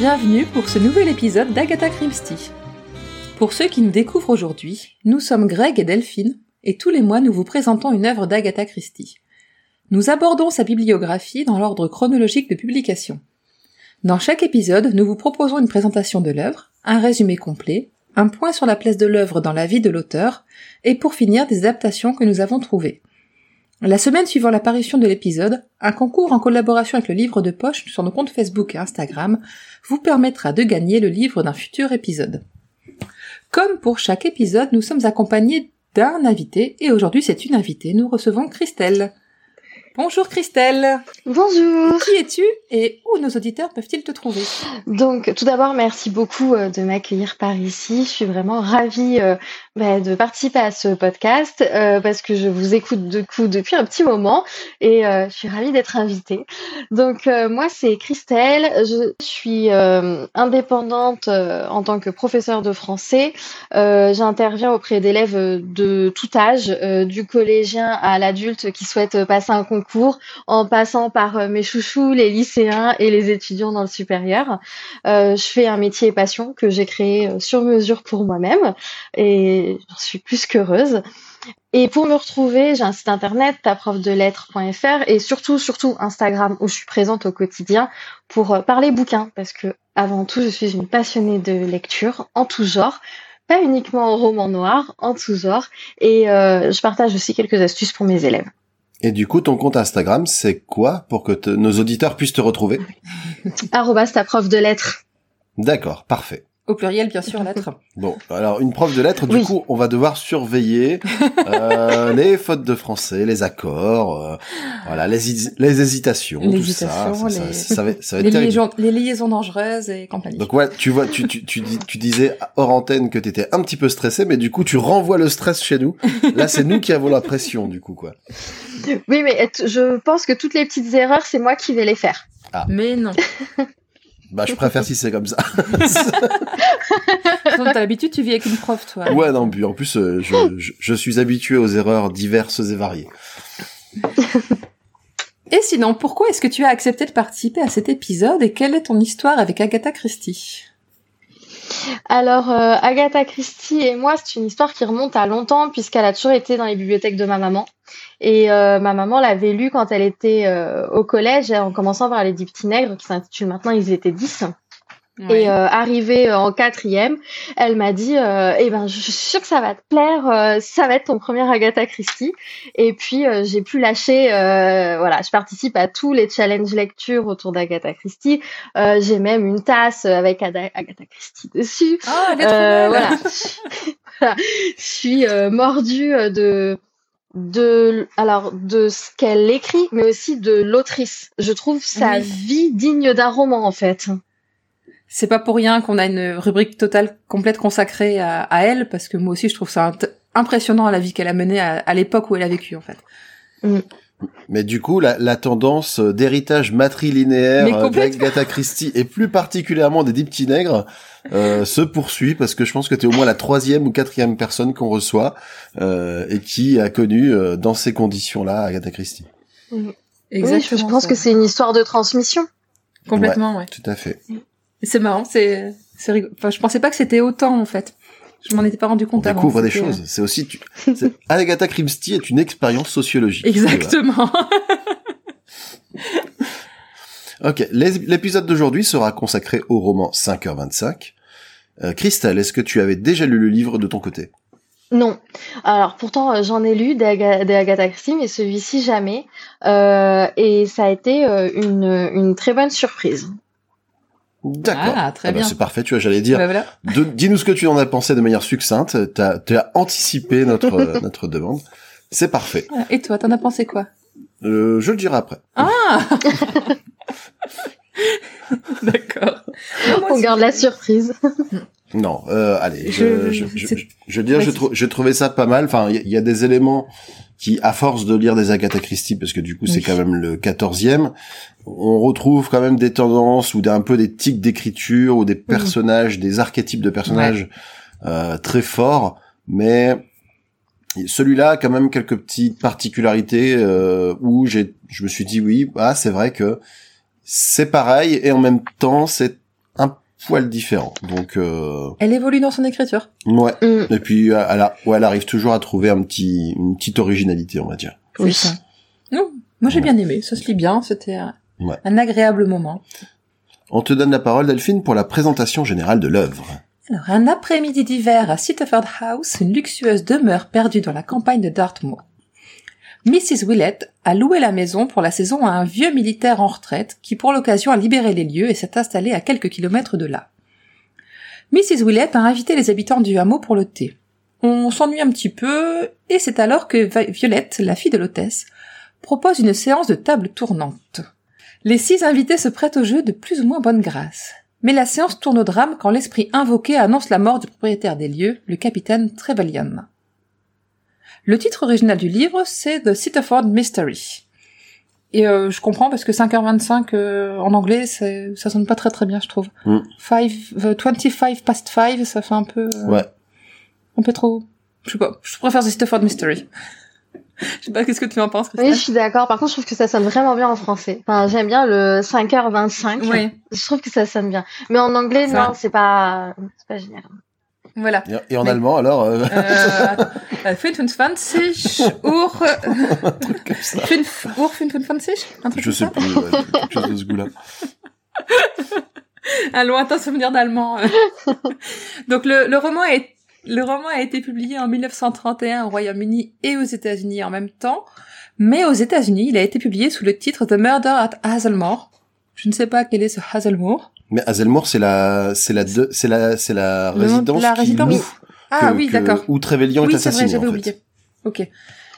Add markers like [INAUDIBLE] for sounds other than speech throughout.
Bienvenue pour ce nouvel épisode d'Agatha Christie. Pour ceux qui nous découvrent aujourd'hui, nous sommes Greg et Delphine, et tous les mois nous vous présentons une œuvre d'Agatha Christie. Nous abordons sa bibliographie dans l'ordre chronologique de publication. Dans chaque épisode, nous vous proposons une présentation de l'œuvre, un résumé complet, un point sur la place de l'œuvre dans la vie de l'auteur, et pour finir des adaptations que nous avons trouvées. La semaine suivant l'apparition de l'épisode, un concours en collaboration avec le livre de poche sur nos comptes Facebook et Instagram vous permettra de gagner le livre d'un futur épisode. Comme pour chaque épisode, nous sommes accompagnés d'un invité et aujourd'hui c'est une invitée. Nous recevons Christelle. Bonjour Christelle. Bonjour. Qui es-tu et où nos auditeurs peuvent-ils te trouver? Donc tout d'abord merci beaucoup euh, de m'accueillir par ici. Je suis vraiment ravie euh, bah, de participer à ce podcast euh, parce que je vous écoute de coup depuis un petit moment et je suis ravie d'être invitée. Donc moi c'est Christelle, je suis indépendante en tant que professeure de français. J'interviens auprès d'élèves de tout âge, du collégien à l'adulte qui souhaite passer un concours en passant par euh, mes chouchous, les lycéens et les étudiants dans le supérieur. Euh, je fais un métier passion que j'ai créé euh, sur mesure pour moi-même j'en suis plus qu'heureuse. Et pour me retrouver, j'ai un site internet, taprofdelettres.fr et surtout, surtout Instagram où je suis présente au quotidien pour parler bouquins parce que avant tout, je suis une passionnée de lecture en tout genre, pas uniquement en roman noir, en tout genre. Et je partage aussi quelques astuces pour mes élèves. Et du coup, ton compte Instagram, c'est quoi? Pour que nos auditeurs puissent te retrouver [LAUGHS] Arrobas ta prof de lettres. D'accord, parfait. Au pluriel, bien sûr, lettres. Bon, alors une prof de lettres, du coup, on va devoir surveiller [LAUGHS] euh, les fautes de français, les accords, euh, voilà, les, les hésitations, les tout hésitations, ça. les... Ça, ça, va, ça va les, être liaisons, les liaisons dangereuses et compagnie. Donc ouais, tu vois, tu, tu, tu, dis, tu disais hors antenne que t'étais un petit peu stressé, mais du coup, tu renvoies le stress chez nous. Là, c'est nous qui avons la pression, du coup, quoi. Oui, mais je pense que toutes les petites erreurs, c'est moi qui vais les faire. Ah. Mais non. [LAUGHS] Bah, je préfère si c'est comme ça. [LAUGHS] T'as l'habitude, tu vis avec une prof, toi. Ouais, non, puis en plus, euh, je, je, je, suis habitué aux erreurs diverses et variées. [LAUGHS] Et sinon, pourquoi est-ce que tu as accepté de participer à cet épisode et quelle est ton histoire avec Agatha Christie? Alors, euh, Agatha Christie et moi, c'est une histoire qui remonte à longtemps puisqu'elle a toujours été dans les bibliothèques de ma maman. Et euh, ma maman l'avait lu quand elle était euh, au collège, en commençant par les dix petits nègres, qui s'intitulent maintenant Ils étaient dix. Ouais. Et euh, arrivée en quatrième, elle m'a dit euh, "Eh ben, je suis sûre que ça va te plaire. Euh, ça va être ton premier Agatha Christie." Et puis euh, j'ai pu lâcher. euh, voilà, je participe à tous les challenges lecture autour d'Agatha Christie. Euh, j'ai même une tasse avec Ada Agatha Christie dessus. Oh, elle est trop voilà. voilà. Je suis [LAUGHS] mordue de de alors de ce qu'elle écrit, mais aussi de l'autrice. Je trouve sa Oui. vie digne d'un roman en fait. C'est pas pour rien qu'on a une rubrique totale complète consacrée à, à elle, parce que moi aussi je trouve ça impressionnant à la vie qu'elle a menée à, à l'époque où elle a vécu en fait. Mais du coup, la, la tendance d'héritage matrilinéaire euh, d'Agatha Christie et plus particulièrement des dix petits nègres euh, se poursuit parce que je pense que tu es au moins la troisième ou quatrième personne qu'on reçoit euh, et qui a connu euh, dans ces conditions-là Agatha Christie. oui, je, je pense ça. que c'est une histoire de transmission. complètement, ouais. Tout à fait. Et C'est marrant, c'est c'est rigolo. Enfin, je pensais pas que c'était autant en fait. Je m'en étais pas rendu On compte avant. découvre des choses. C'est aussi tu... c'est- [LAUGHS] Agatha Christie est une expérience sociologique. euh, Exactement. [LAUGHS] Ok, l'é- l'épisode d'aujourd'hui sera consacré au roman 5h25. Euh, Christelle, est-ce que tu avais déjà lu le livre de ton côté? Non. Alors pourtant euh, j'en ai lu des, Aga- des Agatha Christie, mais celui-ci jamais. Euh, et ça a été euh, une, une très bonne surprise. D'accord. Ah, très bah, bien. c'est parfait, tu vois, j'allais dire. Bah, voilà. [LAUGHS] Dis-nous ce que tu en as pensé de manière succincte. T'as as anticipé notre [LAUGHS] notre demande. C'est parfait. Et toi, t'en as pensé quoi? Euh, je le dirai après. Ah [LAUGHS] D'accord. On garde la surprise. Non, euh, allez, Je- je, je, je, c'est- je- je veux dire, je, je trouvais ça pas mal. Enfin, il y, a- il y a des éléments qui, à force de lire des Agatha Christie, parce que du coup, c'est quand même le quatorzième, on retrouve quand même des tendances ou un peu des tics d'écriture ou des personnages, des archétypes de personnages euh, très forts, mais celui-là a quand même quelques petites particularités euh, où j'ai, je me suis dit oui, ah, c'est vrai que c'est pareil et en même temps c'est poil différent. Donc euh, Elle évolue dans son écriture. ouais. Mm. Et puis elle, a, ouais, elle arrive toujours à trouver un petit, une petite originalité, on va dire. Oui. Ça. Non, moi j'ai bien aimé. Ça se lit bien. C'était un, Ouais. un agréable moment. On te donne la parole, Delphine, pour la présentation générale de l'œuvre. Alors, un après-midi d'hiver à Sitterford House, une luxueuse demeure perdue dans la campagne de Dartmoor. Mrs. Willett a loué la maison pour la saison à un vieux militaire en retraite qui, pour l'occasion, a libéré les lieux et s'est installé à quelques kilomètres de là. Mrs. Willett a invité les habitants du hameau pour le thé. On s'ennuie un petit peu, et c'est alors que Violette, la fille de l'hôtesse, propose une séance de table tournante. Les six invités se prêtent au jeu de plus ou moins bonne grâce. Mais la séance tourne au drame quand l'esprit invoqué annonce la mort du propriétaire des lieux, le capitaine Trevelyan. Le titre original du livre, c'est The Sitterford Mystery. Et euh, je comprends parce que 5h25 euh, en anglais, c'est- ça sonne pas très très bien, je trouve. Mm. Five, euh, 25 past 5, ça fait un peu... euh, Ouais. Un peu trop... Je sais pas, je préfère The Sitterford Mystery. [LAUGHS] je sais pas, qu'est-ce que tu en penses, Oui, je suis d'accord. Par contre, je trouve que ça sonne vraiment bien en français. Enfin, j'aime bien le 5h25. Oui, Je trouve que ça sonne bien. Mais en anglais, Ça. non, c'est pas, c'est pas génial. Voilà. Et, en Mais- allemand, alors, euh. [LAUGHS] Äh, 25 Uhr, [LAUGHS] un truc comme ça. 5 Uhr 25 Un truc Je comme sais ça plus, ouais, quelque chose de ce goût-là. [LAUGHS] Un lointain souvenir d'allemand. Donc le, le roman est le roman a été publié en 1931 au Royaume-Uni et aux États-Unis en même temps, mais aux États-Unis, il a été publié sous le titre The Murder at Hazelmoor. Je ne sais pas quel est ce Hazelmoor. Mais Hazelmoor, c'est la, c'est la, c'est la, c'est la résidence la qui résidence loue Ah que- oui, d'accord. Où Trevelyan est Oui, c'est assassiné, vrai, j'avais oublié. Ok.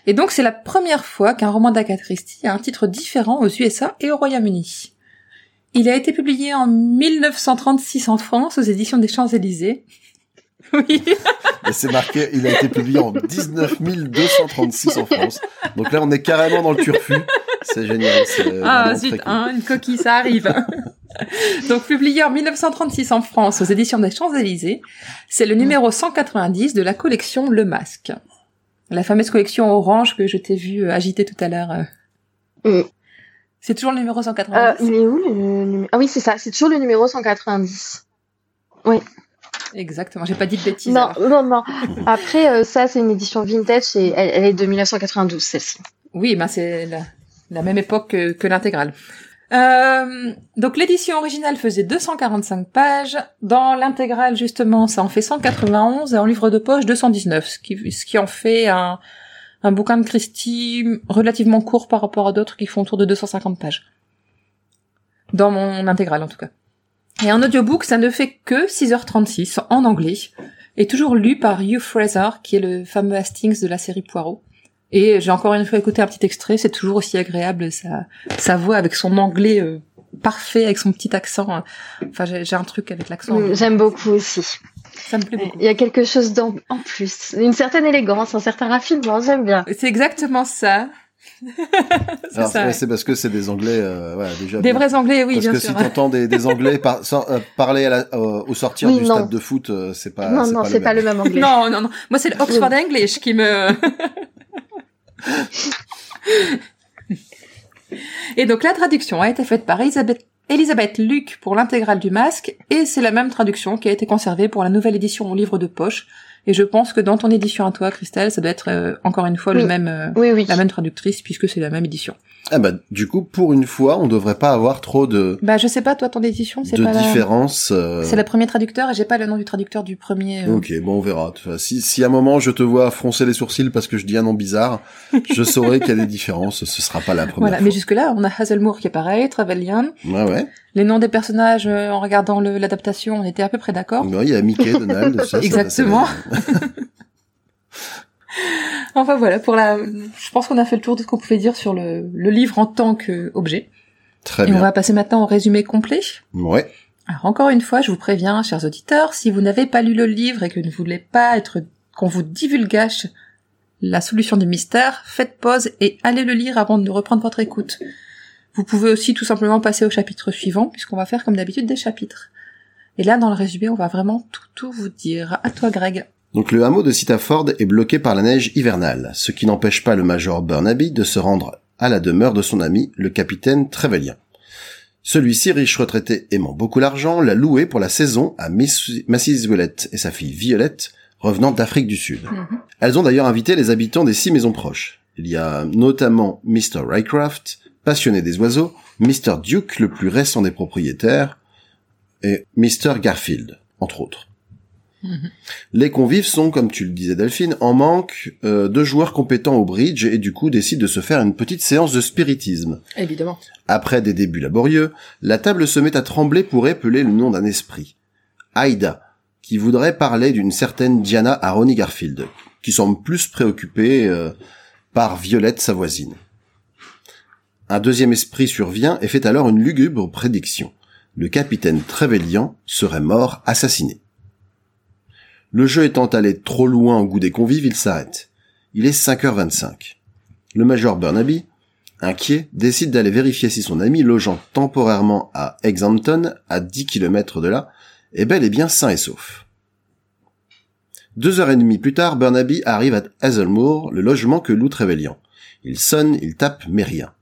Et donc c'est la première fois qu'un roman d'Agatha Christie a un titre différent aux USA et au Royaume-Uni. Il a été publié en 1936 en France aux éditions des Champs-Élysées. [LAUGHS] Oui. C'est marqué, il a été publié en 19 236 en France. Donc là, on est carrément dans le turfu. C'est génial. c'est Ah zut, hein, une coquille, ça arrive. [LAUGHS] donc publié en 1936 en France aux éditions des Champs-Élysées, c'est le numéro 190 de la collection Le Masque. La fameuse collection orange que je t'ai vu euh, agiter tout à l'heure. euh. Mm. C'est toujours le numéro Euh, 190 il est où le numéro? Ah oui, c'est ça. C'est toujours le numéro 190. Exactement, j'ai pas dit de bêtises. Non, alors. non, non. Après, euh, ça, c'est une édition vintage et elle, elle est de 1992, celle-ci. Oui, ben c'est la, la même époque que, l'intégrale. Euh, donc l'édition originale faisait 245 pages. Dans l'intégrale, justement, ça en fait 191 et en livre de poche 219, ce qui, ce qui en fait un, un bouquin de Christie relativement court par rapport à d'autres qui font autour de 250 pages. Dans mon intégrale, en tout cas. Et en audiobook, ça ne fait que 6h36 en anglais et toujours lu par Hugh Fraser, qui est le fameux Hastings de la série Poirot. Et j'ai encore une fois écouté un petit extrait, c'est toujours aussi agréable, sa, sa voix avec son anglais euh, parfait, avec son petit accent. hein. Enfin, j'ai j'ai un truc avec l'accent. Mm, J'aime beaucoup aussi. Ça me plaît beaucoup. Il y a quelque chose d'en en plus. Une certaine élégance, un certain raffinement, j'aime bien. C'est exactement ça. [LAUGHS] c'est Alors, ça. ouais, ouais. c'est parce que c'est des Anglais, euh, voilà, déjà. Des bien. vrais anglais, oui, Parce bien que sûr. si t'entends des, des Anglais [LAUGHS] par, sans- euh, parler à la, euh, au sortir Oui, du non. stade de foot, euh, c'est pas. non, non, c'est pas le même. même [LAUGHS] anglais. Non, non, non. Moi, c'est l'Oxford English qui me... [LAUGHS] et donc, la traduction a été faite par Elisabeth, Elisabeth Luc pour l'intégrale du masque, et c'est la même traduction qui a été conservée pour la nouvelle édition au livre de poche, Et je pense que dans ton édition à toi, Christelle, ça doit être euh, encore une fois le Oui. même, euh, Oui, oui. la même traductrice puisque c'est la même édition. Ah bah du coup, pour une fois, on devrait pas avoir trop de Bah je sais pas, toi ton édition, c'est de pas la... euh, C'est le premier traducteur et j'ai pas le nom du traducteur du premier. euh. Ok, bon, on verra. Si, si à un moment je te vois froncer les sourcils parce que je dis un nom bizarre, [LAUGHS] je saurai qu'il y a des différences. Ce sera pas la première Voilà, fois. mais jusque là, on a Hazelmoor qui est pareil, Trevelyan. Ouais, ouais. Les noms des personnages, euh, en regardant l'adaptation, on était à peu près d'accord. Ouais, Il y a Mickey, Donald, ça. ça- Exactement. ça- [LAUGHS] [LAUGHS] Enfin voilà, pour la, je pense qu'on a fait le tour de ce qu'on pouvait dire sur le, le livre en tant qu'objet. Très Et on va passer maintenant au résumé complet. Ouais. Alors encore une fois, je vous préviens, chers auditeurs, si vous n'avez pas lu le livre et que vous ne voulez pas être qu'on vous divulgage la solution du mystère, faites pause et allez le lire avant de reprendre votre écoute. Vous pouvez aussi tout simplement passer au chapitre suivant, puisqu'on va faire comme d'habitude des chapitres. Et là, dans le résumé, on va vraiment tout, tout vous dire. À toi, Greg. Donc le hameau de Sitaford est bloqué par la neige hivernale, ce qui n'empêche pas le major Burnaby de se rendre à la demeure de son ami, le capitaine Trevelyan. Celui-ci, riche retraité aimant beaucoup l'argent, l'a loué pour la saison à Miss, Mrs. Willett et sa fille Violette, revenant d'Afrique du Sud. Elles ont d'ailleurs invité les habitants des six maisons proches. Il y a notamment Mr. Rycraft, passionné des oiseaux, Mr. Duke, le plus récent des propriétaires, et Mr. Garfield, entre autres. Les convives sont, comme tu le disais Delphine, en manque euh, de joueurs compétents au bridge et du coup décident de se faire une petite séance de spiritisme. Évidemment. Après des débuts laborieux, la table se met à trembler pour épeler le nom d'un esprit. Aïda, qui voudrait parler d'une certaine Diana à Ronnie Garfield, qui semble plus préoccupée euh, par Violette, sa voisine. Un deuxième esprit survient et fait alors une lugubre prédiction. Le capitaine Trevelyan serait mort assassiné. Le jeu étant allé trop loin au goût des convives, il s'arrête. Il est 5h25. Le major Burnaby, inquiet, décide d'aller vérifier si son ami logeant temporairement à Exhampton, à 10 km de là, est bel et bien sain et sauf. Deux heures et demie plus tard, Burnaby arrive à Hazelmoor, le logement que loue Trevelyan. Il sonne, il tape, mais rien.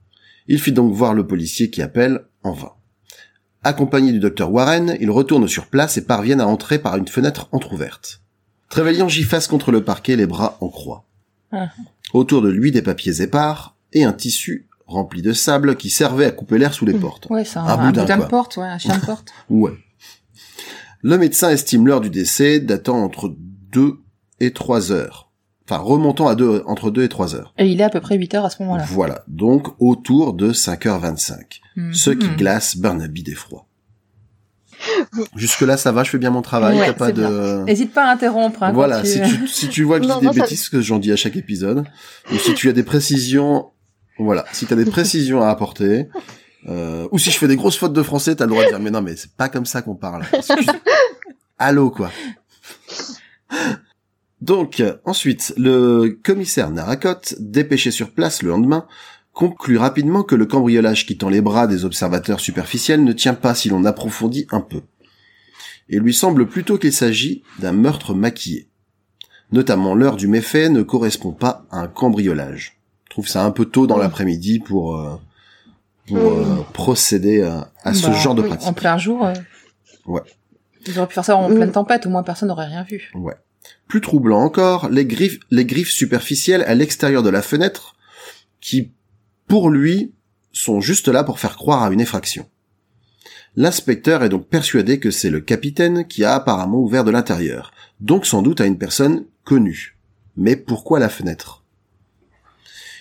Il fit donc voir le policier qui appelle, en vain. Accompagné du docteur Warren, ils retournent sur place et parviennent à entrer par une fenêtre entr'ouverte. Trevelyan gît face contre le parquet, les bras en croix. Ah. Autour de lui, des papiers épars et un tissu rempli de sable qui servait à couper l'air sous les portes. Ouais, c'est un, Un un boudin, de porte, ouais, un chien de porte. [LAUGHS] Ouais. Le médecin estime l'heure du décès datant entre 2 et 3 heures. Enfin, remontant à deux, entre 2 et 3 heures. Et il est à peu près 8 heures à ce moment-là. Voilà. Donc, autour de 5h25. Ce qui glace Burnaby d'effroi. Jusque-là, ça va, je fais bien mon travail, Ouais, t'as pas de... N'hésite pas à interrompre. hein, Voilà, tu- si tu, [LAUGHS] si tu vois que je dis des ça- bêtises, que j'en dis à chaque épisode, ou si tu as des précisions, voilà, si t'as des [LAUGHS] précisions à apporter, euh, ou si je fais des grosses fautes de français, t'as le droit de dire, mais non, mais c'est pas comme ça qu'on parle. Excuse- [LAUGHS] Allô, quoi. Donc, ensuite, le commissaire Naracotte, dépêché sur place le lendemain, conclut rapidement que le cambriolage quittant les bras des observateurs superficiels ne tient pas si l'on approfondit un peu. Il lui semble plutôt qu'il s'agit d'un meurtre maquillé. Notamment l'heure du méfait ne correspond pas à un cambriolage. Je trouve ça un peu tôt dans l'après-midi pour, euh, pour Oui. euh, procéder à, à ce Bah, genre de oui, pratique. En plein jour. euh, Ouais. Ils auraient pu faire ça en Mm. pleine tempête, au moins personne n'aurait rien vu. Ouais. Plus troublant encore, les griffes, les griffes superficielles à l'extérieur de la fenêtre, qui, pour lui, sont juste là pour faire croire à une effraction. L'inspecteur est donc persuadé que c'est le capitaine qui a apparemment ouvert de l'intérieur, donc sans doute à une personne connue. Mais pourquoi la fenêtre?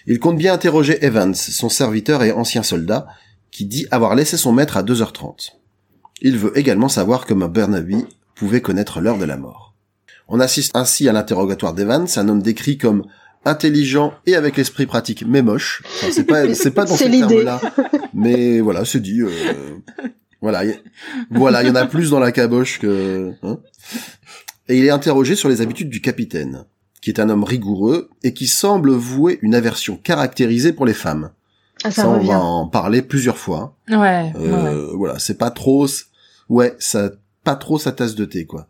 Il compte bien interroger Evans, son serviteur et ancien soldat, qui dit avoir laissé son maître à 2h30. Il veut également savoir comment Burnaby pouvait connaître l'heure de la mort. On assiste ainsi à l'interrogatoire d'Evans, un homme décrit comme intelligent et avec l'esprit pratique, mais moche. Enfin, c'est pas, [LAUGHS] c'est pas dans C'est ces l'idée. termes-là. Mais voilà, c'est dit, euh, voilà, y- voilà, il y en a plus dans la caboche que, hein. Et il est interrogé sur les habitudes du capitaine, qui est un homme rigoureux et qui semble vouer une aversion caractérisée pour les femmes. Ah, ça, Ça, on revient. va en parler plusieurs fois. Ouais. ouais, ouais. Euh, Voilà, c'est pas trop, ouais, ça, pas trop sa tasse de thé, quoi.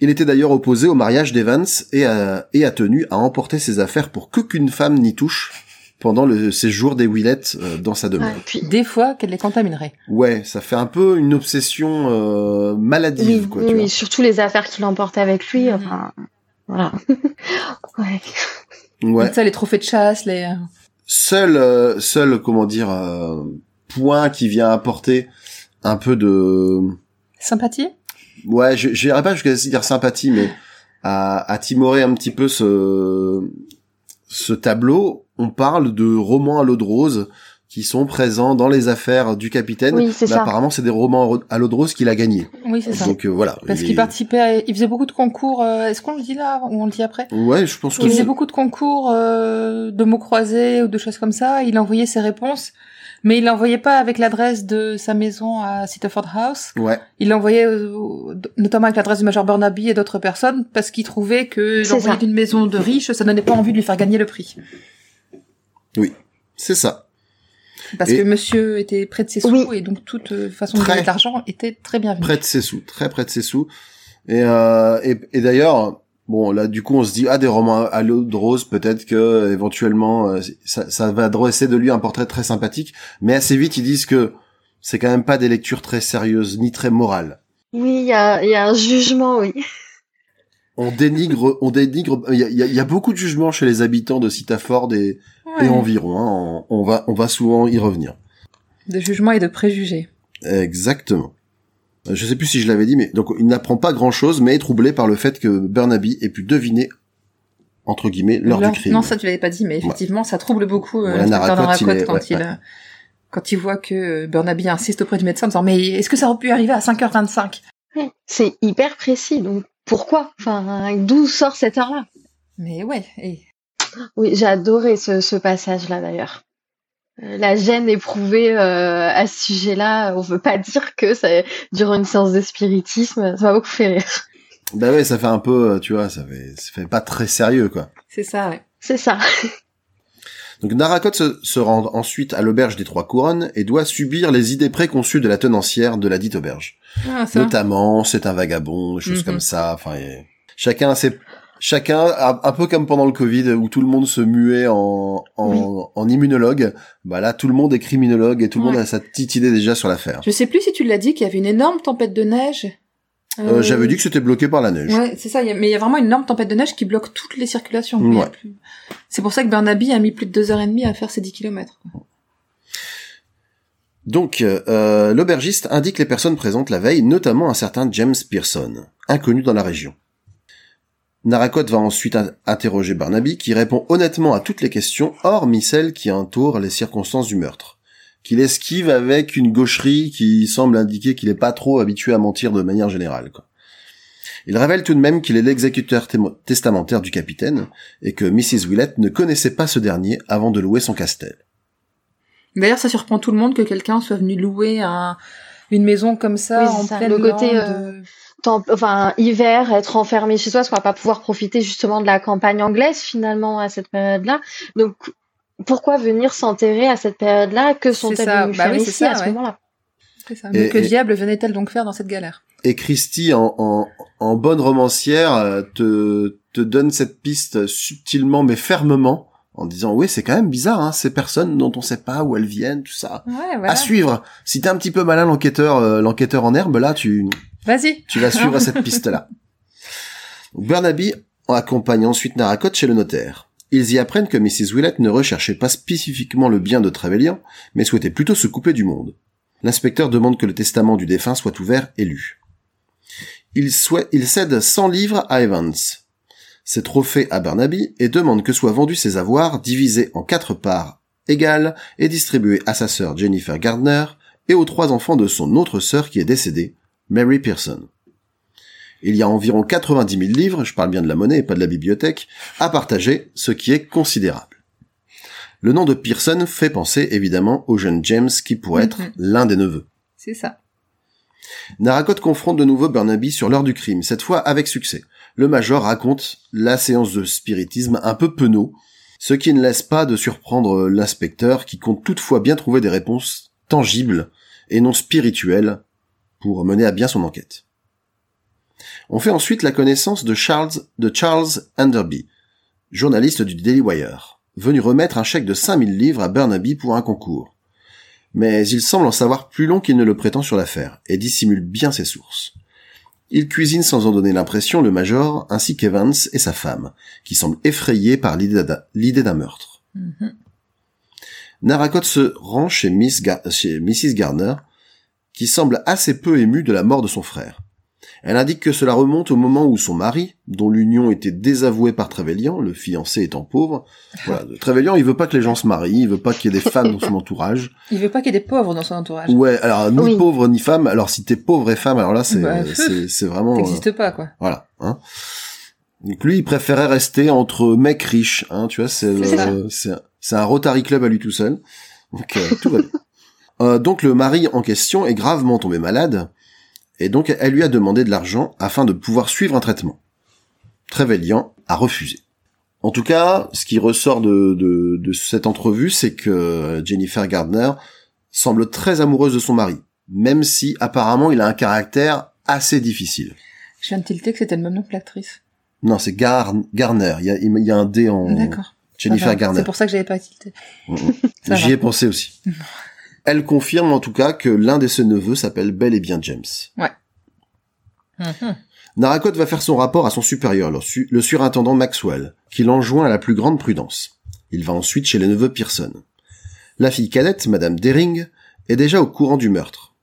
Il était d'ailleurs opposé au mariage d'Evans et a, et a tenu à emporter ses affaires pour qu'aucune femme n'y touche pendant le séjour des Willett euh, dans sa demeure. Ah, puis, Des fois qu'elle les contaminerait. Ouais, ça fait un peu une obsession euh, maladive, oui, quoi, oui, tu oui, vois. surtout les affaires qu'il emporte avec lui. Mhm. Enfin, Voilà. [LAUGHS] ouais. Ouais. Donc ça, les trophées de chasse, les... euh, Seul, euh, seul, comment dire, euh, point qui vient apporter un peu de, Sympathie? Ouais, je pas jusqu'à dire sympathie, mais à, à timorer un petit peu ce, ce tableau. On parle de romans à l'eau de rose qui sont présents dans les affaires du capitaine. Oui, c'est ça. apparemment, c'est des romans à l'eau de rose qu'il a gagné. Oui, c'est ça. Donc euh, voilà. Parce Il qu'il est- participait, à- il faisait beaucoup de concours. euh, Est-ce qu'on le dit là ou on le dit après? Ouais, je pense que Il faisait beaucoup de concours euh, de mots croisés ou de choses comme ça. Il envoyait ses réponses, mais il l'envoyait pas avec l'adresse de sa maison à Sitterford House. Ouais. Il l'envoyait euh, notamment avec l'adresse du major Burnaby et d'autres personnes parce qu'il trouvait que C'est l'envoyer d'une maison de riches, ça donnait pas envie de lui faire gagner le prix. C'est ça. Parce Et- que monsieur était près de ses sous Oui. et donc toute euh, façon de gagner de l'argent était très bienvenue. Près de ses sous, très près de ses sous. Et, euh, et, et d'ailleurs, bon là du coup on se dit ah des romans à l'eau de rose peut-être que éventuellement euh, ça, ça va dresser de lui un portrait très sympathique, mais assez vite ils disent que c'est quand même pas des lectures très sérieuses ni très morales. Oui, il y a, il y a un jugement, oui. On dénigre, on dénigre. Il y a, y a- il y a beaucoup de jugements chez les habitants de Sitaford et, Ouais. et environ. hein. On, on va, on va souvent y revenir. De jugement et de préjugés. Exactement. Euh, Je sais plus si je l'avais dit, mais donc il n'apprend pas grand-chose, mais est troublé par le fait que Burnaby ait pu deviner entre guillemets l'heure du crime. Non, ça tu l'avais pas dit, mais effectivement, ça trouble beaucoup euh, Ouais, il est- quand ouais, il ouais. euh, quand il voit que euh, Burnaby insiste auprès du médecin en disant mais est-ce que ça aurait pu arriver à 5h25 Ouais, C'est hyper précis, donc pourquoi? Enfin, d'où sort cette heure-là? Mais ouais, et Oui, j'ai adoré ce, ce passage-là d'ailleurs. Euh, La gêne éprouvée euh, à ce sujet-là, on veut pas dire que ça dure une séance de spiritisme, ça m'a beaucoup fait rire. Bah ouais, ça fait un peu, euh, tu vois, ça fait, ça fait pas très sérieux quoi. c'est ça, ouais. C'est ça. [LAUGHS] Donc Naracotte se, se rend ensuite à l'auberge des Trois Couronnes et doit subir les idées préconçues de la tenancière de la dite auberge. Ah, ça. Notamment, c'est un vagabond, des choses Mhm. comme ça. Enfin, et- chacun a ses, chacun, un peu comme pendant le Covid où tout le monde se muait en, en, en immunologue. Bah là, tout le monde est criminologue et tout le Ouais. monde a sa petite idée déjà sur l'affaire. Je sais plus si tu l'as dit qu'il y avait une énorme tempête de neige. Euh, J'avais dit que c'était bloqué par la neige. Ouais, c'est ça. Mais il y a vraiment une énorme tempête de neige qui bloque toutes les circulations. Ouais. plus- C'est pour ça que Burnaby a mis plus de deux heures et demie à faire ses 10 kilomètres. Donc, euh, l'aubergiste indique les personnes présentes la veille, notamment un certain James Pearson, inconnu dans la région. Naracotte va ensuite in- interroger Barnaby, qui répond honnêtement à toutes les questions, hormis celles qui entourent les circonstances du meurtre, qu'il esquive avec une gaucherie qui semble indiquer qu'il n'est pas trop habitué à mentir de manière générale. Quoi. Il révèle tout de même qu'il est l'exécuteur testamentaire du capitaine, et que Mrs. Willett ne connaissait pas ce dernier avant de louer son castel. D'ailleurs, ça surprend tout le monde que quelqu'un soit venu louer un, une maison comme ça Oui, en ça, pleine le côté, lande, euh, enfin, hiver, être enfermé chez soi, parce qu'on va pas pouvoir profiter justement de la campagne anglaise finalement à cette période-là. Donc, pourquoi venir s'enterrer à cette période-là? Que sont-elles venues Bah faire oui, c'est ici ça, à ce ouais. moment-là? C'est ça. Et- Mais que et- diable venait-elle donc faire dans cette galère? et Christie en, en, en bonne romancière euh, te, te donne cette piste subtilement mais fermement en disant oui c'est quand même bizarre hein, ces personnes dont on sait pas où elles viennent tout ça Ouais, voilà. à suivre si t'es un petit peu malin l'enquêteur euh, l'enquêteur en herbe là tu Vas-y. tu vas suivre [LAUGHS] cette piste là Burnaby accompagne ensuite Naracotte chez le notaire ils y apprennent que Mrs. Willett ne recherchait pas spécifiquement le bien de Trevelyan, mais souhaitait plutôt se couper du monde. L'inspecteur demande que le testament du défunt soit ouvert et lu. Il cède 100 livres à Evans, ses trophées à Barnaby, et demande que soient vendus ses avoirs divisés en quatre parts égales et distribués à sa sœur Jennifer Gardner et aux trois enfants de son autre sœur qui est décédée, Mary Pearson. Il y a environ 90 000 livres, je parle bien de la monnaie et pas de la bibliothèque, à partager, ce qui est considérable. Le nom de Pearson fait penser évidemment au jeune James qui pourrait être Mhm. l'un des neveux. C'est ça. Naracotte confronte de nouveau Burnaby sur l'heure du crime, cette fois avec succès. Le major raconte la séance de spiritisme un peu penaud, ce qui ne laisse pas de surprendre l'inspecteur qui compte toutefois bien trouver des réponses tangibles et non spirituelles pour mener à bien son enquête. On fait ensuite la connaissance de Charles, de Charles Enderby, journaliste du Daily Wire, venu remettre un chèque de 5000 livres à Burnaby pour un concours. Mais il semble en savoir plus long qu'il ne le prétend sur l'affaire, et dissimule bien ses sources. Il cuisine sans en donner l'impression le Major, ainsi qu'Evans et sa femme, qui semblent effrayés par l'idée d'un- meurtre. Narakot se rend chez, Miss chez Mrs. Garner, qui semble assez peu émue de la mort de son frère. Elle indique que cela remonte au moment où son mari, dont l'union était désavouée par Trevelyan, le fiancé étant pauvre, [LAUGHS] voilà, Trevelyan, il veut pas que les gens se marient, il veut pas qu'il y ait des femmes dans son entourage. [LAUGHS] Il veut pas qu'il y ait des pauvres dans son entourage. Ouais, alors ni Oui. pauvre ni femme. Alors si t'es pauvre et femme, alors là c'est Bah, c'est [LAUGHS] c'est vraiment Ça euh, n'existe pas, quoi. voilà. Hein. Donc lui, il préférait rester entre mecs riches. Hein, tu vois, c'est C'est c'est un Rotary Club à lui tout seul. Donc euh, tout va bien. Euh, donc le mari en question est gravement tombé malade et donc elle lui a demandé de l'argent afin de pouvoir suivre un traitement. Trevelyan a refusé. En tout cas, ce qui ressort de, de, de cette entrevue, c'est que Jennifer Gardner semble très amoureuse de son mari, même si apparemment il a un caractère assez difficile. Je viens de tilter que c'était le même nom que l'actrice. Non, c'est Gar Garner. Il y a, il y a un D en D'accord. Jennifer. Garner. C'est pour ça que j'avais pas tilté. Mhm. [LAUGHS] Ça J'y ai pensé aussi. [LAUGHS] Elle confirme en tout cas que l'un de ses neveux s'appelle bel et bien James. Mhm. Narakot va faire son rapport à son supérieur, le, su- le surintendant Maxwell, qui l'enjoint à la plus grande prudence. Il va ensuite chez les neveux Pearson. La fille cadette, Madame Dering, est déjà au courant du meurtre.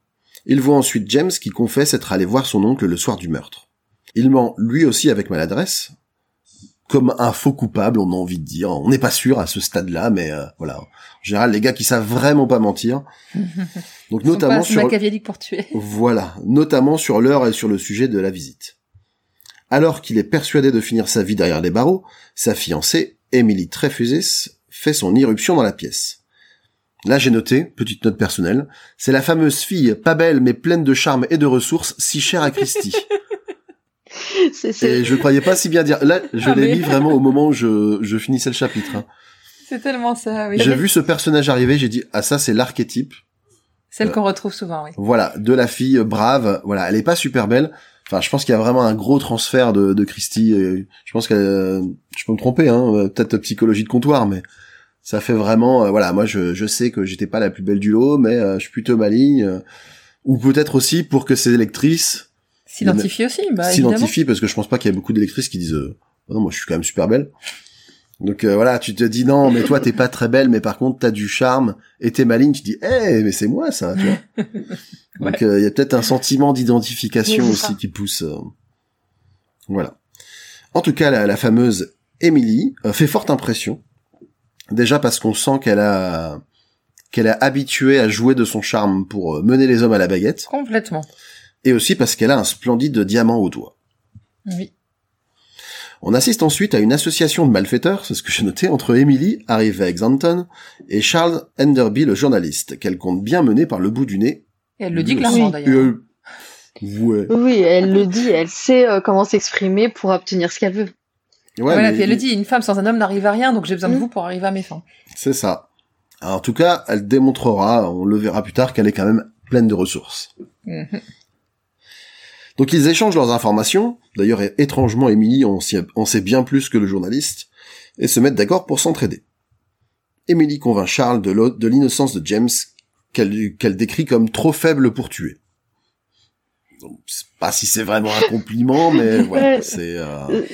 Il voit ensuite James qui confesse être allé voir son oncle le soir du meurtre. Il ment lui aussi avec maladresse, comme un faux coupable, on a envie de dire. On n'est pas sûr à ce stade-là, mais euh, voilà. En général, les gars qui savent vraiment pas mentir. [LAUGHS] Donc Ils sont notamment pas assez sur pour tuer. voilà, notamment sur l'heure et sur le sujet de la visite. Alors qu'il est persuadé de finir sa vie derrière les barreaux, sa fiancée, Emily Trefusis, fait son irruption dans la pièce. Là, j'ai noté, petite note personnelle, c'est la fameuse fille, pas belle mais pleine de charme et de ressources, si chère à Christie. [LAUGHS] [LAUGHS] C'est- c'est- et je ne croyais pas si bien dire. Là, je Ah, l'ai mais- mis vraiment au moment où je, je finissais le chapitre. hein. C'est tellement ça, oui. J'ai vu ce personnage arriver, j'ai dit, ah ça c'est l'archétype Celle qu'on retrouve souvent, oui. Voilà, de la fille brave. Voilà, elle est pas super belle. Enfin, je pense qu'il y a vraiment un gros transfert de, de Christie. Je pense que euh, je peux me tromper, hein, euh, peut-être psychologie de comptoir, mais ça fait vraiment. euh, voilà, moi je, je sais que j'étais pas la plus belle du lot, mais euh, je suis plutôt maligne. euh, ou peut-être aussi pour que ces lectrices S'identifie aussi, bah, s'identifient, parce que je pense pas qu'il y ait beaucoup d'électrices qui disent euh, Oh non, moi je suis quand même super belle. Donc euh, voilà, tu te dis non, mais toi t'es pas très belle, mais par contre t'as du charme et t'es maligne. Tu dis eh mais c'est moi ça, tu vois. [LAUGHS] Donc il y a peut-être un sentiment d'identification Oui, aussi ça. qui pousse. euh, Voilà. En tout cas, la, la fameuse Emily euh, fait forte impression. Déjà parce qu'on sent qu'elle a qu'elle est habituée à jouer de son charme pour euh, mener les hommes à la baguette, Complètement. Et aussi parce qu'elle a un splendide diamant au doigt. Oui. On assiste ensuite à une association de malfaiteurs, c'est ce que j'ai noté, entre Emily, arrivée à Exanton, et Charles Enderby, le journaliste, qu'elle compte bien mener par le bout du nez. Et elle le dit clairement, d'ailleurs. Euh, ouais. Oui, elle le dit, elle sait euh, comment s'exprimer pour obtenir ce qu'elle veut. Ouais, voilà, mais puis elle le dit, une femme sans un homme n'arrive à rien, donc j'ai besoin de Mm. vous pour arriver à mes fins. C'est ça. Alors, en tout cas, elle démontrera, on le verra plus tard, qu'elle est quand même pleine de ressources. Mhm. Donc ils échangent leurs informations, d'ailleurs étrangement Emily en, s'y- en sait bien plus que le journaliste, et se mettent d'accord pour s'entraider. Emily convainc Charles de l'innocence de James, qu'elle décrit comme trop faible pour tuer. Donc, pas si c'est vraiment un compliment, mais voilà, [LAUGHS] Ouais. c'est... euh, Euh,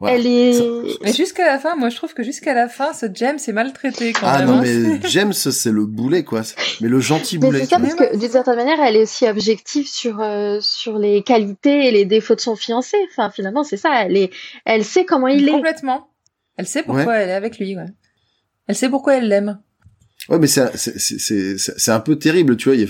voilà. Elle est... Mais jusqu'à la fin, moi je trouve que jusqu'à la fin, ce James est maltraité quand Ah même. non, hein. mais [LAUGHS] James, c'est le boulet, quoi. Mais le gentil Mais boulet. c'est ça, parce que d'une certaine manière, elle est aussi objective sur, euh, sur les qualités et les défauts de son fiancé. Enfin, finalement, c'est ça. Elle, est, elle sait comment il est. Complètement. Elle sait pourquoi elle est avec lui, ouais. Elle sait pourquoi elle l'aime. Ouais, mais c'est c'est c'est c'est c'est un peu terrible, tu vois. Il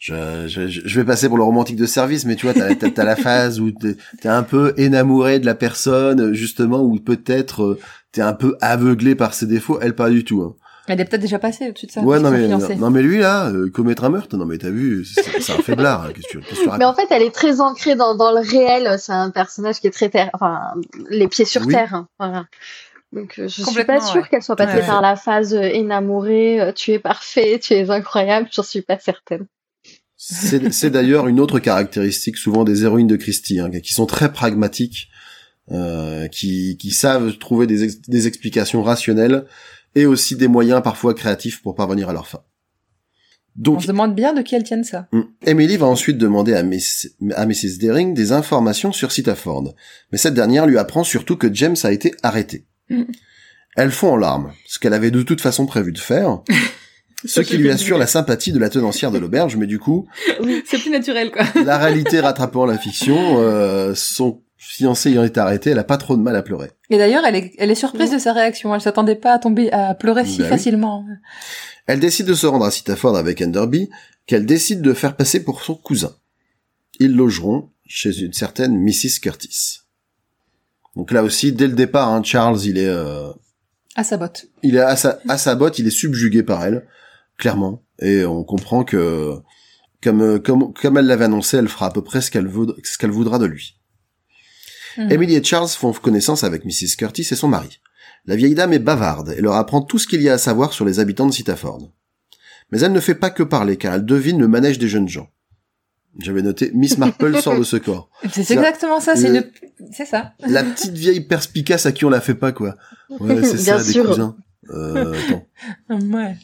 je, je je vais passer pour le romantique de service, mais tu vois, t'as t'as, t'as la phase où t'es t'es un peu énamouré de la personne, justement, où peut-être euh, t'es un peu aveuglé par ses défauts. Elle pas du tout. Hein. Elle est peut-être déjà passée au-dessus de ça. ouais, non mais non, mais lui là, euh, commettre un meurtre, non mais t'as vu, c'est c'est un faiblard. hein, Qu'est-ce que que Mais en fait, elle est très ancrée dans, dans le réel. C'est un personnage qui est très terre, enfin, les pieds sur Oui. terre. hein, Voilà. Donc, euh, je suis pas sûre ouais. qu'elle soit passée Ouais, ouais. par la phase euh, énamourée, euh, tu es parfait, tu es incroyable. J'en suis pas certaine. C'est d'ailleurs une autre caractéristique souvent des héroïnes de Christie, hein, qui sont très pragmatiques, euh, qui, qui savent trouver des, ex- des explications rationnelles et aussi des moyens parfois créatifs pour parvenir à leur fin. Donc, On se demande bien de qui elles tiennent ça. Mm. Emily va ensuite demander à, Miss, à Mrs. Daring des informations sur Sitaford. Mais cette dernière lui apprend surtout que James a été arrêté. Mm. Elle fond en larmes, ce qu'elle avait de toute façon prévu de faire. [LAUGHS] ce qui lui assure la sympathie de la tenancière de [LAUGHS] l'auberge, mais du coup, C'est plus naturel, quoi. la réalité rattrapant la fiction, euh, son fiancé ayant été arrêté, elle a pas trop de mal à pleurer. Et d'ailleurs, elle est, elle est surprise de sa réaction. Elle s'attendait pas à tomber, à pleurer si oui. facilement. Elle décide de se rendre à Sitaford avec Enderby, qu'elle décide de faire passer pour son cousin. Ils logeront chez une certaine Mrs. Curtis. Donc là aussi, dès le départ, hein, Charles, il est, euh, À sa botte. il est à sa, à sa botte, il est subjugué par elle, clairement, et on comprend que, comme, comme, comme elle l'avait annoncé, elle fera à peu près ce qu'elle voudra, ce qu'elle voudra de lui. Mhm. Emily et Charles font connaissance avec Mrs. Curtis et son mari. La vieille dame est bavarde et leur apprend tout ce qu'il y a à savoir sur les habitants de Sitaford. Mais elle ne fait pas que parler, car elle devine le manège des jeunes gens. J'avais noté Miss Marple sort de ce corps. [LAUGHS] C'est exactement ça. C'est le- une, c'est ça. La petite vieille perspicace à qui on la fait pas, quoi. Ouais, c'est [LAUGHS] Bien ça, des sûr. cousins. Euh, attends. [LAUGHS] Ouais.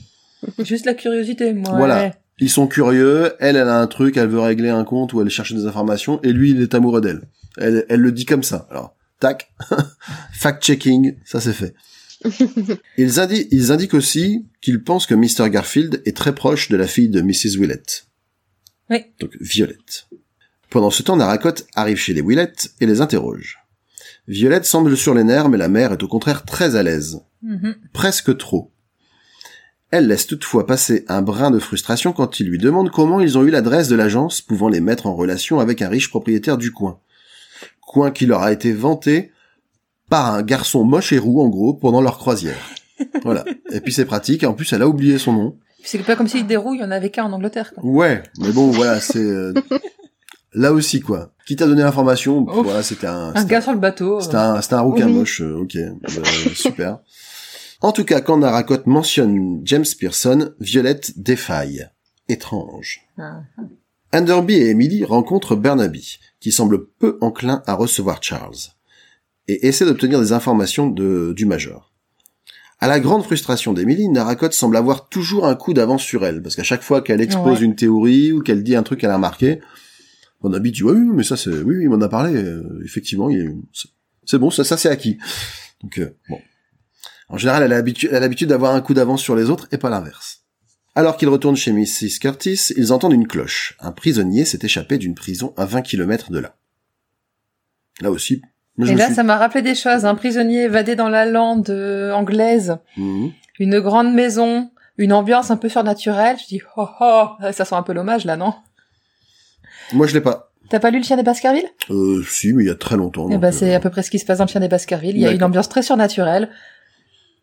Juste la curiosité, moi. Voilà. Ils sont curieux, elle, elle a un truc, elle veut régler un compte ou elle cherche des informations, et lui, il est amoureux d'elle. Elle, elle le dit comme ça. Alors, tac, [LAUGHS] fact-checking, ça c'est fait. [LAUGHS] Ils, indi- ils indiquent aussi qu'ils pensent que Mr. Garfield est très proche de la fille de Mrs. Willett. Oui. Donc, Violette. Pendant ce temps, Naracott arrive chez les Willett et les interroge. Violette semble sur les nerfs, mais la mère est au contraire très à l'aise Mhm. presque trop. Elle laisse toutefois passer un brin de frustration quand il lui demande comment ils ont eu l'adresse de l'agence pouvant les mettre en relation avec un riche propriétaire du coin. Coin qui leur a été vanté par un garçon moche et roux, en gros, pendant leur croisière. [LAUGHS] Voilà. Et puis c'est pratique, en plus elle a oublié son nom. C'est pas comme si des roues, il y en avait qu'un en Angleterre. Quoi. Ouais, mais bon, voilà, c'est... euh, [LAUGHS] Là aussi, quoi. Qui t'a donné l'information, voilà, c'était un... Un c'était gars sur le bateau. c'était un, c'était un rouquin Oui. moche, euh, ok, euh, super. En tout cas, quand Naracott mentionne James Pearson, Violette défaille. Étrange. Ah. Enderby et Emily rencontrent Burnaby, qui semble peu enclin à recevoir Charles, et essaie d'obtenir des informations de, du Major. À la grande frustration d'Emily, Naracott semble avoir toujours un coup d'avance sur elle, parce qu'à chaque fois qu'elle expose Ouais. une théorie ou qu'elle dit un truc qu'elle a remarqué, Burnaby dit ouais, oui, mais ça c'est, oui, oui, il m'en a parlé, euh, effectivement, il est- c'est- c'est bon, ça, ça c'est acquis. Donc euh, bon. En général, elle a l'habitude, d'avoir un coup d'avance sur les autres et pas l'inverse. Alors qu'ils retournent chez Mrs. Curtis, ils entendent une cloche. Un prisonnier s'est échappé d'une prison à 20 km de là. Là aussi, Et là, suis- ça m'a rappelé des choses. Un prisonnier évadé dans la lande euh, anglaise, Mhm. une grande maison, une ambiance un peu surnaturelle. Je dis, oh oh, ça sent un peu l'hommage là, non? Moi, je l'ai pas. T'as pas lu Le Chien des Baskerville? Euh, si, mais il y a très longtemps. Eh ben, euh, c'est à peu près ce qui se passe dans Le Chien des Baskerville. Il y a une ambiance très surnaturelle.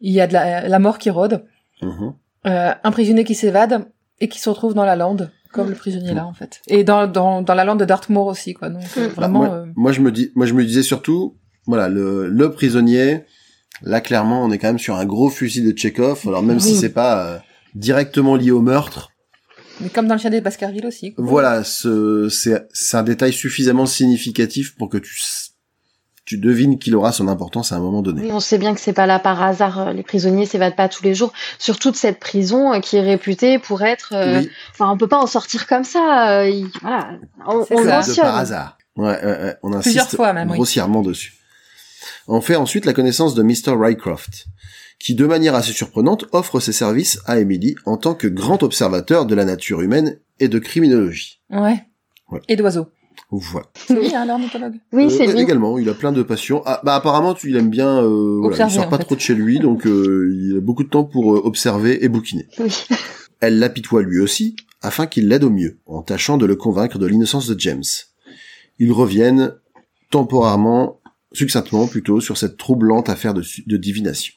Il y a de la, la mort qui rôde. mhm. Euh, un prisonnier qui s'évade et qui se retrouve dans la lande, comme le prisonnier là en fait. Et dans, dans, dans la lande de Dartmoor aussi, quoi. Donc Mm. Bah, vraiment. moi, euh, moi, je me dis, moi, je me disais surtout, voilà, le, le prisonnier. Là, clairement, on est quand même sur un gros fusil de Tchekhov. Alors même si c'est pas euh, directement lié au meurtre, Mais comme dans Le Chien des Baskerville aussi. quoi. Voilà, ce, c'est, c'est un détail suffisamment significatif pour que tu, tu devines qu'il aura son importance à un moment donné. Oui, on sait bien que c'est pas là par hasard. euh, Les prisonniers s'évadent pas tous les jours. Surtout de cette prison euh, qui est réputée pour être. euh, Oui, Enfin, on peut pas en sortir comme ça. euh, il- Voilà, on, C'est on mentionne. par hasard. Ouais, ouais, ouais, on insiste Plusieurs fois même, oui. grossièrement dessus. On fait ensuite la connaissance de Mr. Rycroft, qui de manière assez surprenante offre ses services à Emily en tant que grand observateur de la nature humaine et de criminologie. Ouais. Ouais. Et d'oiseaux. Voilà. C'est lui, hein, l'ornithologue. Oui, c'est Euh, lui. également, il a plein de passions. Ah, bah apparemment, tu, il aime bien. Euh, voilà, il sort pas fait. trop de chez lui, donc euh, il a beaucoup de temps pour euh, observer et bouquiner. Oui. [LAUGHS] Elle l'apitoie lui aussi, afin qu'il l'aide au mieux, en tâchant de le convaincre de l'innocence de James. Ils reviennent temporairement, succinctement plutôt, sur cette troublante affaire de, de divination.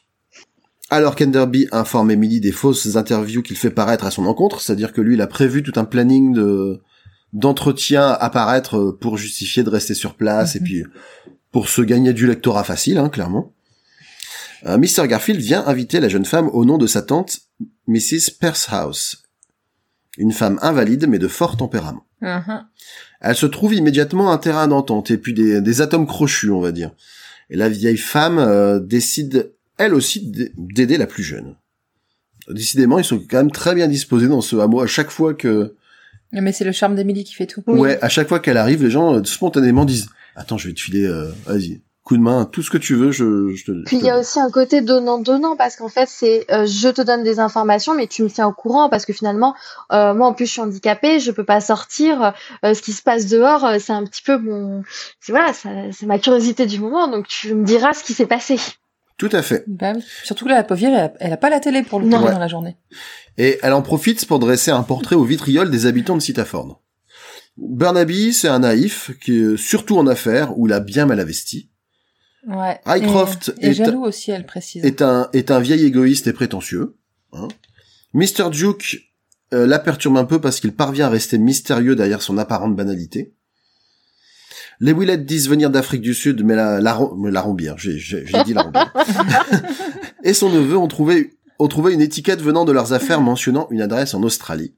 Alors qu'Enderby informe Emily des fausses interviews qu'il fait paraître à son encontre, c'est-à-dire que lui, il a prévu tout un planning de d'entretien à paraître euh, pour justifier de rester sur place et Mhm. puis pour se gagner du lectorat facile, hein, clairement. Euh, Mr. Garfield vient inviter la jeune femme au nom de sa tante, Mrs. Percehouse, une femme invalide mais de fort tempérament. Mhm. Elle se trouve immédiatement un terrain d'entente et puis des, des atomes crochus, on va dire. Et la vieille femme euh, décide, elle aussi, d'aider la plus jeune. Décidément, ils sont quand même très bien disposés dans ce hameau. À chaque fois que, Mais c'est le charme d'Emily qui fait tout. Oui. ouais, à chaque fois qu'elle arrive, les gens euh, spontanément disent "Attends, je vais te filer, euh, vas-y, coup de main, tout ce que tu veux, je, je te." je Puis il y a aussi un côté donnant-donnant parce qu'en fait c'est euh, je te donne des informations mais tu me tiens au courant parce que finalement euh, moi en plus je suis handicapée je peux pas sortir euh, ce qui se passe dehors c'est un petit peu mon c'est voilà ça- c'est ma curiosité du moment donc tu me diras ce qui s'est passé Tout à fait. Bah. Surtout que là, la pauvre vieille, elle, a- elle a pas la télé pour le coup Ouais. dans la journée. Et elle en profite pour dresser un portrait au vitriol des habitants de Citaforn. Burnaby, c'est un naïf qui est surtout en affaires où il a bien mal investi. Ouais. Highcroft et, et est- jaloux aussi, elle précise. est un est un vieil égoïste et prétentieux. Hein. Mr. Duke euh, la perturbe un peu parce qu'il parvient à rester mystérieux derrière son apparente banalité. Les Willett disent venir d'Afrique du Sud, mais la, la, la rombière, j'ai, j'ai, j'ai dit la rombière. [LAUGHS] et son neveu ont trouvé, ont trouvé une étiquette venant de leurs affaires mentionnant une adresse en Australie.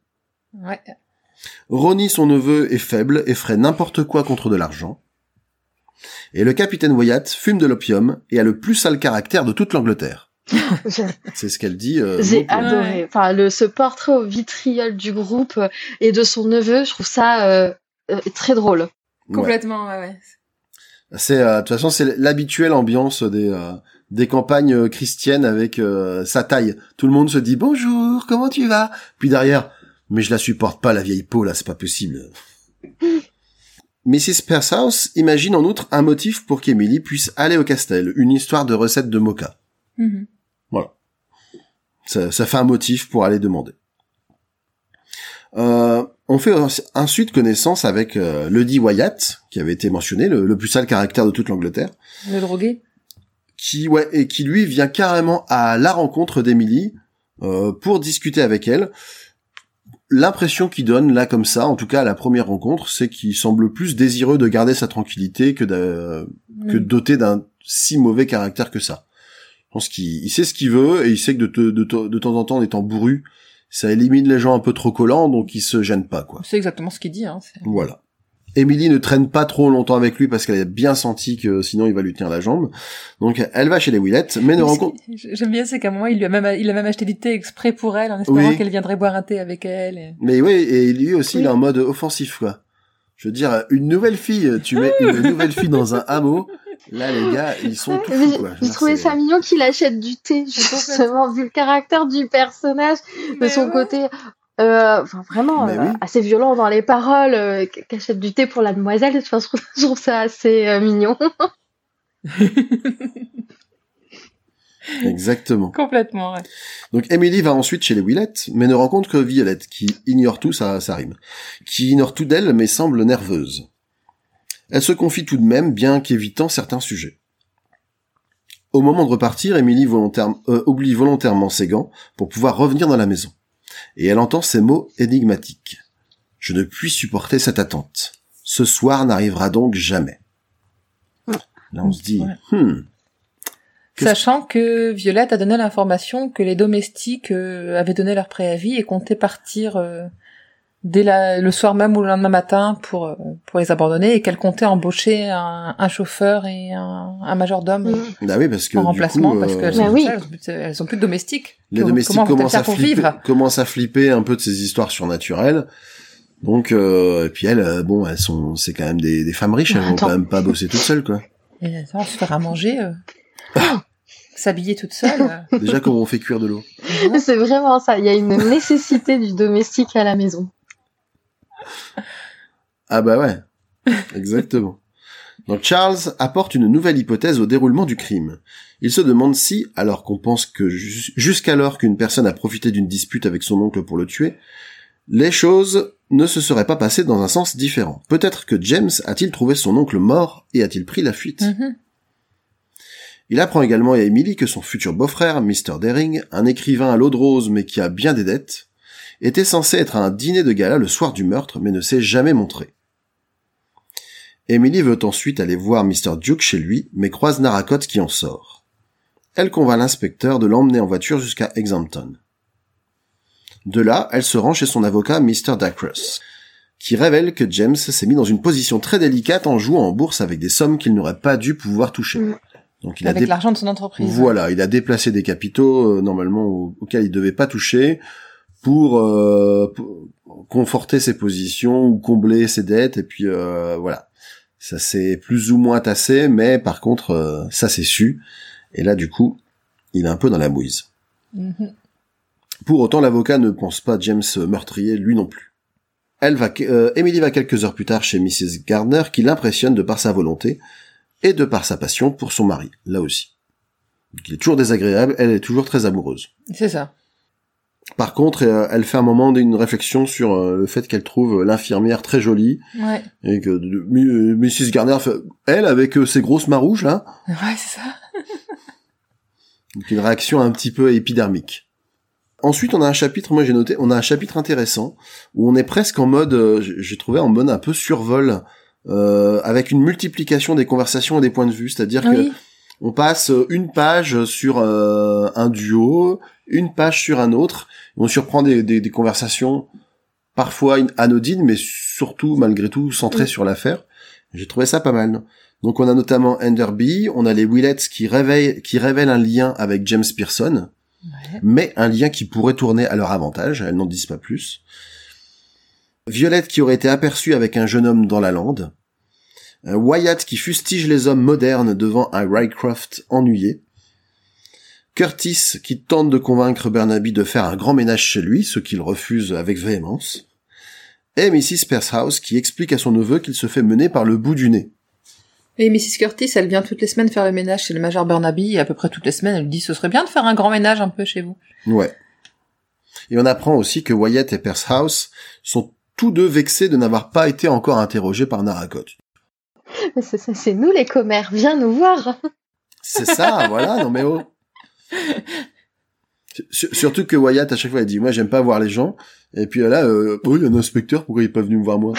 Ouais. Ronnie, son neveu, est faible et ferait n'importe quoi contre de l'argent. Et le capitaine Wyatt fume de l'opium et a le plus sale caractère de toute l'Angleterre. [LAUGHS] C'est ce qu'elle dit. euh, j'ai adoré enfin le ce portrait au vitriol du groupe et de son neveu je trouve ça euh, euh, très drôle. Complètement, ouais, ouais. C'est euh, de toute façon c'est l'habituelle ambiance des euh, des campagnes euh, christiennes avec euh, sa taille. Tout le monde se dit bonjour, comment tu vas? Puis derrière, mais je la supporte pas la vieille peau là, c'est pas possible. [LAUGHS] Mrs. Persehouse imagine en outre un motif pour qu'Emily puisse aller au castel, une histoire de recette de mocha. Mhm. Ça, ça fait un motif pour aller demander. Euh, on fait ensuite connaissance avec euh, Lady Wyatt, qui avait été mentionné, le, le plus sale caractère de toute l'Angleterre. Le drogué. qui ouais et qui lui vient carrément à la rencontre d'Emily euh, pour discuter avec elle. L'impression qu'il donne là comme ça, en tout cas à la première rencontre, c'est qu'il semble plus désireux de garder sa tranquillité que de, que Mm. doté d'un si mauvais caractère que ça. Je pense qu'il il sait ce qu'il veut et il sait que de, te- de, te- de temps en temps, en étant bourru, ça élimine les gens un peu trop collants, donc il se gêne pas quoi. C'est exactement ce qu'il dit. Hein. Voilà. Emily ne traîne pas trop longtemps avec lui parce qu'elle a bien senti que sinon il va lui tenir la jambe. Donc elle va chez les Willett, mais ne rencontre J'aime bien, c'est qu'à un moment, il lui a même, il a même acheté du thé exprès pour elle, en espérant Oui. qu'elle viendrait boire un thé avec elle. et- Mais oui, et lui aussi, Oui. il est en mode offensif, quoi. Je veux dire, une nouvelle fille, tu mets une nouvelle fille dans un hameau, là, les gars, ils sont tout fous, quoi. Je ça mignon qu'il achète du thé, justement, vu le caractère du personnage, de Mais son ouais. côté, euh, enfin vraiment euh, oui. assez violent dans les paroles, euh, qu- qu'achète du thé pour la demoiselle. Enfin, [LAUGHS] je, trouve, je trouve ça assez euh, mignon. Exactement. Complètement, ouais. Donc, Emily va ensuite chez les Willett, mais ne rencontre que Violette, qui ignore tout, ça, ça rime. Qui ignore tout d'elle, mais semble nerveuse. Elle se confie tout de même, bien qu'évitant certains sujets. Au moment de repartir, Emily volontaire- euh, oublie volontairement ses gants pour pouvoir revenir dans la maison. Et elle entend ces mots énigmatiques. Je ne puis supporter cette attente. Ce soir n'arrivera donc jamais. Là, on se dit, Ouais. hmm, Sachant que Violette a donné l'information que les domestiques euh, avaient donné leur préavis et comptaient partir euh, dès la, le soir même ou le lendemain matin pour euh, pour les abandonner et qu'elle comptait embaucher un, un chauffeur et un, un majordome Mm. bah oui, parce que en remplacement coup, parce euh, qu'elles sont, Bah oui. elles sont plus- elles sont plus de domestiques. les domestiques commencent à flipper, commencent à flipper un peu de ces histoires surnaturelles. Donc, euh, et puis elles, euh, bon, elles sont, c'est quand même des, des femmes riches, elles vont Attends. quand même pas bosser toutes seules, quoi. Et attends, se faire à manger, euh, s'habiller toute seule. Déjà, comment on fait cuire de l'eau [LAUGHS] C'est vraiment ça. Il y a une nécessité du domestique à la maison. Ah bah ouais, exactement. Donc Charles apporte une nouvelle hypothèse au déroulement du crime. Il se demande si, alors qu'on pense que jus- jusqu'alors qu'une personne a profité d'une dispute avec son oncle pour le tuer, les choses ne se seraient pas passées dans un sens différent. Peut-être que James a-t-il trouvé son oncle mort et a-t-il pris la fuite? Mhm. Il apprend également à Emily que son futur beau-frère, Mr. Daring, un écrivain à l'eau de rose mais qui a bien des dettes, était censé être à un dîner de gala le soir du meurtre mais ne s'est jamais montré. Emily veut ensuite aller voir Mr. Duke chez lui mais croise Narracott qui en sort. Elle convainc l'inspecteur de l'emmener en voiture jusqu'à Exampton. De là, elle se rend chez son avocat Mr. Dacres, qui révèle que James s'est mis dans une position très délicate en jouant en bourse avec des sommes qu'il n'aurait pas dû pouvoir toucher. Mm. Donc il a Avec dé- l'argent de son entreprise. voilà, il a déplacé des capitaux euh, normalement au- auxquels il devait pas toucher pour, euh, pour conforter ses positions ou combler ses dettes et puis euh, voilà. Ça s'est plus ou moins tassé, mais par contre euh, ça s'est su et là du coup il est un peu dans la mouise. Mhm. Pour autant, l'avocat ne pense pas James meurtrier, lui non plus. Elle va, euh, Emily va quelques heures plus tard chez Mrs. Gardner, qui l'impressionne de par sa volonté et de par sa passion pour son mari, là aussi. Il est toujours désagréable, elle est toujours très amoureuse. C'est ça. Par contre, euh, elle fait un moment d'une réflexion sur euh, le fait qu'elle trouve l'infirmière très jolie et Ouais. que de- euh, Mrs. Gardner, elle avec euh, ses grosses marouches là, Ouais, c'est ça. Donc une réaction un petit peu épidermique. Ensuite, on a un chapitre, moi j'ai noté, on a un chapitre intéressant où on est presque en mode, euh, j'ai trouvé en mode un peu survol, euh, avec une multiplication des conversations et des points de vue, c'est-à-dire que Oui. On passe euh, une page sur euh, un duo, une page sur un autre, et on surprend des, des, des conversations parfois in- anodines, mais surtout malgré tout centrées Oui. sur l'affaire. J'ai trouvé ça pas mal. Donc on a notamment Enderby, on a les Willets qui réveillent, qui révèlent un lien avec James Pearson, Ouais. mais un lien qui pourrait tourner à leur avantage, elles n'en disent pas plus. Violette qui aurait été aperçue avec un jeune homme dans la lande. Euh, Wyatt qui fustige les hommes modernes devant un Rycroft ennuyé. Curtis qui tente de convaincre Burnaby de faire un grand ménage chez lui, ce qu'il refuse avec véhémence. Et Mrs. Percehouse qui explique à son neveu qu'il se fait mener par le bout du nez. Et Mrs. Curtis, elle vient toutes les semaines faire le ménage chez le Major Burnaby, et à peu près toutes les semaines, elle lui dit, ce serait bien de faire un grand ménage un peu chez vous. Ouais. Et on apprend aussi que Wyatt et Percehouse sont tous deux vexés de n'avoir pas été encore interrogés par Narracott. [LAUGHS] C'est ça, c'est nous les commères, viens nous voir. C'est ça, [LAUGHS] voilà, non mais oh. Sur- Surtout que Wyatt, à chaque fois, il dit, moi, j'aime pas voir les gens. Et puis là, euh, oh, il y a un inspecteur, pourquoi il est pas venu me voir moi?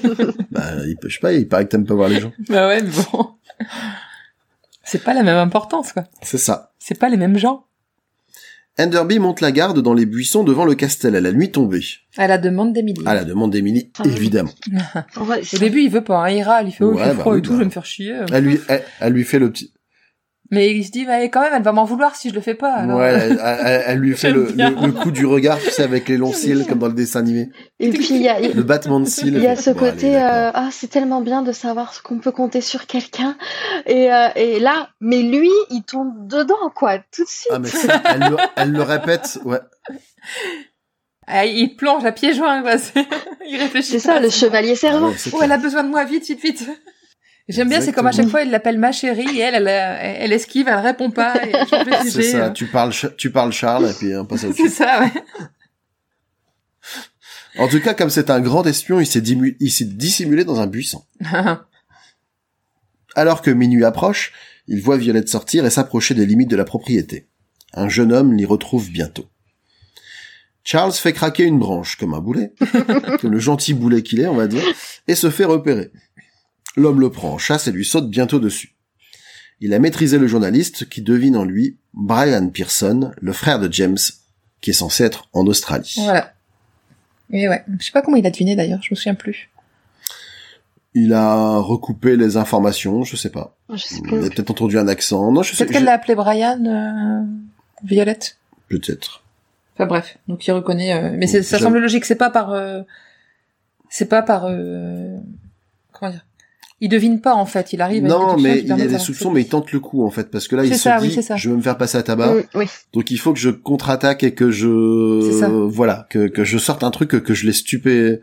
[LAUGHS] Bah, il je sais pas, il paraît que t'aimes pas voir les gens. Bah ouais, mais bon. C'est pas la même importance, quoi. C'est ça. C'est pas les mêmes gens. Enderby monte la garde dans les buissons devant le castel à la nuit tombée. À la demande d'Emily. À la demande d'Emily, Ah évidemment. [LAUGHS] Au début, il veut pas, hein, il râle, il fait, oh, il Ouais, fait bah froid oui, et tout, bah. je vais me faire chier. Elle lui, elle, elle lui fait le petit, Mais il se dit, bah, quand même, elle va m'en vouloir si je le fais pas. alors. ouais, elle, elle- elle lui [LAUGHS] fait le, bien. le, le coup du regard, tu sais, avec les longs cils, comme dans le dessin animé. Et puis il y a, Le battement de cils. il y a ce bon, côté, euh, ah c'est tellement bien de savoir ce qu'on peut compter sur quelqu'un. Et, euh, et là, mais lui, il tombe dedans quoi, tout de suite. Ah, mais ça, elle, le, elle le répète, ouais. Ah, il plonge à pieds joints, quoi. [LAUGHS] il réfléchit. c'est ça, le chevalier Ah servant. ouais, Oh, elle a besoin de moi, vite, vite, vite. J'aime bien, c'est comme à chaque fois, il l'appelle ma chérie, et elle, elle, elle, elle esquive, elle répond pas, et je C'est ça, tu parles, tu parles Charles, et puis on passe à autre [LAUGHS] C'est ça, ouais. En tout cas, comme c'est un grand espion, il s'est dimu- il s'est dissimulé dans un buisson. [LAUGHS] Alors que minuit approche, il voit Violette sortir et s'approcher des limites de la propriété. Un jeune homme l'y retrouve bientôt. Charles fait craquer une branche comme un boulet, comme [LAUGHS] le gentil boulet qu'il est, on va dire, et se fait repérer. L'homme le prend en chasse et lui saute bientôt dessus. Il a maîtrisé le journaliste qui devine en lui Brian Pearson, le frère de James, qui est censé être en Australie. voilà. Et ouais. Je sais pas comment il a deviné d'ailleurs, je me souviens plus. Il a recoupé les informations, je sais pas. Je sais Il plus. a peut-être entendu un accent. Non, je sais Peut-être qu'elle l'a appelé Brian, euh, Violette. Peut-être. Enfin bref, donc il reconnaît. euh, Mais ça semble logique. C'est pas par. euh, C'est pas par. euh, Comment dire Il devine pas en fait. Il arrive. Non, mais il a de des soupçons, mais il tente le coup en fait, parce que là il se ça, oui, dit, je veux me faire passer à tabac, Mm, oui. donc il faut que je contre-attaque et que je, voilà, que, que je sorte un truc que, que je l'ai stupé,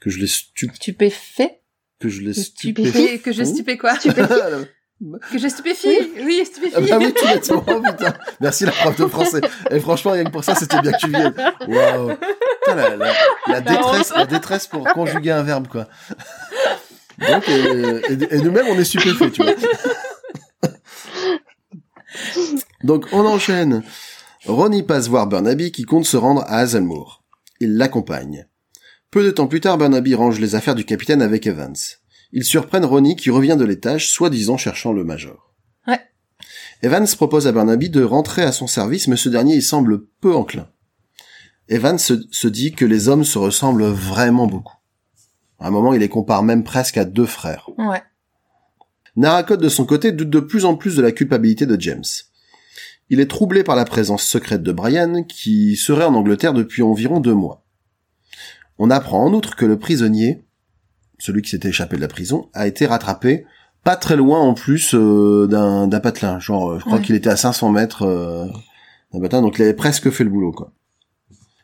que je l'ai stu... Stupéfait. que je l'ai stupéfait. stupéfait. Que je stupé quoi [LAUGHS] [LAUGHS] Que je stupéfie. Oui, stupéfie. Ah bah oui, tout bêtement, putain. Merci la prof de français. Et franchement, rien que pour ça, c'était bien que tu viennes. Waouh. La, la détresse, la détresse pour conjuguer un verbe, quoi. Donc, euh, et, et nous-mêmes, on est stupéfaits, tu vois. [LAUGHS] Donc, on enchaîne. Ronnie passe voir Burnaby qui compte se rendre à Hazelmoor. Il l'accompagne. Peu de temps plus tard, Burnaby range les affaires du capitaine avec Evans. Ils surprennent Ronnie qui revient de l'étage, soi-disant cherchant le major. Ouais. Evans propose à Burnaby de rentrer à son service, mais ce dernier y semble peu enclin. Evans se, se dit que les hommes se ressemblent vraiment beaucoup. À un moment, il les compare même presque à deux frères. Ouais. Naracode de son côté doute de plus en plus de la culpabilité de James. Il est troublé par la présence secrète de Brian, qui serait en Angleterre depuis environ deux mois. On apprend en outre que le prisonnier, celui qui s'était échappé de la prison, a été rattrapé pas très loin en plus euh, d'un patelin. Genre, euh, je crois Ouais. qu'il était à 500 mètres euh, d'un patelin, donc il avait presque fait le boulot, quoi.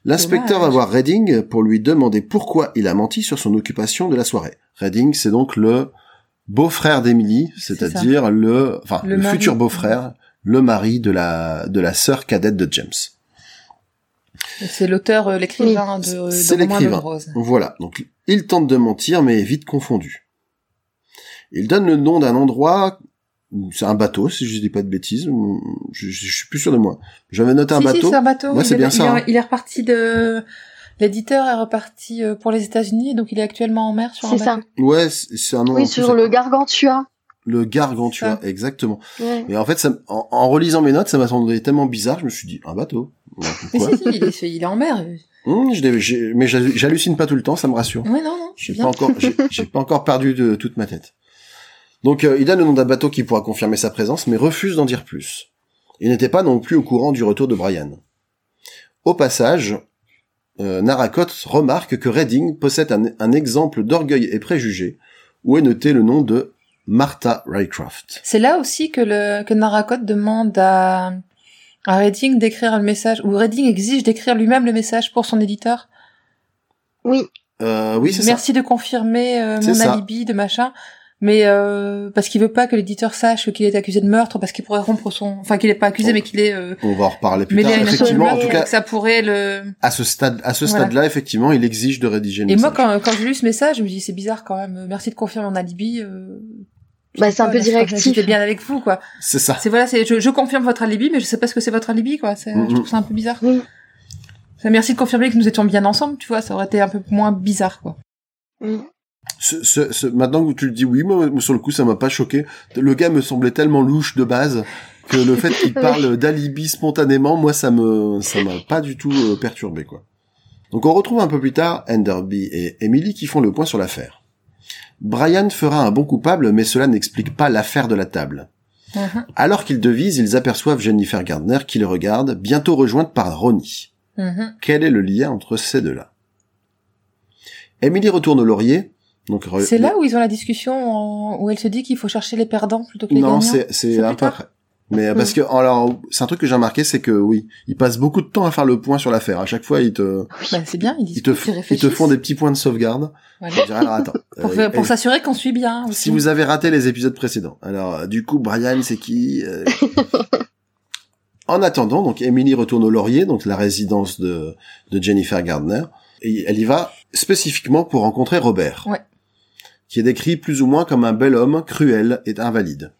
L'inspecteur va voir Redding pour lui demander pourquoi il a menti sur son occupation de la soirée. Redding, c'est donc le beau-frère d'Emily, C'est c'est-à-dire le, enfin, Le futur beau-frère, le mari de la, de la sœur cadette de James. C'est l'auteur, euh, l'écrivain de, de l'écrivain. de Rose. Voilà. Donc, il tente de mentir, mais est vite confondu. Il donne le nom d'un endroit, c'est un bateau, si je dis pas de bêtises, je, je- je suis plus sûr de moi. J'avais noté un si, si, bateau. c'est un bateau. Ouais, il, c'est est, bien il ça, est- hein. il est reparti de... L'éditeur est reparti euh, pour les États-Unis, donc il est actuellement en mer sur un C'est ça. bateau. Ouais, c'est un nom. Oui, sur le Gargantua. le Gargantua, Ça. exactement. Ouais. Mais en fait, ça, en, en relisant mes notes, ça m'a semblé tellement bizarre, je me suis dit, un bateau. Ouais, Mais si, si, il est, il est en mer. Hum, je mais j'hallu- j'hallucine pas tout le temps, ça me rassure. Ouais, non, non, J'ai pas encore, j'ai j'ai pas encore perdu de toute ma tête. Donc, euh, il donne le nom d'un bateau qui pourra confirmer sa présence, mais refuse d'en dire plus. Il n'était pas non plus au courant du retour de Brian. Au passage, euh, Narakot remarque que Redding possède un, un exemple d'orgueil et préjugé, où est noté le nom de Martha Rycroft. C'est là aussi que le que Narakot demande à, à Redding d'écrire le message, ou Redding exige d'écrire lui-même le message pour son éditeur. Oui, Euh, oui, c'est ça. Merci de confirmer euh, mon ça. alibi de machin. Mais euh, parce qu'il veut pas que l'éditeur sache qu'il est accusé de meurtre, parce qu'il pourrait rompre son, enfin qu'il est pas accusé, mais qu'il est euh, On va en reparler plus mêlé tard. Effectivement, en tout cas, ça pourrait le. à ce stade, à ce Voilà. stade-là, effectivement, il exige de rédiger le Et moi, message. quand, quand j'ai lu ce message, je me dis c'est bizarre quand même. Merci de confirmer mon alibi. Euh... Bah, c'est un peu là, je- directif. J'étais bien avec vous, quoi. C'est ça. C'est voilà, c'est je, je confirme votre alibi, mais je sais pas ce que c'est votre alibi, quoi. C'est. Je trouve ça un peu bizarre. Oui. C'est Merci de confirmer que nous étions bien ensemble, tu vois. Ça aurait été un peu moins bizarre, quoi. Mm. Ce, ce, ce- maintenant que tu le dis, oui, moi, sur le coup, ça m'a pas choqué. Le gars me semblait tellement louche de base que le fait qu'il [LAUGHS] parle d'alibi spontanément, moi, ça me, ça m'a pas du tout euh, perturbé, quoi. Donc, on retrouve un peu plus tard Enderby et Emily qui font le point sur l'affaire. Brian fera un bon coupable, mais cela n'explique pas l'affaire de la table. Mhm. Alors qu'ils devisent, ils aperçoivent Jennifer Gardner qui les regarde, bientôt rejointe par Ronnie. Mhm. Quel est le lien entre ces deux-là? Emily retourne au laurier. Donc C'est là où ils ont la discussion en- où elle se dit qu'il faut chercher les perdants plutôt que les Non, gagnants. c'est c'est après. Mais euh, parce que alors c'est un truc que j'ai remarqué, c'est que oui, ils passent beaucoup de temps à faire le point sur l'affaire. À chaque fois, ils te Bah, c'est bien, ils, ils te, ils font des petits points de sauvegarde. Voilà. Je dirais, alors attends. [LAUGHS] Pour, euh, pour s'assurer qu'on suit bien. aussi. si vous avez raté les épisodes précédents, alors euh, du coup Brian c'est qui euh, [LAUGHS] En attendant, donc Emily retourne au Laurier, donc la résidence de, de Jennifer Gardner, et elle y va spécifiquement pour rencontrer Robert, Ouais. Qui est décrit plus ou moins comme un bel homme, cruel et invalide.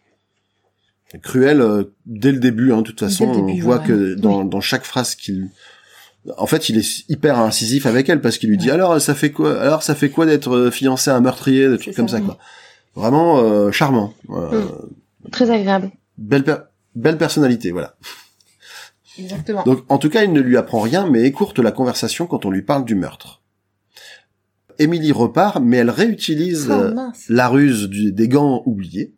Cruel euh, dès le début, hein, de toute façon, début, on voit ouais. que dans, dans chaque phrase qu'il en fait, il est hyper incisif avec elle parce qu'il lui dit alors ça fait quoi alors ça fait quoi d'être euh, fiancé à un meurtrier des trucs comme ça, quoi. Vraiment euh, charmant. Euh, Très agréable. belle per- belle personnalité, voilà. Exactement. Donc en tout cas, il ne lui apprend rien mais écourte la conversation quand on lui parle du meurtre. Émilie repart mais elle réutilise Oh, euh, la ruse du- des gants oubliés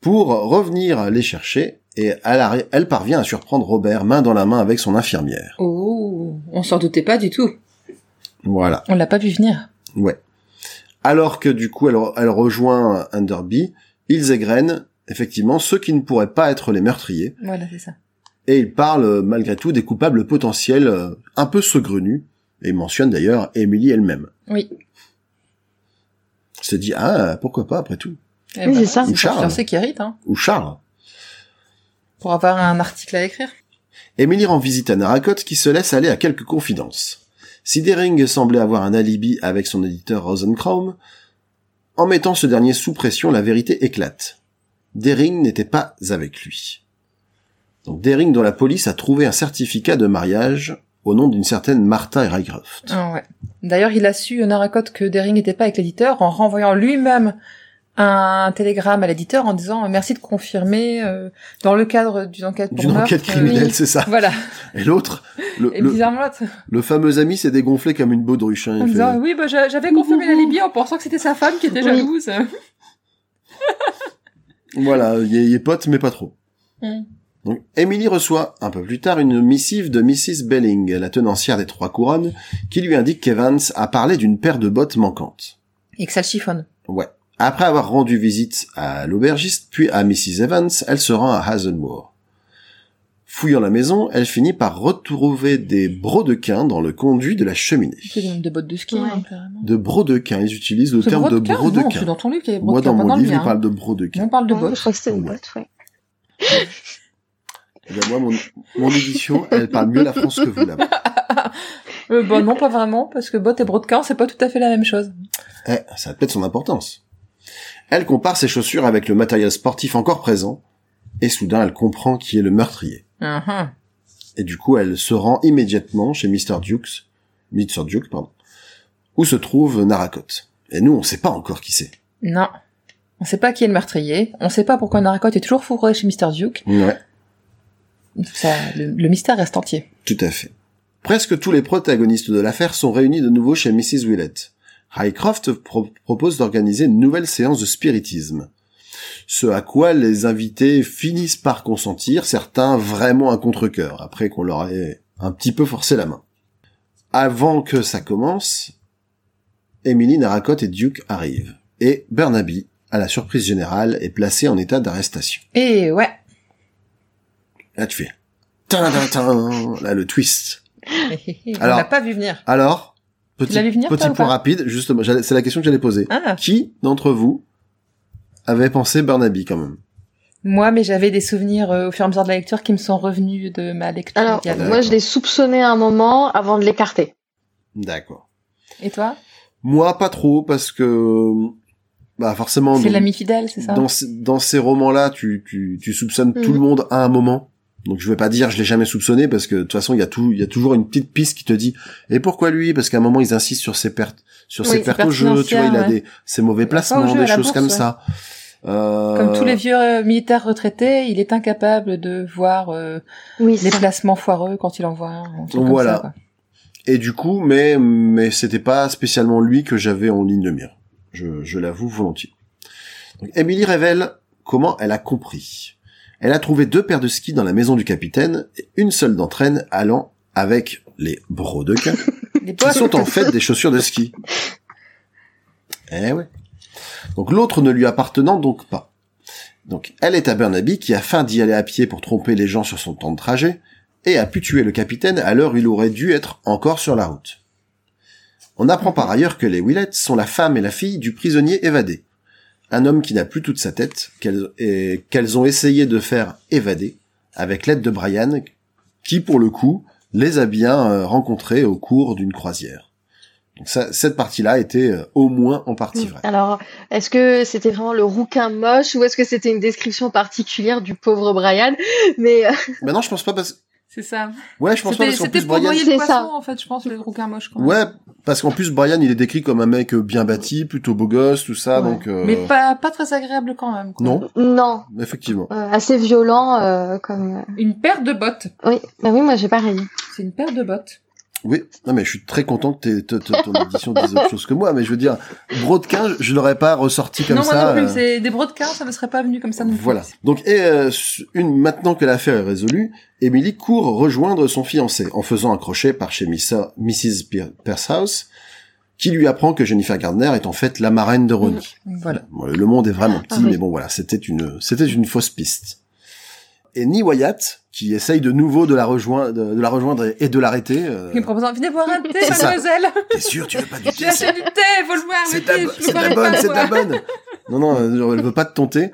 pour revenir les chercher et elle, parvient à surprendre Robert main dans la main avec son infirmière. Oh, on s'en doutait pas du tout. Voilà. On l'a pas vu venir. Ouais. Alors que du coup, elle, elle rejoint Underby, ils égrènent effectivement ceux qui ne pourraient pas être les meurtriers, Voilà, c'est ça. et ils parlent malgré tout des coupables potentiels euh, un peu saugrenus, et ils mentionnent d'ailleurs Emily elle-même. Oui. Se dit, ah, pourquoi pas après tout. Eh Oui, ben, c'est ça. C'est Ou Charles. qui hérite, hein. Ou Charles. Pour avoir un article à écrire. Emily rend visite à Narakot qui se laisse aller à quelques confidences. Si Dering semblait avoir un alibi avec son éditeur Rosencraum, en mettant ce dernier sous pression, la vérité éclate. Dering n'était pas avec lui. Donc Dering dont la police a trouvé un certificat de mariage au nom d'une certaine Martha Rycroft. Ah ouais. D'ailleurs, il a su, Narakot, que Dering n'était pas avec l'éditeur en renvoyant lui-même un télégramme à l'éditeur en disant merci de confirmer euh, dans le cadre d'une enquête pour D'une meurtre, enquête euh, criminelle, c'est ça. Voilà. Et l'autre, le, Et le, bizarrement l'autre, le fameux ami s'est dégonflé comme une baudruche. Hein, en disant oui, bah, j'a- j'avais confirmé l'alibi en pensant que c'était sa femme qui était jalouse. Voilà, il est, il est pote, mais pas trop. Mm. Donc, Emily reçoit un peu plus tard une missive de Mrs. Belling, la tenancière des Trois Couronnes, qui lui indique qu'Evans a parlé d'une paire de bottes manquantes. Et que ça le chiffonne. Ouais. Après avoir rendu visite à l'aubergiste, puis à Mrs. Evans, elle se rend à Hazelmoor. Fouillant la maison, elle finit par retrouver des brodequins dans le conduit de la cheminée. C'est des de bottes de ski, Ouais. hein, carrément. De brodequins, ils utilisent le terme de brodequin brodequins. c'est dans ton livre qu'il y avait Moi, dans pas mon livre, il mien. parle de brodequins. On parle de Ouais, bottes. je crois que c'était une Ouais. botte, ouais. [LAUGHS] Eh ben, moi, mon, mon édition, elle parle mieux la France que vous, là-bas. [LAUGHS] Euh, bah non, pas vraiment, parce que bottes et brodequin, c'est pas tout à fait la même chose. Eh, ça a peut-être son importance. Elle compare ses chaussures avec le matériel sportif encore présent, et soudain elle comprend qui est le meurtrier. Mhm. Et du coup, elle se rend immédiatement chez Mr. Dukes, Mr. Duke, pardon, où se trouve Narakot. Et nous, on sait pas encore qui c'est. Non. On sait pas qui est le meurtrier, on sait pas pourquoi Narakot est toujours fourré chez Mr. Duke. Ouais, Ça, le, le mystère reste entier. tout à fait. Presque tous les protagonistes de l'affaire sont réunis de nouveau chez Mrs. Willett. Highcroft pro- propose d'organiser une nouvelle séance de spiritisme. Ce à quoi les invités finissent par consentir, certains vraiment à contre-cœur, après qu'on leur ait un petit peu forcé la main. Avant que ça commence, Emily, Narakot et Duke arrivent. Et Burnaby, à la surprise générale, est placé en état d'arrestation. Et ouais. Là, tu fais... Là, le twist. [LAUGHS] on Alors- l'a pas vu venir. Alors, petit, venir, petit point rapide, justement, c'est la question que j'allais poser. Ah, Qui d'entre vous avait pensé Burnaby quand même? Moi, mais j'avais des souvenirs euh, au fur et à mesure de la lecture qui me sont revenus de ma lecture. Alors, moi, je l'ai soupçonné un moment avant de l'écarter. D'accord. Et toi? Moi, pas trop, parce que bah forcément C'est l'ami fidèle, c'est ça? dans, ces- dans ces romans-là, tu, tu, tu soupçonnes tout Mhm. le monde à un moment. Donc je vais pas dire je l'ai jamais soupçonné parce que de toute façon il y a tout il y a toujours une petite piste qui te dit et pourquoi lui? Parce qu'à un moment ils insistent sur ses pertes sur Oui, ses pertes au jeu tu vois il a des ses mauvais placements jeu, des choses bourse, comme ouais. ça Euh, Comme tous les vieux euh, militaires retraités, il est incapable de voir euh, Oui, les placements foireux quand il en voit un. un truc comme Voilà. ça, quoi. Et du coup, mais mais c'était pas spécialement lui que j'avais en ligne de mire. Je, je l'avoue volontiers. Donc, Emily révèle comment elle a compris. Elle a trouvé deux paires de skis dans la maison du capitaine, et une seule d'entre elles allant avec les brodequins, [LAUGHS] qui sont en fait des chaussures de ski. Eh ouais. Donc l'autre ne lui appartenant donc pas. Donc elle est à Burnaby qui a faim d'y aller à pied pour tromper les gens sur son temps de trajet et a pu tuer le capitaine à l'heure où il aurait dû être encore sur la route. On apprend par ailleurs que les Willets sont la femme et la fille du prisonnier évadé. Un homme qui n'a plus toute sa tête, qu'elles ont essayé de faire évader avec l'aide de Brian, qui pour le coup les a bien euh, rencontrés au cours d'une croisière. Donc ça, cette partie-là était euh, au moins en partie vraie. Alors, est-ce que c'était vraiment le rouquin moche ou est-ce que c'était une description particulière du pauvre Brian? Mais euh, Mais non, je pense pas parce C'est ça. ouais, je pense pas C'était parce qu'en c'était plus pour Brian, noyer le C'est poisson, ça. en fait, je pense, le rouquin moche. Quoi. ouais, parce qu'en plus Brian, il est décrit comme un mec euh, bien bâti, plutôt beau gosse, tout ça, Ouais. donc euh, Mais pas, pas très agréable quand même. Quoi. non, non, effectivement. euh, assez violent euh, comme. euh, Une paire de bottes. Oui, bah oui, moi j'ai pareil. C'est une paire de bottes. Oui, non mais je suis très content que t'aies- ton édition dise autre chose que moi, mais je veux dire, brodequin, je, je l'aurais pas ressorti comme non, moi ça. non plus. euh, C'est des brodequins, ça ne serait pas venu comme ça non. Voilà. Donc, et, euh, une, maintenant que l'affaire est résolue, Emily court rejoindre son fiancé en faisant un crochet par chez Missa- Mrs. Percehouse, qui lui apprend que Jennifer Gardner est en fait la marraine de Ronnie. Voilà. Bon, Le monde est vraiment petit, Ah oui. mais bon voilà, c'était une, c'était une fausse piste. Et Ni Wyatt, qui essaye de nouveau de la rejoindre, de, de la rejoindre et de l'arrêter. euh, Il me propose venez boire un thé, mademoiselle. T'es sûr, tu veux pas du thé J'ai acheté du thé, faut le boire. C'est de la, thé, de bonne, pas c'est de la bonne. Non, non, euh, genre, elle veut pas te tenter.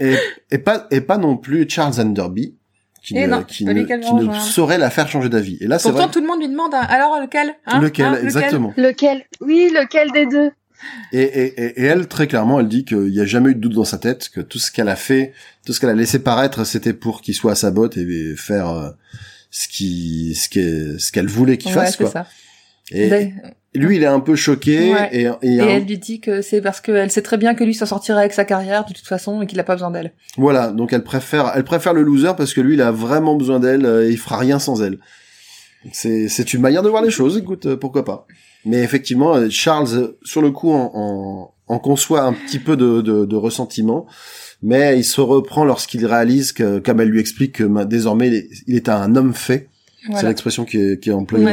Et, et pas, et pas non plus Charles Enderby, qui, Et ne, non, qui, ne, qui ne saurait la faire changer d'avis. Et là, c'est Pourtant, vrai. tout le monde lui demande, hein, alors lequel hein, lequel, hein, exactement. Lequel? Oui, lequel des deux? Et, et, et, et elle, très clairement, elle dit qu'il n'y a jamais eu de doute dans sa tête, que tout ce qu'elle a fait, tout ce qu'elle a laissé paraître, c'était pour qu'il soit à sa botte et faire euh, ce qui, ce qu'elle, ce voulait qu'il Ouais, fasse, quoi. ça. Et D'ailleurs- lui, il est un peu choqué Ouais. et, et, Et un- elle lui dit que c'est parce qu'elle sait très bien que lui s'en sortira avec sa carrière de toute façon et qu'il a pas besoin d'elle. Voilà, donc elle préfère, elle préfère le loser parce que lui, il a vraiment besoin d'elle euh, et il fera rien sans elle. C'est, c'est une manière de voir les choses. Écoute, euh, pourquoi pas. Mais effectivement, euh, Charles, sur le coup, en, en, en conçoit un petit peu de, de, de ressentiment mais il se reprend lorsqu'il réalise que, comme elle lui explique que ma- désormais il est- un homme fait. C'est l'expression qui est, qui est employée Ouais,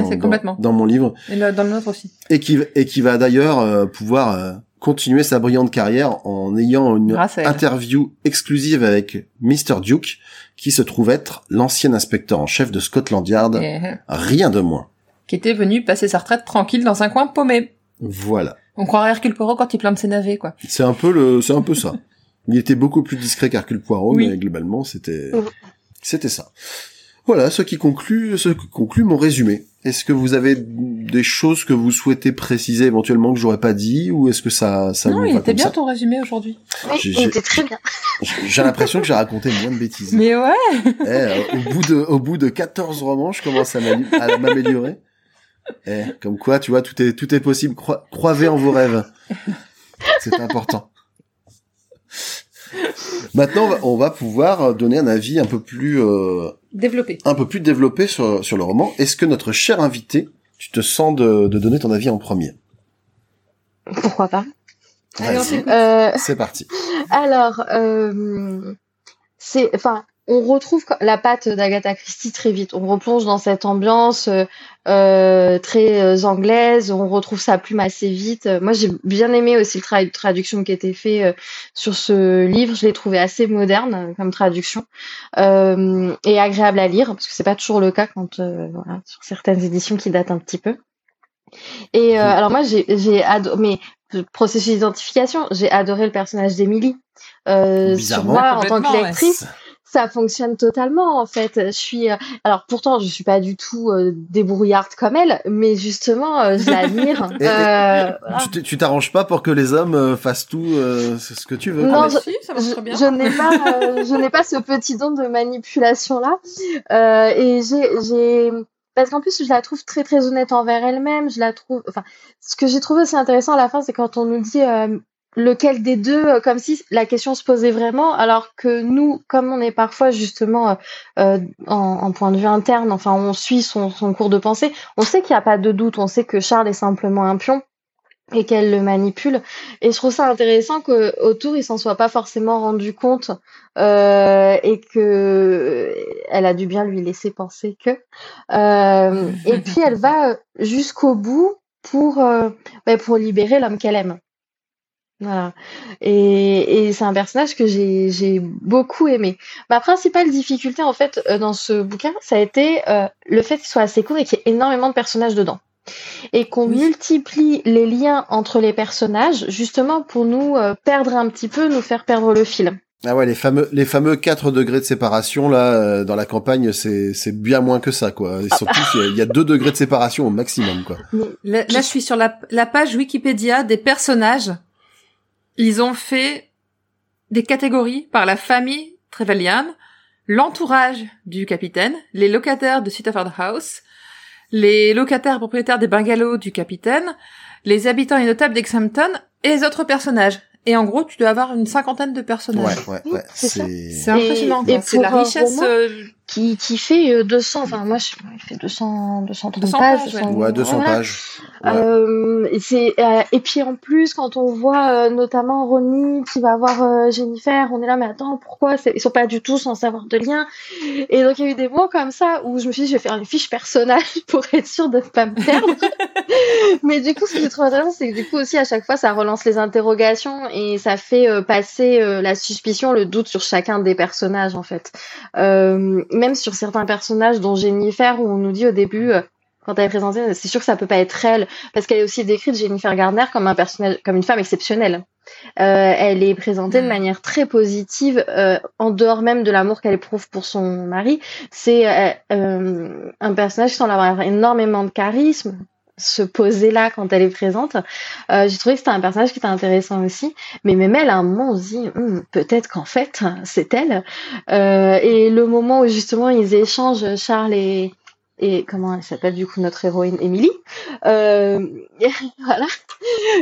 dans, mon livre Et le- dans le nôtre aussi. et qui et qui va d'ailleurs euh, pouvoir euh, continuer sa brillante carrière en ayant une interview exclusive avec Mr Duke qui se trouve être l'ancien inspecteur en chef de Scotland Yard, Et, euh, rien de moins. Qui était venu passer sa retraite tranquille dans un coin paumé. Voilà. On croirait Hercule Poirot quand il plante ses navets, quoi. C'est un peu le c'est un peu ça. Il était beaucoup plus discret qu'Hercule Poirot Oui. mais globalement c'était c'était ça. Voilà, ce qui conclut ce qui conclut mon résumé. Est-ce que vous avez des choses que vous souhaitez préciser éventuellement que j'aurais pas dit ou est-ce que ça ça non, vous il était bien ton résumé aujourd'hui. Oui, J'ai- il j'ai- était très bien. J'ai l'impression que j'ai raconté moins de bêtises. Mais ouais. Eh, au bout de, au bout de 14 romans, je commence à m'améliorer. Eh, comme quoi, tu vois, tout est, tout est possible. Croi- croyez en vos rêves. C'est important. Maintenant, on va, on va pouvoir donner un avis un peu plus, euh, Développé. un peu plus développé sur, sur le roman. Est-ce que notre cher invité, tu te sens de, de donner ton avis en premier? Pourquoi pas? Euh, c'est parti. Alors, euh, c'est, enfin, on retrouve la patte d'Agatha Christie très vite. On replonge dans cette ambiance euh, euh, très euh, anglaise. On retrouve sa plume assez vite. Moi, j'ai bien aimé aussi le travail de traduction qui a été fait euh, sur ce livre. Je l'ai trouvé assez moderne comme traduction euh, et agréable à lire parce que c'est pas toujours le cas quand euh, voilà, sur certaines éditions qui datent un petit peu. Et alors moi, j'ai, j'ai adoré, mais le processus d'identification, j'ai adoré le personnage d'Emily. Euh, moi, en tant que ouais. Ça fonctionne totalement en fait. Je suis, euh, alors pourtant, je suis pas du tout euh, débrouillarde comme elle, mais justement, euh, je l'admire. [LAUGHS] Euh, voilà. Tu t'arranges pas pour que les hommes euh, fassent tout euh, ce que tu veux. Non, Ah, je- si, ça marche je, très bien. je n'ai pas, euh, je n'ai pas ce petit don de manipulation là, euh, et j'ai, j'ai, parce qu'en plus je la trouve très très honnête envers elle-même. Je la trouve, enfin, ce que j'ai trouvé aussi intéressant à la fin, c'est quand on nous dit euh, lequel des deux, euh, comme si la question se posait vraiment, alors que nous, comme on est parfois justement euh, euh, en, en point de vue interne, enfin, on suit son, son cours de pensée, on sait qu'il n'y a pas de doute, on sait que Charles est simplement un pion et qu'elle le manipule. Et je trouve ça intéressant que autour il s'en soit pas forcément rendu compte euh, et que elle a dû bien lui laisser penser que. Euh, et puis elle va jusqu'au bout pour euh, ben, pour libérer l'homme qu'elle aime. Voilà. Et, et c'est un personnage que j'ai j'ai beaucoup aimé. Ma principale difficulté en fait euh, dans ce bouquin, ça a été euh, le fait qu'il soit assez court et qu'il y ait énormément de personnages dedans et qu'on Oui. multiplie les liens entre les personnages justement pour nous euh, perdre un petit peu, nous faire perdre le fil. Ah ouais, les fameux, les fameux 4 degrés de séparation, là, euh, dans la campagne, c'est, c'est bien moins que ça, quoi. Et surtout, il y a- il y, a 2 degrés de séparation au maximum, quoi. Là, là, je suis sur la, la page Wikipédia des personnages. Ils ont fait des catégories par la famille Trevelyan, l'entourage du capitaine, les locataires de Sitaford House, les locataires propriétaires des bungalows du capitaine, les habitants et notables d'Exhampton et les autres personnages. Et en gros, tu dois avoir une cinquantaine de personnages. Ouais, ouais, ouais. c'est impressionnant. Et-. C'est la un richesse. roman, euh, Qui, qui fait euh, 200, enfin moi je, il fait 200, 230 200 pages. pages, ouais. 200, ouais, 200 voilà. pages. Ouais. Euh, et c'est euh, et puis en plus quand on voit euh, notamment Ronnie qui va voir euh, Jennifer, on est là mais attends pourquoi ils sont pas du tout sans avoir de lien? Et donc il y a eu des mots comme ça où je me suis dit je vais faire une fiche personnage [LAUGHS] pour être sûre de ne pas me perdre. [LAUGHS] mais du coup ce que j'ai trouvé intéressant c'est que du coup aussi à chaque fois ça relance les interrogations et ça fait euh, passer euh, la suspicion, le doute sur chacun des personnages en fait. Euh, même sur certains personnages dont Jennifer où on nous dit au début euh, quand elle est présentée, c'est sûr que ça peut pas être elle, parce qu'elle est aussi décrite Jennifer Garner comme un personnage, comme une femme exceptionnelle. Euh, elle est présentée de manière très positive, euh, en dehors même de l'amour qu'elle éprouve pour son mari. C'est euh, un personnage qui semble avoir énormément de charisme, se poser là quand elle est présente. Euh, J'ai trouvé que c'était un personnage qui était intéressant aussi, mais même elle, à un moment, on se dit Hum, peut-être qu'en fait [LAUGHS] c'est elle. Euh, et le moment où justement ils échangent, Charles et et comment elle s'appelle du coup notre héroïne Emily euh, [LAUGHS] voilà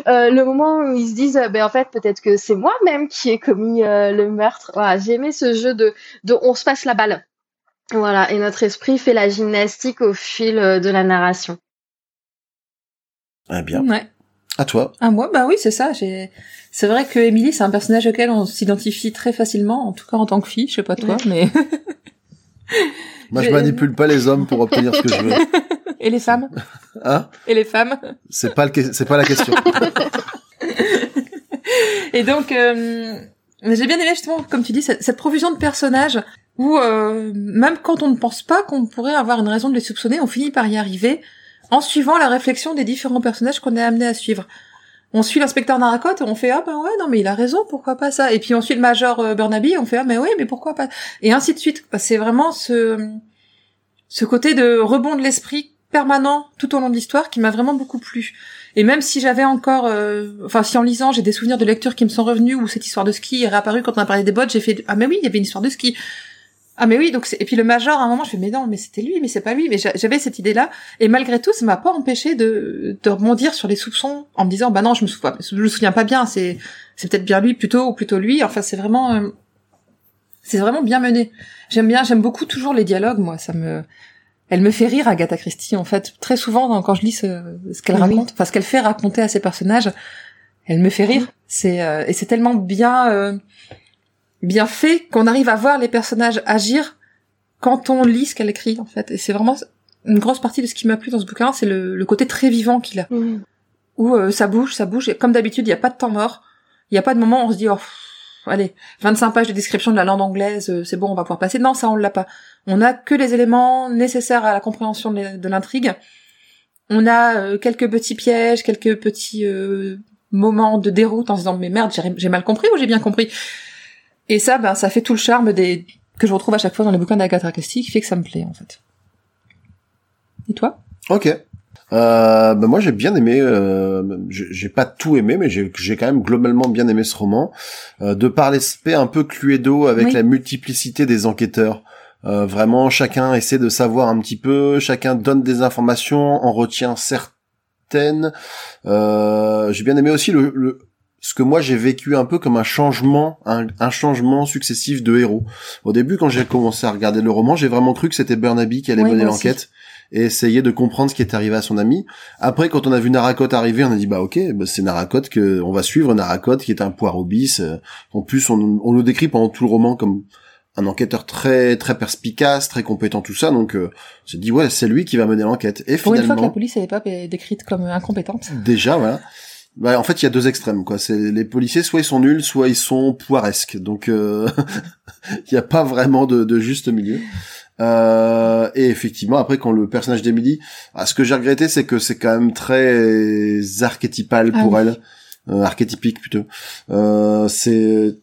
Euh, le moment où ils se disent euh, ben en fait peut-être que c'est moi-même qui ai commis euh, le meurtre voilà j'ai aimé ce jeu de de on se passe la balle voilà et notre esprit fait la gymnastique au fil de la narration Ah, bien. Ouais. À toi. À moi, bah oui, c'est ça. J'ai, c'est vrai que Emily, c'est un personnage auquel on s'identifie très facilement, en tout cas en tant que fille. Je sais pas toi, mais. [LAUGHS] Moi, je manipule pas les hommes pour obtenir ce que je veux. Et les femmes? Hein? Et les femmes? C'est pas le, c'est pas la question. [LAUGHS] Et donc, euh, j'ai bien aimé justement, comme tu dis, cette, cette profusion de personnages où euh, même quand on ne pense pas qu'on pourrait avoir une raison de les soupçonner, on finit par y arriver en suivant la réflexion des différents personnages qu'on est amené à suivre. On suit l'inspecteur Naracotte et on fait ah ben ouais non mais il a raison pourquoi pas ça? Et puis on suit le major euh, Burnaby on fait ah mais ouais mais pourquoi pas? Et ainsi de suite. C'est vraiment ce ce côté de rebond de l'esprit permanent tout au long de l'histoire qui m'a vraiment beaucoup plu. Et même si j'avais encore, euh, enfin si en lisant j'ai des souvenirs de lecture qui me sont revenus où cette histoire de ski est réapparue quand on a parlé des bottes, j'ai fait ah mais oui il y avait une histoire de ski. Ah mais oui donc et puis le major à un moment je fais mais non mais c'était lui mais c'est pas lui. Mais j'a- j'avais cette idée là et malgré tout ça m'a pas empêché de de rebondir sur les soupçons en me disant bah non je me souviens je me souviens pas bien. C'est c'est peut-être bien lui plutôt ou plutôt lui. Enfin c'est vraiment euh, c'est vraiment bien mené. J'aime bien j'aime beaucoup toujours les dialogues moi. Ça me elle me fait rire Agatha Christie en fait. Très souvent quand je lis ce, ce qu'elle Oui. raconte enfin ce qu'elle fait raconter à ses personnages elle me fait rire. C'est euh, et c'est tellement bien euh, bien fait qu'on arrive à voir les personnages agir quand on lit ce qu'elle écrit en fait et c'est vraiment une grosse partie de ce qui m'a plu dans ce bouquin c'est le, le côté très vivant qu'il a où euh, ça bouge, ça bouge. Et comme d'habitude, il n'y a pas de temps mort. Il n'y a pas de moment où on se dit, oh, pff, allez, 25 pages de description de la langue anglaise, euh, c'est bon, on va pouvoir passer. Non, ça, on l'a pas. On a que les éléments nécessaires à la compréhension de l'in- de l'intrigue. On a euh, quelques petits pièges, quelques petits euh, moments de déroute en se disant, mais merde, j'ai mal compris ou j'ai bien compris? Et ça, ben, ça fait tout le charme des que je retrouve à chaque fois dans les bouquins d'Agatha Christie, qui fait que ça me plaît, en fait. Et toi? Ok. Euh, bah moi j'ai bien aimé, euh, j'ai pas tout aimé, mais j'ai j'ai quand même globalement bien aimé ce roman, euh, de par l'aspect un peu cluedo avec Oui. la multiplicité des enquêteurs. Euh, vraiment, chacun essaie de savoir un petit peu, chacun donne des informations, en retient certaines. Euh, j'ai bien aimé aussi le, le ce que moi j'ai vécu un peu comme un changement, un, un changement successif de héros. Au début, quand j'ai commencé à regarder le roman, j'ai vraiment cru que c'était Burnaby qui allait mener l'enquête et essayer de comprendre ce qui est arrivé à son ami. Après, quand on a vu Naracotte arriver, on a dit bah ok, bah, c'est Naracotte que on va suivre Naracotte qui est un poireau bis. Euh, En plus, on, on le décrit pendant tout le roman comme un enquêteur très très perspicace, très compétent, tout ça. Donc, euh, on s'est dit ouais, c'est lui qui va mener l'enquête. Et Pour une fois que la finalement, police n'est pas euh, décrite comme incompétente. déjà voilà. Bah, en fait, il y a deux extrêmes, quoi. C'est les policiers, soit ils sont nuls, soit ils sont poiresques. Donc, euh, [LAUGHS] il n'y a pas vraiment de, de juste milieu. Euh, et effectivement, après, quand le personnage d'Emily, ah, ce que j'ai regretté, c'est que c'est quand même très archétypal Ah pour oui. elle, euh, archétypique plutôt. Euh, c'est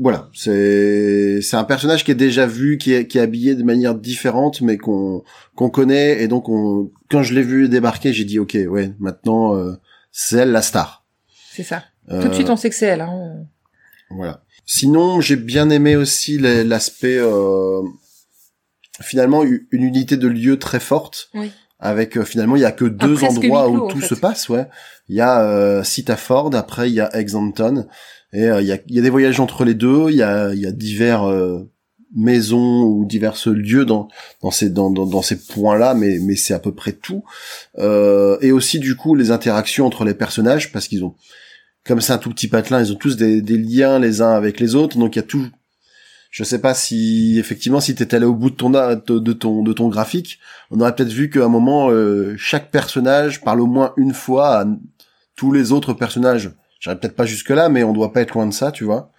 voilà, c'est c'est un personnage qui est déjà vu, qui est qui est habillé de manière différente, mais qu'on qu'on connaît et donc on quand je l'ai vu débarquer, j'ai dit ok, ouais, maintenant euh, c'est elle la star. C'est ça. Euh, Tout de suite, on sait que c'est elle. Hein. voilà. Sinon, j'ai bien aimé aussi la- l'aspect euh, finalement une unité de lieu très forte. Oui. Avec euh, finalement, il y a que deux endroits où en tout fait. se passe. Ouais. Il y a euh, Sitaford, après il y a Exhampton, et euh, il y a y a des voyages entre les deux. Il y a y a divers euh, maisons ou divers lieux dans dans ces dans dans, ces points-là, mais mais c'est à peu près tout. Euh, et aussi du coup les interactions entre les personnages parce qu'ils ont comme c'est un tout petit patelin, ils ont tous des, des liens les uns avec les autres, donc il y a tout. Je sais pas si effectivement si t'étais allé au bout de ton de, de ton de ton graphique, on aurait peut-être vu qu'à un moment euh, chaque personnage parle au moins une fois à tous les autres personnages. J'irai peut-être pas jusque là, mais on doit pas être loin de ça, tu vois.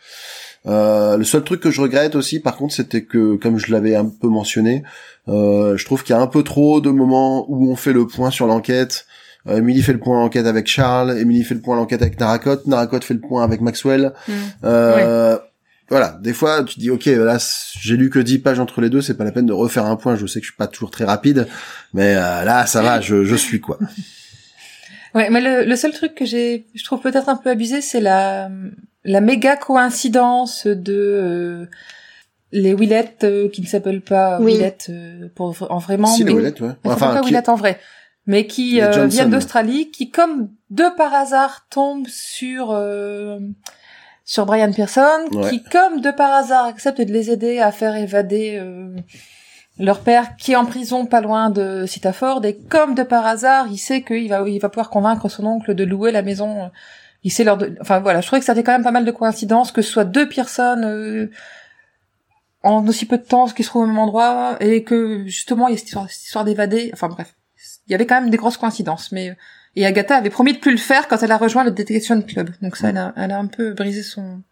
Euh, le seul truc que je regrette aussi, par contre, c'était que, comme je l'avais un peu mentionné, euh, je trouve qu'il y a un peu trop de moments où on fait le point sur l'enquête. Euh, Emily fait le point à l'enquête avec Charles, Emily fait le point à l'enquête avec Naracotte, Naracotte fait le point avec Maxwell. Mm. Euh, Voilà, des fois tu dis ok, là j'ai lu que 10 pages entre les deux, c'est pas la peine de refaire un point. Je sais que je suis pas toujours très rapide, mais euh, là ça va, je, je suis quoi. Ouais, mais le, le seul truc que j'ai, je trouve peut-être un peu abusé, c'est la la méga coïncidence de euh, les Willett euh, qui ne s'appellent pas Oui. Willett euh, pour en vraiment. si les ouais. Enfin, pas qui- Willett en vrai, mais qui euh, viennent d'Australie, qui comme de par hasard tombent sur euh, sur Brian Pearson, Ouais. qui comme de par hasard accepte de les aider à faire évader euh, leur père qui est en prison pas loin de Sitaford et comme de par hasard, il sait qu'il va il va pouvoir convaincre son oncle de louer la maison. Il sait leur de... enfin voilà, je trouvais que ça fait quand même pas mal de coïncidences que ce soit deux personnes euh, en aussi peu de temps qui se trouvent au même endroit et que justement il y a cette histoire, cette histoire d'évader. Enfin bref, il y avait quand même des grosses coïncidences, mais et Agatha avait promis de plus le faire quand elle a rejoint le Detection Club. Donc ça, elle a, elle a un peu brisé son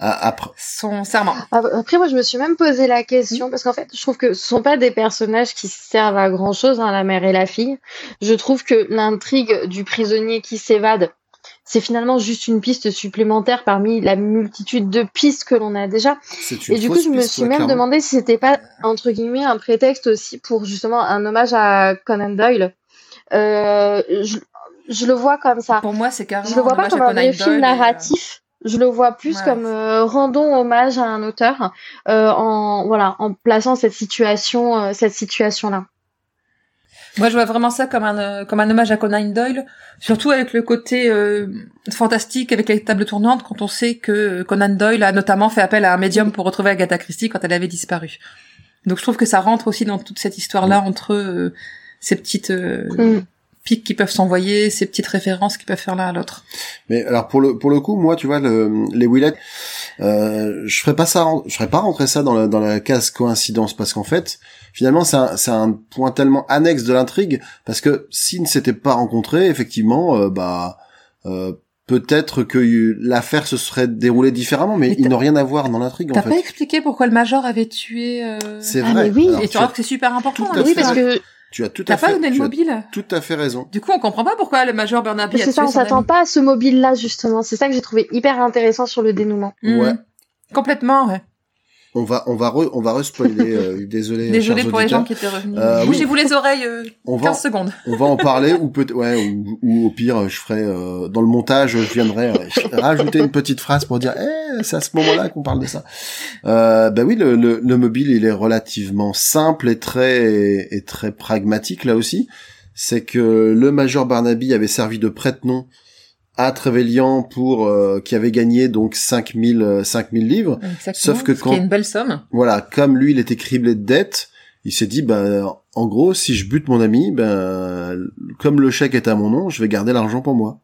Ah, après, son serment. Ah, Après, moi, je me suis même posé la question, parce qu'en fait, je trouve que ce sont pas des personnages qui servent à grand chose, hein, la mère et la fille. Je trouve que l'intrigue du prisonnier qui s'évade, c'est finalement juste une piste supplémentaire parmi la multitude de pistes que l'on a déjà. Et du coup, je me piste, suis ouais, même clairement. demandé si c'était pas, entre guillemets, un prétexte aussi pour justement un hommage à Conan Doyle. Euh, je, je le vois comme ça. Pour moi, c'est carrément Je le vois un pas comme un film euh, narratif. Je le vois plus Ouais. comme euh, rendons hommage à un auteur euh, en voilà en plaçant cette situation euh, cette situation là. Moi, je vois vraiment ça comme un euh, comme un hommage à Conan Doyle, surtout avec le côté euh, fantastique avec les tables tournantes, quand on sait que Conan Doyle a notamment fait appel à un médium pour retrouver Agatha Christie quand elle avait disparu. Donc, je trouve que ça rentre aussi dans toute cette histoire-là entre euh, ces petites euh, Mm. pics qui peuvent s'envoyer, ces petites références qui peuvent faire l'un à l'autre. Mais alors pour le pour le coup, moi, tu vois, le, les Willett, euh, je ferais pas ça, je ferais pas rentrer ça dans la dans la case coïncidence parce qu'en fait, finalement, c'est un c'est un point tellement annexe de l'intrigue parce que s'ils ne s'étaient pas rencontrés, effectivement, euh, bah euh, peut-être que l'affaire se serait déroulée différemment, mais Mais ils n'ont rien à voir dans l'intrigue en T'as pas fait. expliqué pourquoi le Major avait tué... Euh... C'est Ah, vrai. mais oui. Alors, Et tu, vois que c'est super important. hein, Oui parce que tu as tout à T'as fait, pas donné le mobile tout à fait raison. Du coup, on comprend pas pourquoi le Major Burnaby c'est ça on s'attend pas à ce mobile là justement. C'est ça que j'ai trouvé hyper intéressant sur le dénouement. Mhm. Ouais. Complètement, ouais. On va on va re, on va respoiler. [LAUGHS] euh, désolé. Désolé chers pour les gens qui étaient revenus. Euh, oui. Bougez-vous les oreilles euh, On 15 va secondes. on va en parler ou peut ouais ou, ou au pire je ferai euh, dans le montage je viendrai euh, rajouter une petite phrase pour dire eh c'est à ce moment-là qu'on parle de ça euh, bah oui le, le, le mobile il est relativement simple et très et très pragmatique là aussi c'est que le major Barnaby avait servi de prête-nom à Trevelyan pour euh, qui avait gagné donc 5000 euh, 5000 livres Exactement. Sauf que Ce quand- qui est une belle somme. voilà, comme lui, il était criblé de dettes, il s'est dit, ben, en gros, si je bute mon ami, ben, comme le chèque est à mon nom, je vais garder l'argent pour moi.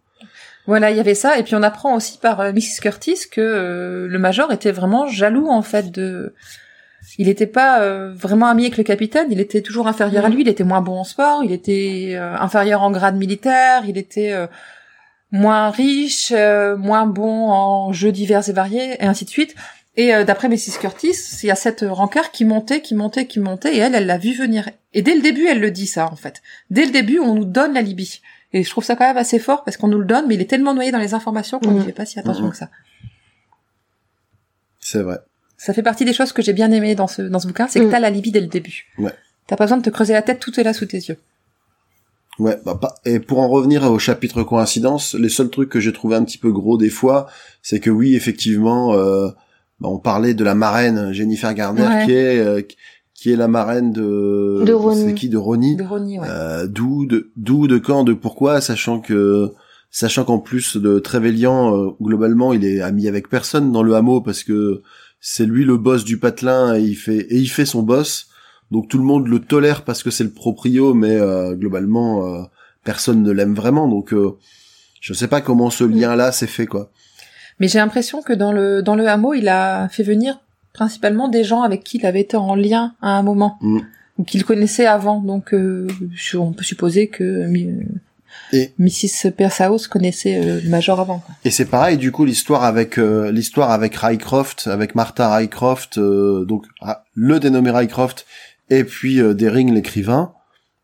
Voilà, il y avait ça. Et puis on apprend aussi par euh, Mrs. Curtis que euh, le Major était vraiment jaloux en fait de. Il n'était pas euh, vraiment ami avec le capitaine. Il était toujours inférieur à lui. Il était moins bon en sport. Il était euh, inférieur en grade militaire. Il était euh, moins riche, euh, moins bon en jeux divers et variés, et ainsi de suite. Et euh, d'après Mrs. Curtis, il y a cette rancœur qui montait, qui montait, qui montait, et elle, elle l'a vu venir. Et dès le début, elle le dit ça, en fait. Dès le début, on nous donne la Libye. Et je trouve ça quand même assez fort, parce qu'on nous le donne, mais il est tellement noyé dans les informations qu'on Mhm. n'y fait pas si attention Mhm. que ça. C'est vrai. Ça fait partie des choses que j'ai bien aimées dans ce, dans ce bouquin, c'est que Mhm. t'as la Libye dès le début. Ouais. T'as pas besoin de te creuser la tête, tout est là sous tes yeux. Ouais, bah, pas- et pour en revenir au chapitre coïncidence, les seuls trucs que j'ai trouvé un petit peu gros des fois, c'est que oui, effectivement, euh, bah, on parlait de la marraine Jennifer Garner, Ouais. qui est euh, qui est la marraine de De Ronnie. c'est qui de Ronnie, De Ronnie, ouais. Euh, d'où de d'où de quand de pourquoi sachant que sachant qu'en plus de Trevelyan euh, globalement il est ami avec personne dans le hameau parce que c'est lui le boss du patelin et il fait et il fait son boss donc tout le monde le tolère parce que c'est le proprio mais euh, globalement euh, personne ne l'aime vraiment donc euh, je sais pas comment ce lien là s'est fait quoi Mais j'ai l'impression que dans le, dans le hameau, il a fait venir principalement des gens avec qui il avait été en lien à un moment. Mm. Ou qu'il connaissait avant. Donc, euh, on peut supposer que euh, Et- Mrs. Persaus connaissait euh, le Major avant. quoi. Et c'est pareil, du coup, l'histoire avec euh, l'histoire avec Rycroft, avec Martha Rycroft, euh, donc ah, le dénommé Rycroft, et puis euh, Dering l'écrivain.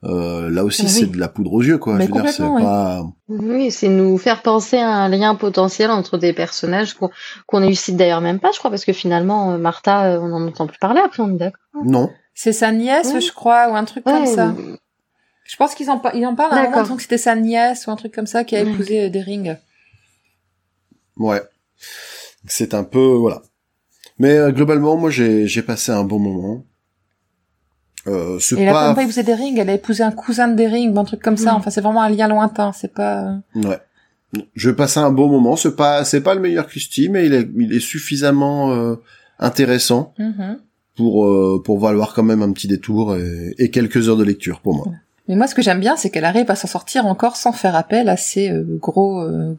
Euh, là aussi, Ah oui. c'est de la poudre aux yeux, quoi. Mais Je veux dire, c'est pas. Oui, c'est nous faire penser à un lien potentiel entre des personnages qu'on qu'on élucide d'ailleurs même pas, je crois, parce que finalement, euh, Martha, euh, on n'en entend plus parler après, on est d'accord. Non. C'est sa nièce, je crois, ou un truc comme ça. Je pense qu'ils en, ils en parlent à un moment, que c'était sa nièce ou un truc comme ça qui a épousé euh, Dering. Ouais. C'est un peu voilà. Mais euh, globalement, moi, j'ai j'ai passé un bon moment. Euh, Et la pas épousé Dering, elle a épousé un cousin de Dering un truc comme ça. Mm. Enfin, c'est vraiment un lien lointain, c'est pas... Ouais. Je passais un bon moment. C'est pas c'est pas le meilleur Christie, mais il est il est suffisamment euh, intéressant. Mhm. pour euh, pour valoir quand même un petit détour et, et quelques heures de lecture pour moi. Mais moi, ce que j'aime bien, c'est qu'elle arrive à s'en sortir encore sans faire appel à ces euh, gros, euh,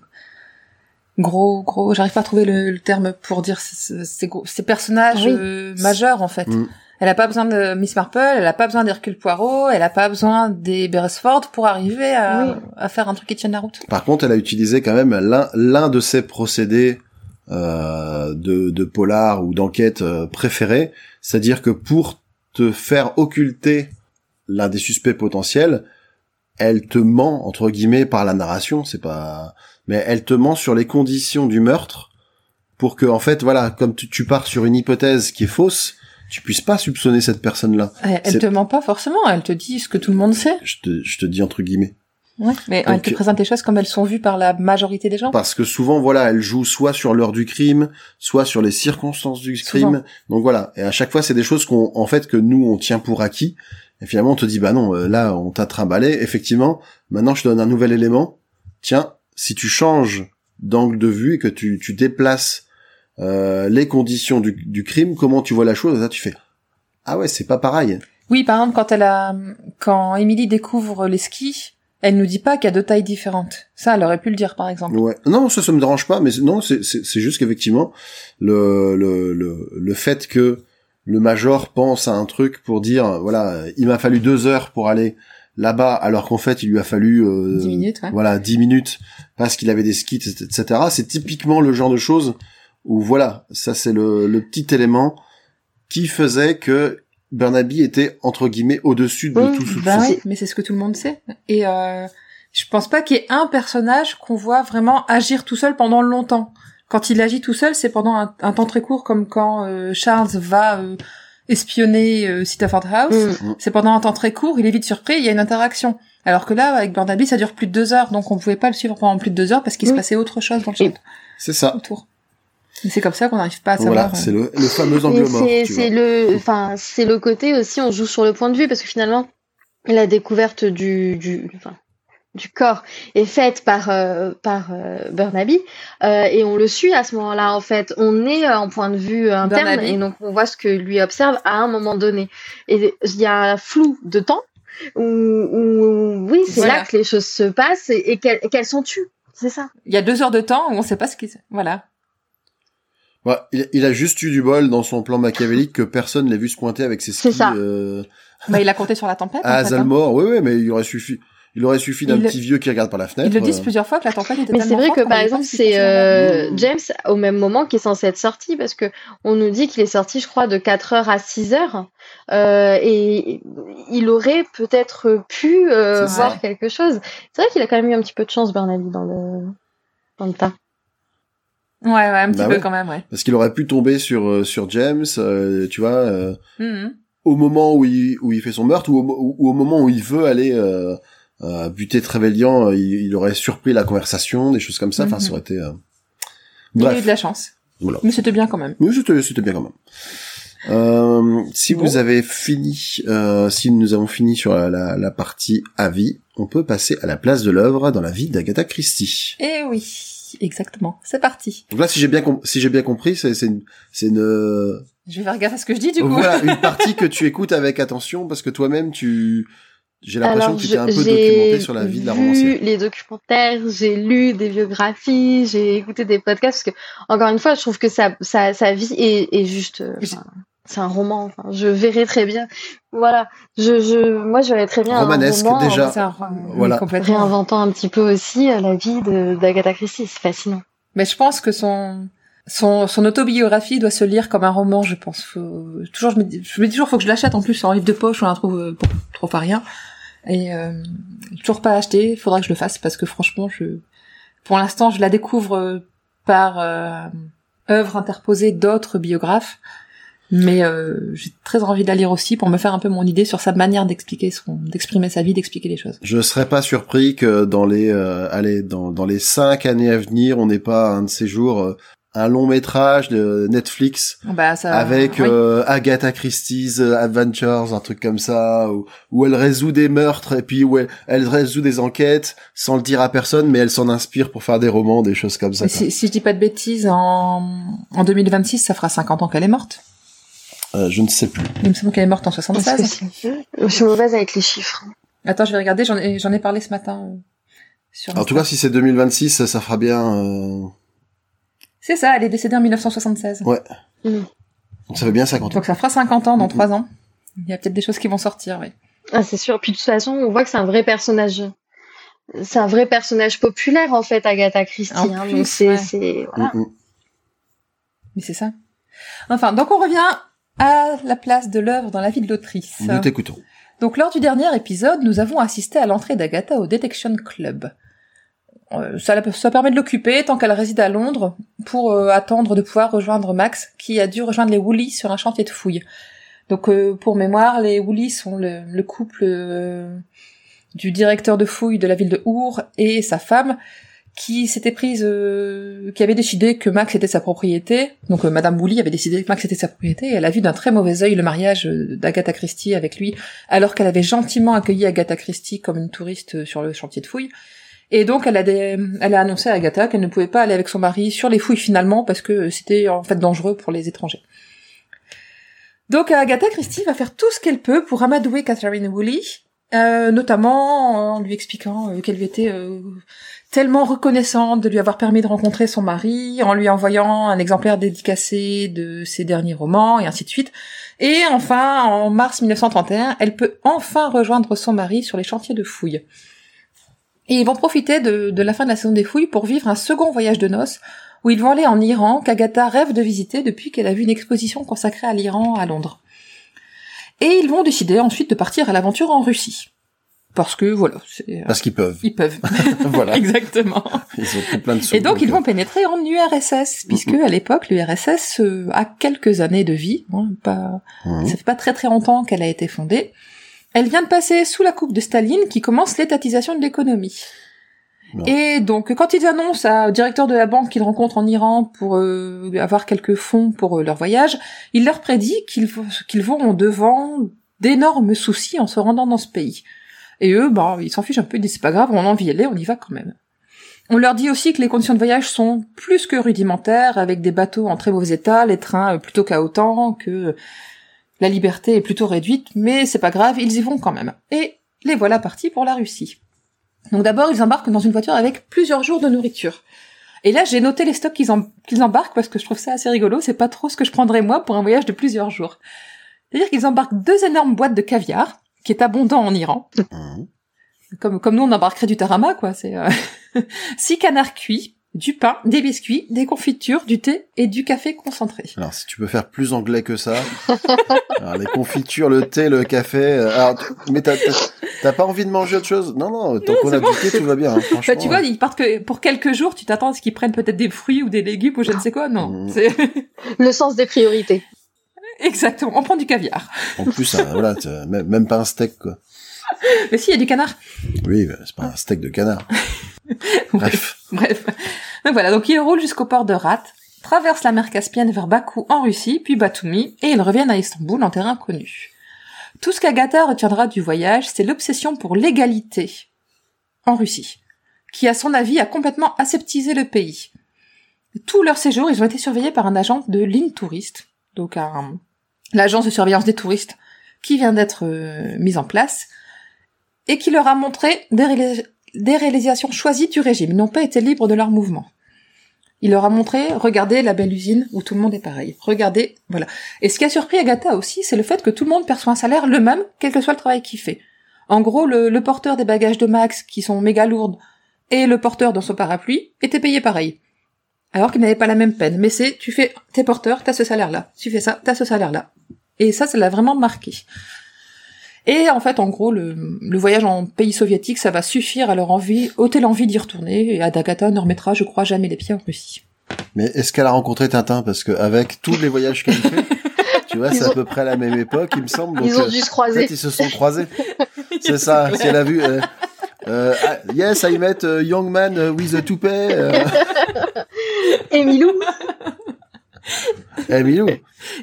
gros, gros. J'arrive pas à trouver le, le terme pour dire ces, ces, gros- ces personnages Oui. euh, majeurs en fait. Mm. Elle a pas besoin de Miss Marple, elle a pas besoin d'Hercule Poirot, elle a pas besoin des Beresford pour arriver à, Oui. à faire un truc qui tienne la route. Par contre, elle a utilisé quand même l'un l'un de ses procédés euh, de, de polar ou d'enquête euh, préférés, c'est-à-dire que pour te faire occulter l'un des suspects potentiels, elle te ment entre guillemets par la narration, c'est pas, mais elle te ment sur les conditions du meurtre pour que en fait voilà, comme tu, tu pars sur une hypothèse qui est fausse, tu puisses pas soupçonner cette personne-là. Elle, elle te ment pas forcément, elle te dit ce que tout le monde sait. Je te, je te dis entre guillemets. Ouais. Mais Donc- elle te présente les choses comme elles sont vues par la majorité des gens. parce que souvent voilà elle joue soit sur l'heure du crime soit sur les circonstances du Souvent. crime donc voilà et à chaque fois c'est des choses qu'on en fait que nous on tient pour acquis et finalement on te dit bah non euh, là on t'a trimballé effectivement maintenant je te donne un nouvel élément tiens si tu changes d'angle de vue et que tu, tu déplaces euh, les conditions du, du crime comment tu vois la chose là tu fais ah ouais c'est pas pareil Oui, par exemple, quand elle a, quand Emily découvre les skis, elle nous dit pas qu'il y a deux tailles différentes. Ça, elle aurait pu le dire, par exemple. Ouais. Non, ça, ça me dérange pas, mais non, c'est, c'est, c'est juste qu'effectivement, le, le, le, le fait que le major pense à un truc pour dire, voilà, il m'a fallu deux heures pour aller là-bas, alors qu'en fait, il lui a fallu, euh, Dix minutes, ouais. voilà, dix minutes, parce qu'il avait des skis, etc. C'est typiquement le genre de choses où, voilà, ça c'est le, le petit élément qui faisait que Burnaby était, entre guillemets, au-dessus de Oui, tout soupçon. Bah oui, mais c'est ce que tout le monde sait. Et euh, je pense pas qu'il y ait un personnage qu'on voit vraiment agir tout seul pendant longtemps. Quand il agit tout seul, c'est pendant un, un temps très court, comme quand euh, Charles va euh, espionner euh, House. Mm. C'est pendant un temps très court, il est vite surpris, il y a une interaction. Alors que là, avec Burnaby, ça dure plus de deux heures, donc on pouvait pas le suivre pendant plus de deux heures parce qu'il se passait autre chose dans le château C'est ça. autour. C'est comme ça qu'on n'arrive pas à savoir. voilà, euh, c'est le, le fameux Et angle mort. c'est le, enfin, c'est le côté aussi, on joue sur le point de vue parce que finalement, la découverte du, du, enfin, du corps est faite par euh, par euh, Burnaby euh, et on le suit à ce moment-là. En fait, on est euh, en point de vue interne Burnaby. et donc on voit ce que lui observe à un moment donné. Et il y a un flou de temps où, où oui, c'est Voilà. là que les choses se passent et, et qu'elles qu'elles sont tues. C'est ça. Il y a deux heures de temps où on sait pas ce qui. Voilà. Ouais, il, il a juste eu du bol dans son plan machiavélique que personne l'ait vu se pointer avec ses C'est skis ça. euh, Bah, il a [LAUGHS] compté sur la tempête. à hein. Azalmore. Oui, oui, mais il aurait suffi, il aurait suffi d'un le- petit vieux qui regarde par la fenêtre. Ils le disent euh, plusieurs fois que la tempête était Mais c'est vrai que par exemple c'est euh, James au même moment qui est censé être sorti parce que on nous dit qu'il est sorti je crois de 4 heures à 6 heures euh, et il aurait peut-être pu euh, ça. voir quelque chose. C'est vrai qu'il a quand même eu un petit peu de chance Burnaby dans le dans le tas. Ouais, ouais, un petit Bah peu ouais. quand même, ouais. Parce qu'il aurait pu tomber sur euh, sur James, euh, tu vois, euh, Mhm. au moment où il où il fait son meurtre ou au, ou au moment où il veut aller euh, euh, buter Trevelyan, euh, il, il aurait surpris la conversation, des choses comme ça. Enfin, ça aurait été. euh, Il a eu Bref, de la chance. voilà. Mais c'était bien quand même. Oui, c'était c'était bien quand même. Euh, si Bon. vous avez fini, euh, si nous avons fini sur la, la, la partie avis, on peut passer à la place de l'œuvre dans la vie d'Agatha Christie. Eh oui, exactement. C'est parti. Donc là, si j'ai bien com- si j'ai bien compris, c'est c'est une c'est une euh, Je vais faire gaffe à ce que je dis du coup. voilà une [LAUGHS] partie que tu écoutes avec attention parce que toi-même tu j'ai l'impression que tu t'es un peu documenté j'ai sur la vie de la vu romancière. les documentaires, j'ai lu des biographies, j'ai écouté des podcasts parce que encore une fois je trouve que sa sa, sa vie est, est juste euh, J'ai- enfin, c'est un roman. Enfin, je verrais très bien. Voilà, je, je, moi, je verrais très bien Romanesque, un roman déjà. en- C'est un roman, Voilà. complètement. réinventant un petit peu aussi euh, la vie d'Agatha Christie. C'est fascinant. Mais je pense que son son son autobiographie doit se lire comme un roman, je pense. Faut, toujours je me dis, je me dis toujours faut que je l'achète en plus en livre de poche, on la trouve euh, pour trop pas rien. Et euh, toujours pas acheté, il faudra que je le fasse parce que franchement, je pour l'instant, je la découvre euh, par euh, œuvre interposée d'autres biographes. Mais euh, j'ai très envie de la lire aussi pour me faire un peu mon idée sur sa manière d'expliquer son, d'exprimer sa vie, d'expliquer les choses. Je serais pas surpris que dans les euh, allez dans dans les cinq années à venir, on n'ait pas un de ces jours euh, un long métrage de Netflix Bah ça. avec oui. euh, Agatha Christie's euh, Adventures, un truc comme ça, où, où elle résout des meurtres et puis où elle, elle résout des enquêtes sans le dire à personne, mais elle s'en inspire pour faire des romans, des choses comme ça. Si, si je dis pas de bêtises, en, en 2026, ça fera 50 ans qu'elle est morte. Euh, je ne sais plus. Il me semble qu'elle est morte en Est-ce que 76. c'est- Je suis mauvaise avec les chiffres. Attends, je vais regarder, j'en ai, j'en ai parlé ce matin. euh, sur En tout cas, si c'est 2026, ça, ça fera bien. euh, C'est ça, elle est décédée en 1976. Ouais. Mm. Ça fait bien 50 ans. Donc ça fera 50 ans dans Mhm. 3 ans. Il y a peut-être des choses qui vont sortir, oui. Ah, c'est sûr. Puis de toute façon, on voit que c'est un vrai personnage. C'est un vrai personnage populaire, en fait, Agatha Christie. En hein. plus, Donc c'est, ouais. c'est, voilà. Mais c'est ça. Enfin, donc on revient à la place de l'œuvre dans la vie de l'autrice. Nous t'écoutons. Donc lors du dernier épisode, nous avons assisté à l'entrée d'Agatha au Detection Club. Euh, ça, permet de l'occuper tant qu'elle réside à Londres pour euh, attendre de pouvoir rejoindre Max, qui a dû rejoindre les Woolies sur un chantier de fouilles. Donc euh, pour mémoire, les Woolies sont le, le couple du directeur de fouilles de la ville de Our et sa femme qui s'était prise, euh, qui avait décidé que Max était sa propriété. Donc euh, Madame Woolley avait décidé que Max était sa propriété elle a vu d'un très mauvais œil le mariage euh, d'Agatha Christie avec lui alors qu'elle avait gentiment accueilli Agatha Christie comme une touriste sur le chantier de fouilles. Et donc elle a, des- elle a annoncé à Agatha qu'elle ne pouvait pas aller avec son mari sur les fouilles finalement parce que c'était en fait dangereux pour les étrangers. Donc Agatha Christie va faire tout ce qu'elle peut pour amadouer Catherine Woolley, euh, notamment en lui expliquant euh, qu'elle était euh, tellement reconnaissante de lui avoir permis de rencontrer son mari, en lui envoyant un exemplaire dédicacé de ses derniers romans, et ainsi de suite. Et enfin, en mars 1931, elle peut enfin rejoindre son mari sur les chantiers de fouilles. Et ils vont profiter de, la fin de la saison des fouilles pour vivre un second voyage de noces, où ils vont aller en Iran, qu'Agatha rêve de visiter depuis qu'elle a vu une exposition consacrée à l'Iran à Londres. Et ils vont décider ensuite de partir à l'aventure en Russie. Parce que, voilà, euh, Parce qu'ils peuvent. Ils peuvent. [LAUGHS] [LAUGHS] voilà. Exactement. Ils ont tout plein de sous. Et donc ils vont pénétrer en URSS, puisque à l'époque l'URSS euh, a quelques années de vie, hein, pas, Mhm. ça fait pas très très longtemps qu'elle a été fondée. Elle vient de passer sous la coupe de Staline qui commence l'étatisation de l'économie. Non. Et donc quand ils annoncent à- au directeur de la banque qu'ils rencontrent en Iran pour euh, avoir quelques fonds pour euh, leur voyage, il leur prédit qu'ils vont- qu'ils vont devant d'énormes soucis en se rendant dans ce pays. Et eux, bah, ils s'en fichent un peu, ils disent c'est pas grave, on a envie d'y aller, on y va quand même. On leur dit aussi que les conditions de voyage sont plus que rudimentaires, avec des bateaux en très mauvais état, les trains euh, plutôt qu'à que la liberté est plutôt réduite, mais c'est pas grave, ils y vont quand même. Et les voilà partis pour la Russie. Donc d'abord, ils embarquent dans une voiture avec plusieurs jours de nourriture. Et là, j'ai noté les stocks qu'ils embarquent parce que je trouve ça assez rigolo, c'est pas trop ce que je prendrais moi pour un voyage de plusieurs jours. C'est-à-dire qu'ils embarquent deux énormes boîtes de caviar, qui est abondant en Iran, Mhm. comme, comme nous on embarquerait du tarama, quoi. C'est euh, [LAUGHS] six canards cuits, du pain, des biscuits, des confitures, du thé et du café concentré. Alors, si tu peux faire plus anglais que ça. [LAUGHS] alors, les confitures, le thé, le café. euh, alors, mais t'as, t'as- t'as pas envie de manger autre chose? Non, non, tant qu'on a du thé, tout va bien. hein, franchement. [LAUGHS] Bah, tu vois, ils partent que pour quelques jours, tu t'attends à ce qu'ils prennent peut-être des fruits ou des légumes ou je ne sais quoi. Non, c'est Le sens des priorités. Exactement. On prend du caviar. En plus, hein, voilà, même, pas un steak, quoi. [LAUGHS] Mais si, il y a du canard. Oui, c'est pas un steak de canard. [LAUGHS] Bref. Bref. Donc voilà, donc ils roulent jusqu'au port de Rat, traversent la mer Caspienne vers Bakou en Russie, puis Batumi, et ils reviennent à Istanbul en terrain connu. Tout ce qu'Agatha retiendra du voyage, c'est l'obsession pour l'égalité en Russie, qui à son avis a complètement aseptisé le pays. Tout leur séjour, ils ont été surveillés par un agent de ligne touriste, donc l'agence de surveillance des touristes, qui vient d'être euh, mise en place, et qui leur a montré des, réalis- des réalisations choisies du régime. Ils n'ont pas été libres de leur mouvement. Il leur a montré, regardez la belle usine où tout le monde est pareil. Regardez, voilà. Et ce qui a surpris Agatha aussi, c'est le fait que tout le monde perçoit un salaire le même, quel que soit le travail qu'il fait. En gros, le, le porteur des bagages de Max, qui sont méga lourdes, et le porteur dans son parapluie, étaient payés pareil. Alors qu'ils n'avaient pas la même peine. Mais c'est, tu fais, t'es porteur, t'as ce salaire-là. Tu fais ça, t'as ce salaire-là. Et ça, ça l'a vraiment marqué. Et en fait, en gros, le, le voyage en pays soviétique, ça va suffire à leur envie, ôter l'envie d'y retourner, et Adagata ne remettra, je crois, jamais les pieds en Russie. Mais est-ce qu'elle a rencontré Tintin? Parce que avec tous les voyages qu'elle fait, [LAUGHS] tu vois, c'est à peu près la même époque, il me semble. Donc, Ils ont euh, dû se en croiser. fait, ils se sont croisés. [LAUGHS] C'est ça. Si elle a vu. euh, euh, ah, yes, I met a young man uh, with a toupet. Euh, [LAUGHS] Emilou, Emilou.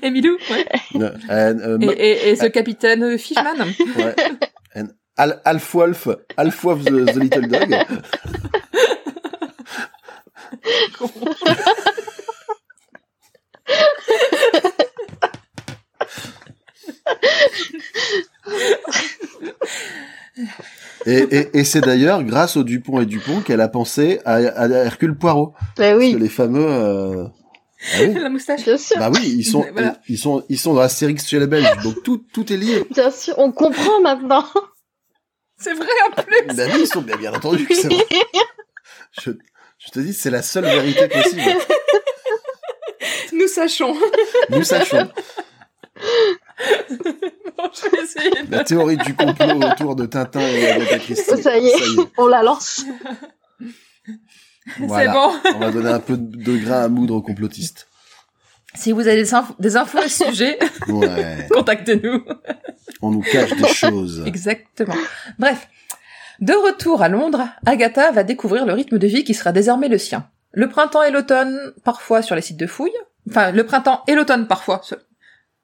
Emilou, ouais. And, euh, Et, et, et ce capitaine Fishman. ouais. And Al Alf Wolf, Alf Wolf the, the little dog. [LAUGHS] Et, et, et c'est d'ailleurs grâce au Dupont et Dupont qu'elle a pensé à, à Hercule Poirot. Bah Parce oui, que les fameux... euh, ah oui. La moustache. bien sûr. Bah oui, ils sont, Voilà. ils sont, ils sont dans Astérix chez les Belges, donc tout, tout est lié. Bien sûr, on comprend maintenant. C'est vrai en plus. Bah oui, ils sont bien, bien entendu que c'est vrai. Je, je te dis, c'est la seule vérité possible. Nous sachons. Nous sachons. [LAUGHS] Bon, je vais essayer de... La théorie du complot autour de Tintin et Agatha Christie. Ça y est, on la lance. Voilà. C'est bon. On va donner un peu de grain à moudre aux complotistes. Si vous avez des, infos- des infos à ce sujet, [LAUGHS] Ouais. contactez-nous. On nous cache des choses. Exactement. Bref. De retour à Londres, Agatha va découvrir le rythme de vie qui sera désormais le sien. Le printemps et l'automne, parfois sur les sites de fouilles. Enfin, le printemps et l'automne parfois.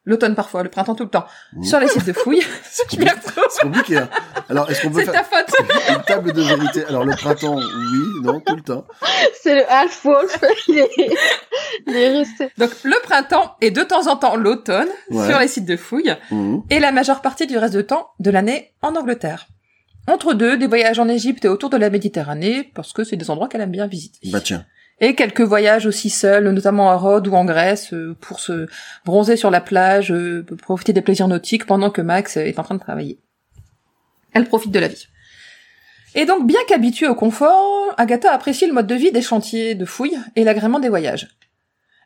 L'automne parfois, le printemps tout le temps. Mmh. Sur les sites de fouilles. [LAUGHS] C'est compliqué. Hein. Alors, est-ce qu'on peut C'est faire ta faute. une table de vérité? Alors, le printemps, oui, non, tout le temps. C'est le half wolf. [LAUGHS] Il est, il est resté. Donc, le printemps et de temps en temps l'automne Ouais. sur les sites de fouilles. Mhm. et la majeure partie du reste de temps de l'année en Angleterre. Entre deux, des voyages en Égypte et autour de la Méditerranée, parce que c'est des endroits qu'elle aime bien visiter. Bah tiens. Et quelques voyages aussi seuls, notamment à Rhodes ou en Grèce, euh, pour se bronzer sur la plage, euh, profiter des plaisirs nautiques pendant que Max est en train de travailler. Elle profite de la vie. Et donc, bien qu'habituée au confort, Agatha apprécie le mode de vie des chantiers de fouilles et l'agrément des voyages.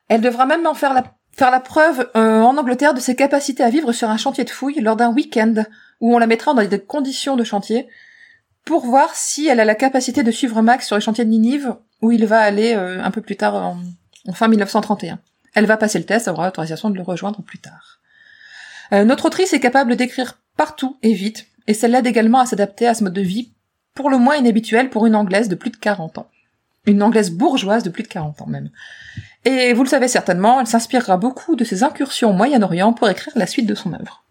Elle devra même en faire la, preuve euh, en Angleterre de ses capacités à vivre sur un chantier de fouilles lors d'un week-end où on la mettra dans des conditions de chantier pour voir si elle a la capacité de suivre Max sur les chantiers de Ninive où il va aller euh, un peu plus tard en, fin 1931. Elle va passer le test, elle aura l'autorisation de le rejoindre plus tard. Euh, notre autrice est capable d'écrire partout et vite, et ça l'aide également à s'adapter à ce mode de vie pour le moins inhabituel pour une Anglaise de plus de 40 ans. Une Anglaise bourgeoise de plus de 40 ans même. Et vous le savez certainement, elle s'inspirera beaucoup de ses incursions au Moyen-Orient pour écrire la suite de son œuvre.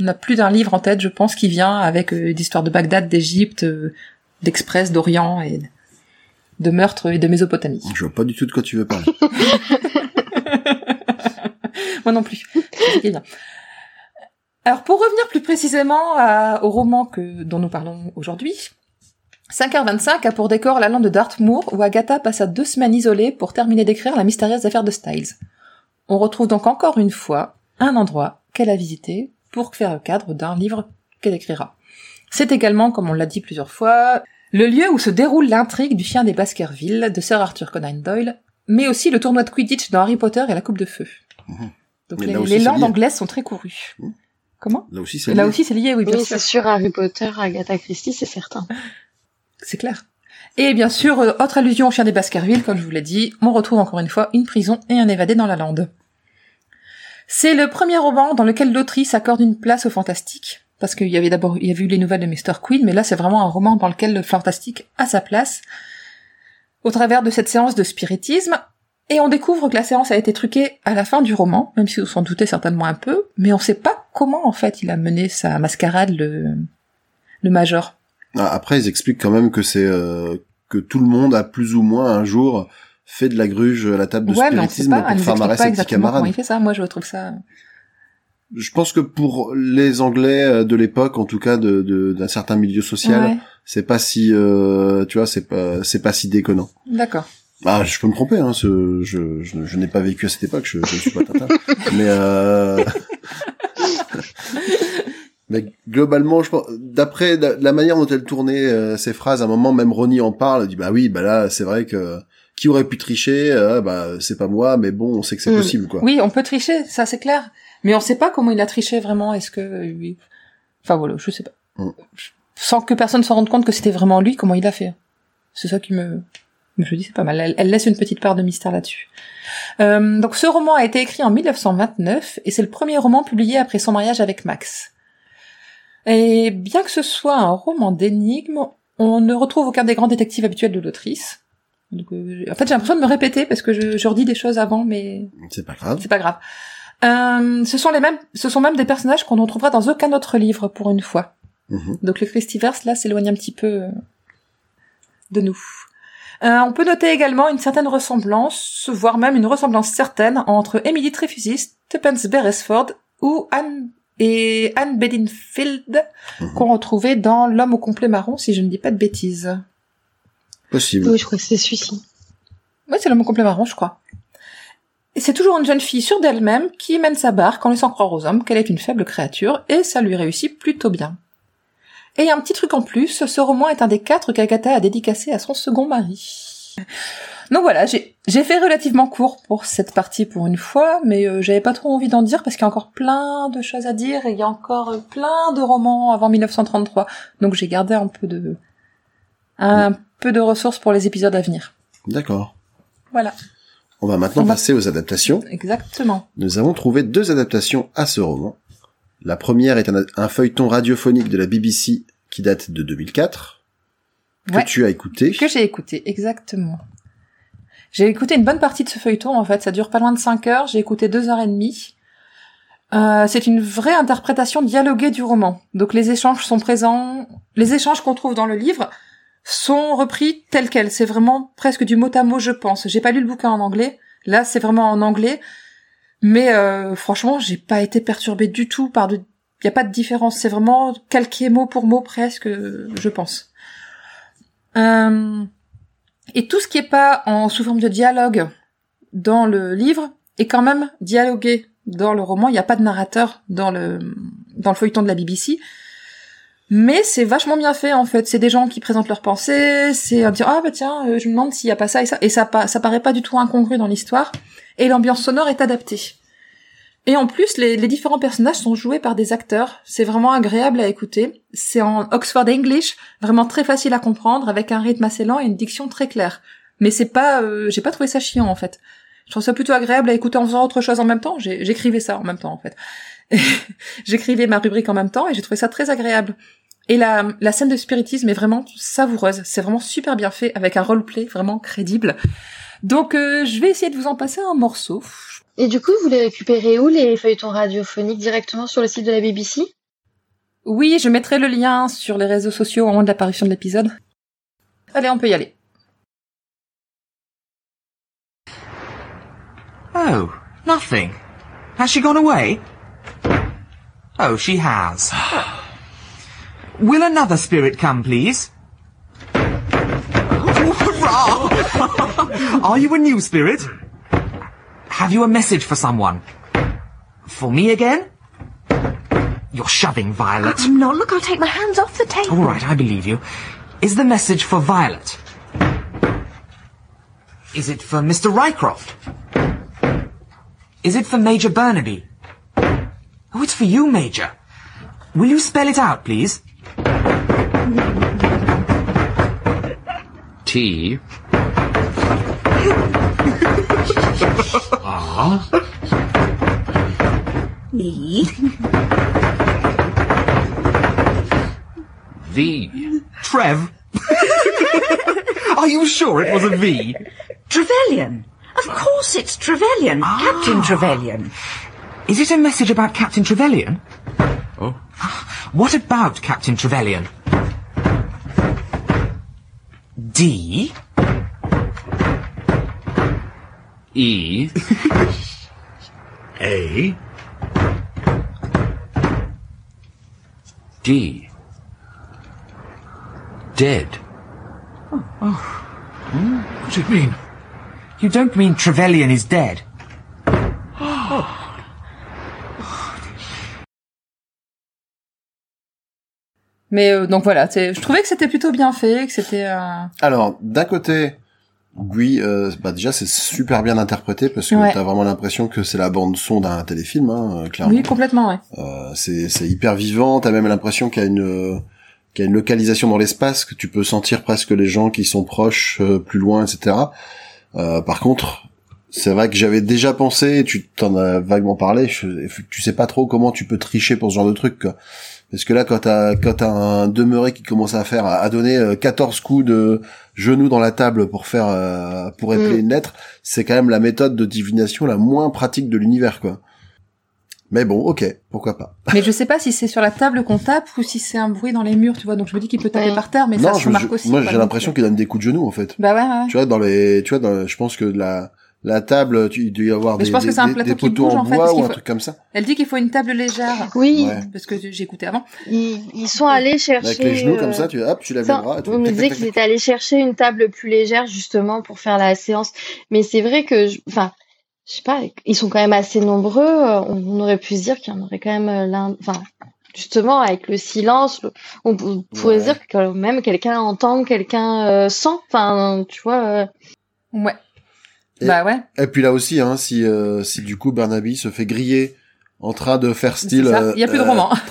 On a plus d'un livre en tête, je pense, qui vient avec euh, d'histoires de Bagdad, d'Égypte, euh, d'Express, d'Orient et de meurtres et de Mésopotamie. Je vois pas du tout de quoi tu veux parler. [LAUGHS] [LAUGHS] Moi non plus. C'est bien. Alors pour revenir plus précisément à- au roman que, dont nous parlons aujourd'hui, 5h25 a pour décor la lande de Dartmoor où Agatha passa deux semaines isolée pour terminer d'écrire la mystérieuse affaire de Styles. On retrouve donc encore une fois un endroit qu'elle a visité pour faire le cadre d'un livre qu'elle écrira. C'est également, comme on l'a dit plusieurs fois, le lieu où se déroule l'intrigue du chien des Baskerville de Sir Arthur Conan Doyle, mais aussi le tournoi de Quidditch dans Harry Potter et la Coupe de Feu. Mhm. Donc les, là aussi, les c'est langues anglaises sont très courues. Mhm. Comment? Là aussi, c'est Là lié. aussi c'est lié, oui, bien Oui, sûr. c'est sûr, Harry Potter, Agatha Christie, c'est certain. [LAUGHS] C'est clair. Et bien sûr, euh, autre allusion au chien des Baskerville, comme je vous l'ai dit, on retrouve encore une fois une prison et un évadé dans la lande. C'est le premier roman dans lequel l'autrice accorde une place au fantastique, parce qu'il y avait d'abord, il y avait eu les nouvelles de Mr. Queen, mais là c'est vraiment un roman dans lequel le fantastique a sa place, au travers de cette séance de spiritisme, et on découvre que la séance a été truquée à la fin du roman, même si on s'en doutait certainement un peu, mais on sait pas comment en fait il a mené sa mascarade, le, le major. Ah, Après, ils expliquent quand même que c'est euh, que tout le monde a plus ou moins un jour fait de la gruge à la table de Ouais, mais on sait spiritisme pas, pour faire marrer ses petits camarades. il fait ça. Moi, je trouve ça. Je pense que pour les Anglais euh, de l'époque, en tout cas de de- d'un certain milieu social, Ouais, c'est pas si, euh, tu vois, c'est pas c'est pas si déconnant. d'accord. Ah, je peux me tromper, hein, ce, je, je, je n'ai pas vécu à cette époque, je, je suis pas Tintin. [LAUGHS] mais, euh... [LAUGHS] mais globalement, je pense, d'après la, la manière dont elle tournait euh, ses phrases, à un moment, même Ronnie en parle, elle dit, bah oui, bah là, c'est vrai que, qui aurait pu tricher, euh, bah, c'est pas moi, mais bon, on sait que c'est Mm. possible, quoi. Oui, on peut tricher, ça c'est clair. Mais on sait pas comment il a triché vraiment. Est-ce que. Enfin voilà, je sais pas. Mm. Sans que personne se rende compte que c'était vraiment lui, comment il a fait. C'est ça qui me. Je dis c'est pas mal. Elle, elle laisse une petite part de mystère là-dessus. Euh, donc ce roman a été écrit en 1929 et c'est le premier roman publié après son mariage avec Max. Et bien que ce soit un roman d'énigmes, on ne retrouve aucun des grands détectives habituels de l'autrice. Donc, euh, en fait, j'ai l'impression de me répéter parce que je, je redis des choses avant, mais C'est pas grave. c'est pas grave. Euh, ce sont les mêmes, ce sont même des personnages qu'on ne retrouvera dans aucun autre livre pour une fois. Mhm. Donc le Christiverse là s'éloigne un petit peu euh, de nous. Euh, on peut noter également une certaine ressemblance, voire même une ressemblance certaine entre Emily Trefusis, Tuppence Beresford ou Anne et Anne Bedingfield Mhm. qu'on retrouvait dans L'homme au complet marron, si je ne dis pas de bêtises. Possible. Oui, je crois que c'est celui-ci. Ouais, c'est l'homme au complet marron, je crois. Et c'est toujours une jeune fille sûre d'elle-même qui mène sa barque en laissant croire aux hommes qu'elle est une faible créature, et ça lui réussit plutôt bien. Et un petit truc en plus, ce roman est un des quatre qu'Agatha a dédicacé à son second mari. Donc voilà, j'ai j'ai fait relativement court pour cette partie pour une fois, mais euh, j'avais pas trop envie d'en dire parce qu'il y a encore plein de choses à dire et il y a encore euh, plein de romans avant 1933. Donc j'ai gardé un peu de un peu de ressources pour les épisodes à venir. D'accord. Voilà, On va maintenant passer aux adaptations. exactement. Nous avons trouvé deux adaptations à ce roman. La première est un, un feuilleton radiophonique de la BBC qui date de 2004, que Ouais. tu as écouté. Que j'ai écouté, exactement. J'ai écouté une bonne partie de ce feuilleton, en fait. Ça dure pas loin de 5 heures. J'ai écouté deux heures et demie. Euh, c'est une vraie interprétation dialoguée du roman. Donc les échanges sont présents. Les échanges qu'on trouve dans le livre sont repris tels quels. C'est vraiment presque du mot à mot, je pense. J'ai pas lu le bouquin en anglais. Là, c'est vraiment en anglais. Mais euh, franchement, j'ai pas été perturbée du tout par de... Y a pas de différence. C'est vraiment calqué mot pour mot presque, je pense. Euh, et tout ce qui est pas en sous forme de dialogue dans le livre est quand même dialogué dans le roman. Il n'y a pas de narrateur dans le dans le feuilleton de la BBC. Mais c'est vachement bien fait en fait. C'est des gens qui présentent leurs pensées. C'est à dire ah bah tiens, euh, je me demande s'il y a pas ça et ça. Et ça ça paraît pas du tout incongru dans l'histoire. Et l'ambiance sonore est adaptée. Et en plus, les, les différents personnages sont joués par des acteurs. C'est vraiment agréable à écouter. C'est en Oxford English, vraiment très facile à comprendre, avec un rythme assez lent et une diction très claire. Mais c'est pas, euh, j'ai pas trouvé ça chiant en fait. Je trouve ça plutôt agréable à écouter en faisant autre chose en même temps. J'écrivais ça en même temps en fait. [LAUGHS] J'écrivais ma rubrique en même temps et j'ai trouvé ça très agréable. Et la, la scène de spiritisme est vraiment savoureuse. C'est vraiment super bien fait avec un roleplay vraiment crédible. Donc euh, je vais essayer de vous en passer un morceau. Et du coup, vous les récupérez où, les feuilletons radiophoniques, directement sur le site de la BBC Oui, je mettrai le lien sur les réseaux sociaux au moment de l'apparition de l'épisode. Allez, on peut y aller. Oh, nothing. Has she gone away? Oh, she has. [GASPS] Will another spirit come, please? Oh, [LAUGHS] hurrah! Are you a new spirit? Have you a message for someone? For me again? You're shoving, Violet. I'm not. Look, I'll take my hands off the table. All right, I believe you. Is the message for Violet? Is it for Mr. Rycroft? Is it for Major Burnaby? Oh, it's for you, Major. Will you spell it out, please? T. R. E. V. Trev? Are you sure it was a V? Trevelyan. Of course it's Trevelyan. Ah. Captain Trevelyan. Is it a message about Captain Trevelyan? Oh. What about Captain Trevelyan? D? E. [LAUGHS] A. D. Dead. Oh, oh. Hmm? What do you mean? You don't mean Trevelyan is dead? Mais euh, donc voilà, je trouvais que c'était plutôt bien fait, que c'était euh, Alors, d'un côté, oui, euh, bah déjà c'est super bien interprété parce que Ouais. t'as vraiment l'impression que c'est la bande son d'un téléfilm, hein, euh, clairement. oui complètement ouais. Euh, c'est c'est hyper vivant. T'as même l'impression qu'il y a une euh, qu'il y a une localisation dans l'espace que tu peux sentir presque les gens qui sont proches, euh, plus loin, etc. Euh, par contre, c'est vrai que j'avais déjà pensé, tu t'en as vaguement parlé, je- tu sais pas trop comment tu peux tricher pour ce genre de truc. Quoi. Parce que là, quand t'as quand t'as un demeuré qui commence à faire à donner euh, 14 coups de genoux dans la table pour faire euh, pour épeler Mm. une lettre, c'est quand même la méthode de divination la moins pratique de l'univers, quoi. Mais bon, ok, pourquoi pas. [LAUGHS] Mais je sais pas si c'est sur la table qu'on tape ou si c'est un bruit dans les murs, tu vois. Donc je me dis qu'il peut taper Ouais. par terre, mais non, ça se je- remarque je- aussi. moi j'ai l'impression qu'il donne des coups de genoux en fait. Bah ouais, ouais. Tu vois dans les, tu vois, dans, je pense que la la table, tu, il doit y avoir Mais des, je pense que des- un poteaux bouge, en en fait, bois parce ou un faut- truc comme ça. Elle dit qu'il faut une table légère. Oui, Ouais. Parce que j'ai écouté avant. ils, ils sont allés chercher. Avec les genoux euh, comme ça, tu hop, tu lèves les bras. fais me tac, qu'ils étaient allés chercher une table plus légère justement pour faire la séance. Mais c'est vrai que, je- enfin, je sais pas, ils sont quand même assez nombreux. euh, On aurait pu se dire qu'il y en aurait quand même euh, l'un, enfin, justement avec le silence, le- on pourrait Ouais. dire que quand même quelqu'un entend, quelqu'un euh, sent. Enfin, tu vois. euh, Ouais. Et- Bah ouais. Et puis là aussi, hein, si euh, si du coup Barnaby se fait griller en train de faire style, ça, euh, il y a plus de euh, roman. [LAUGHS]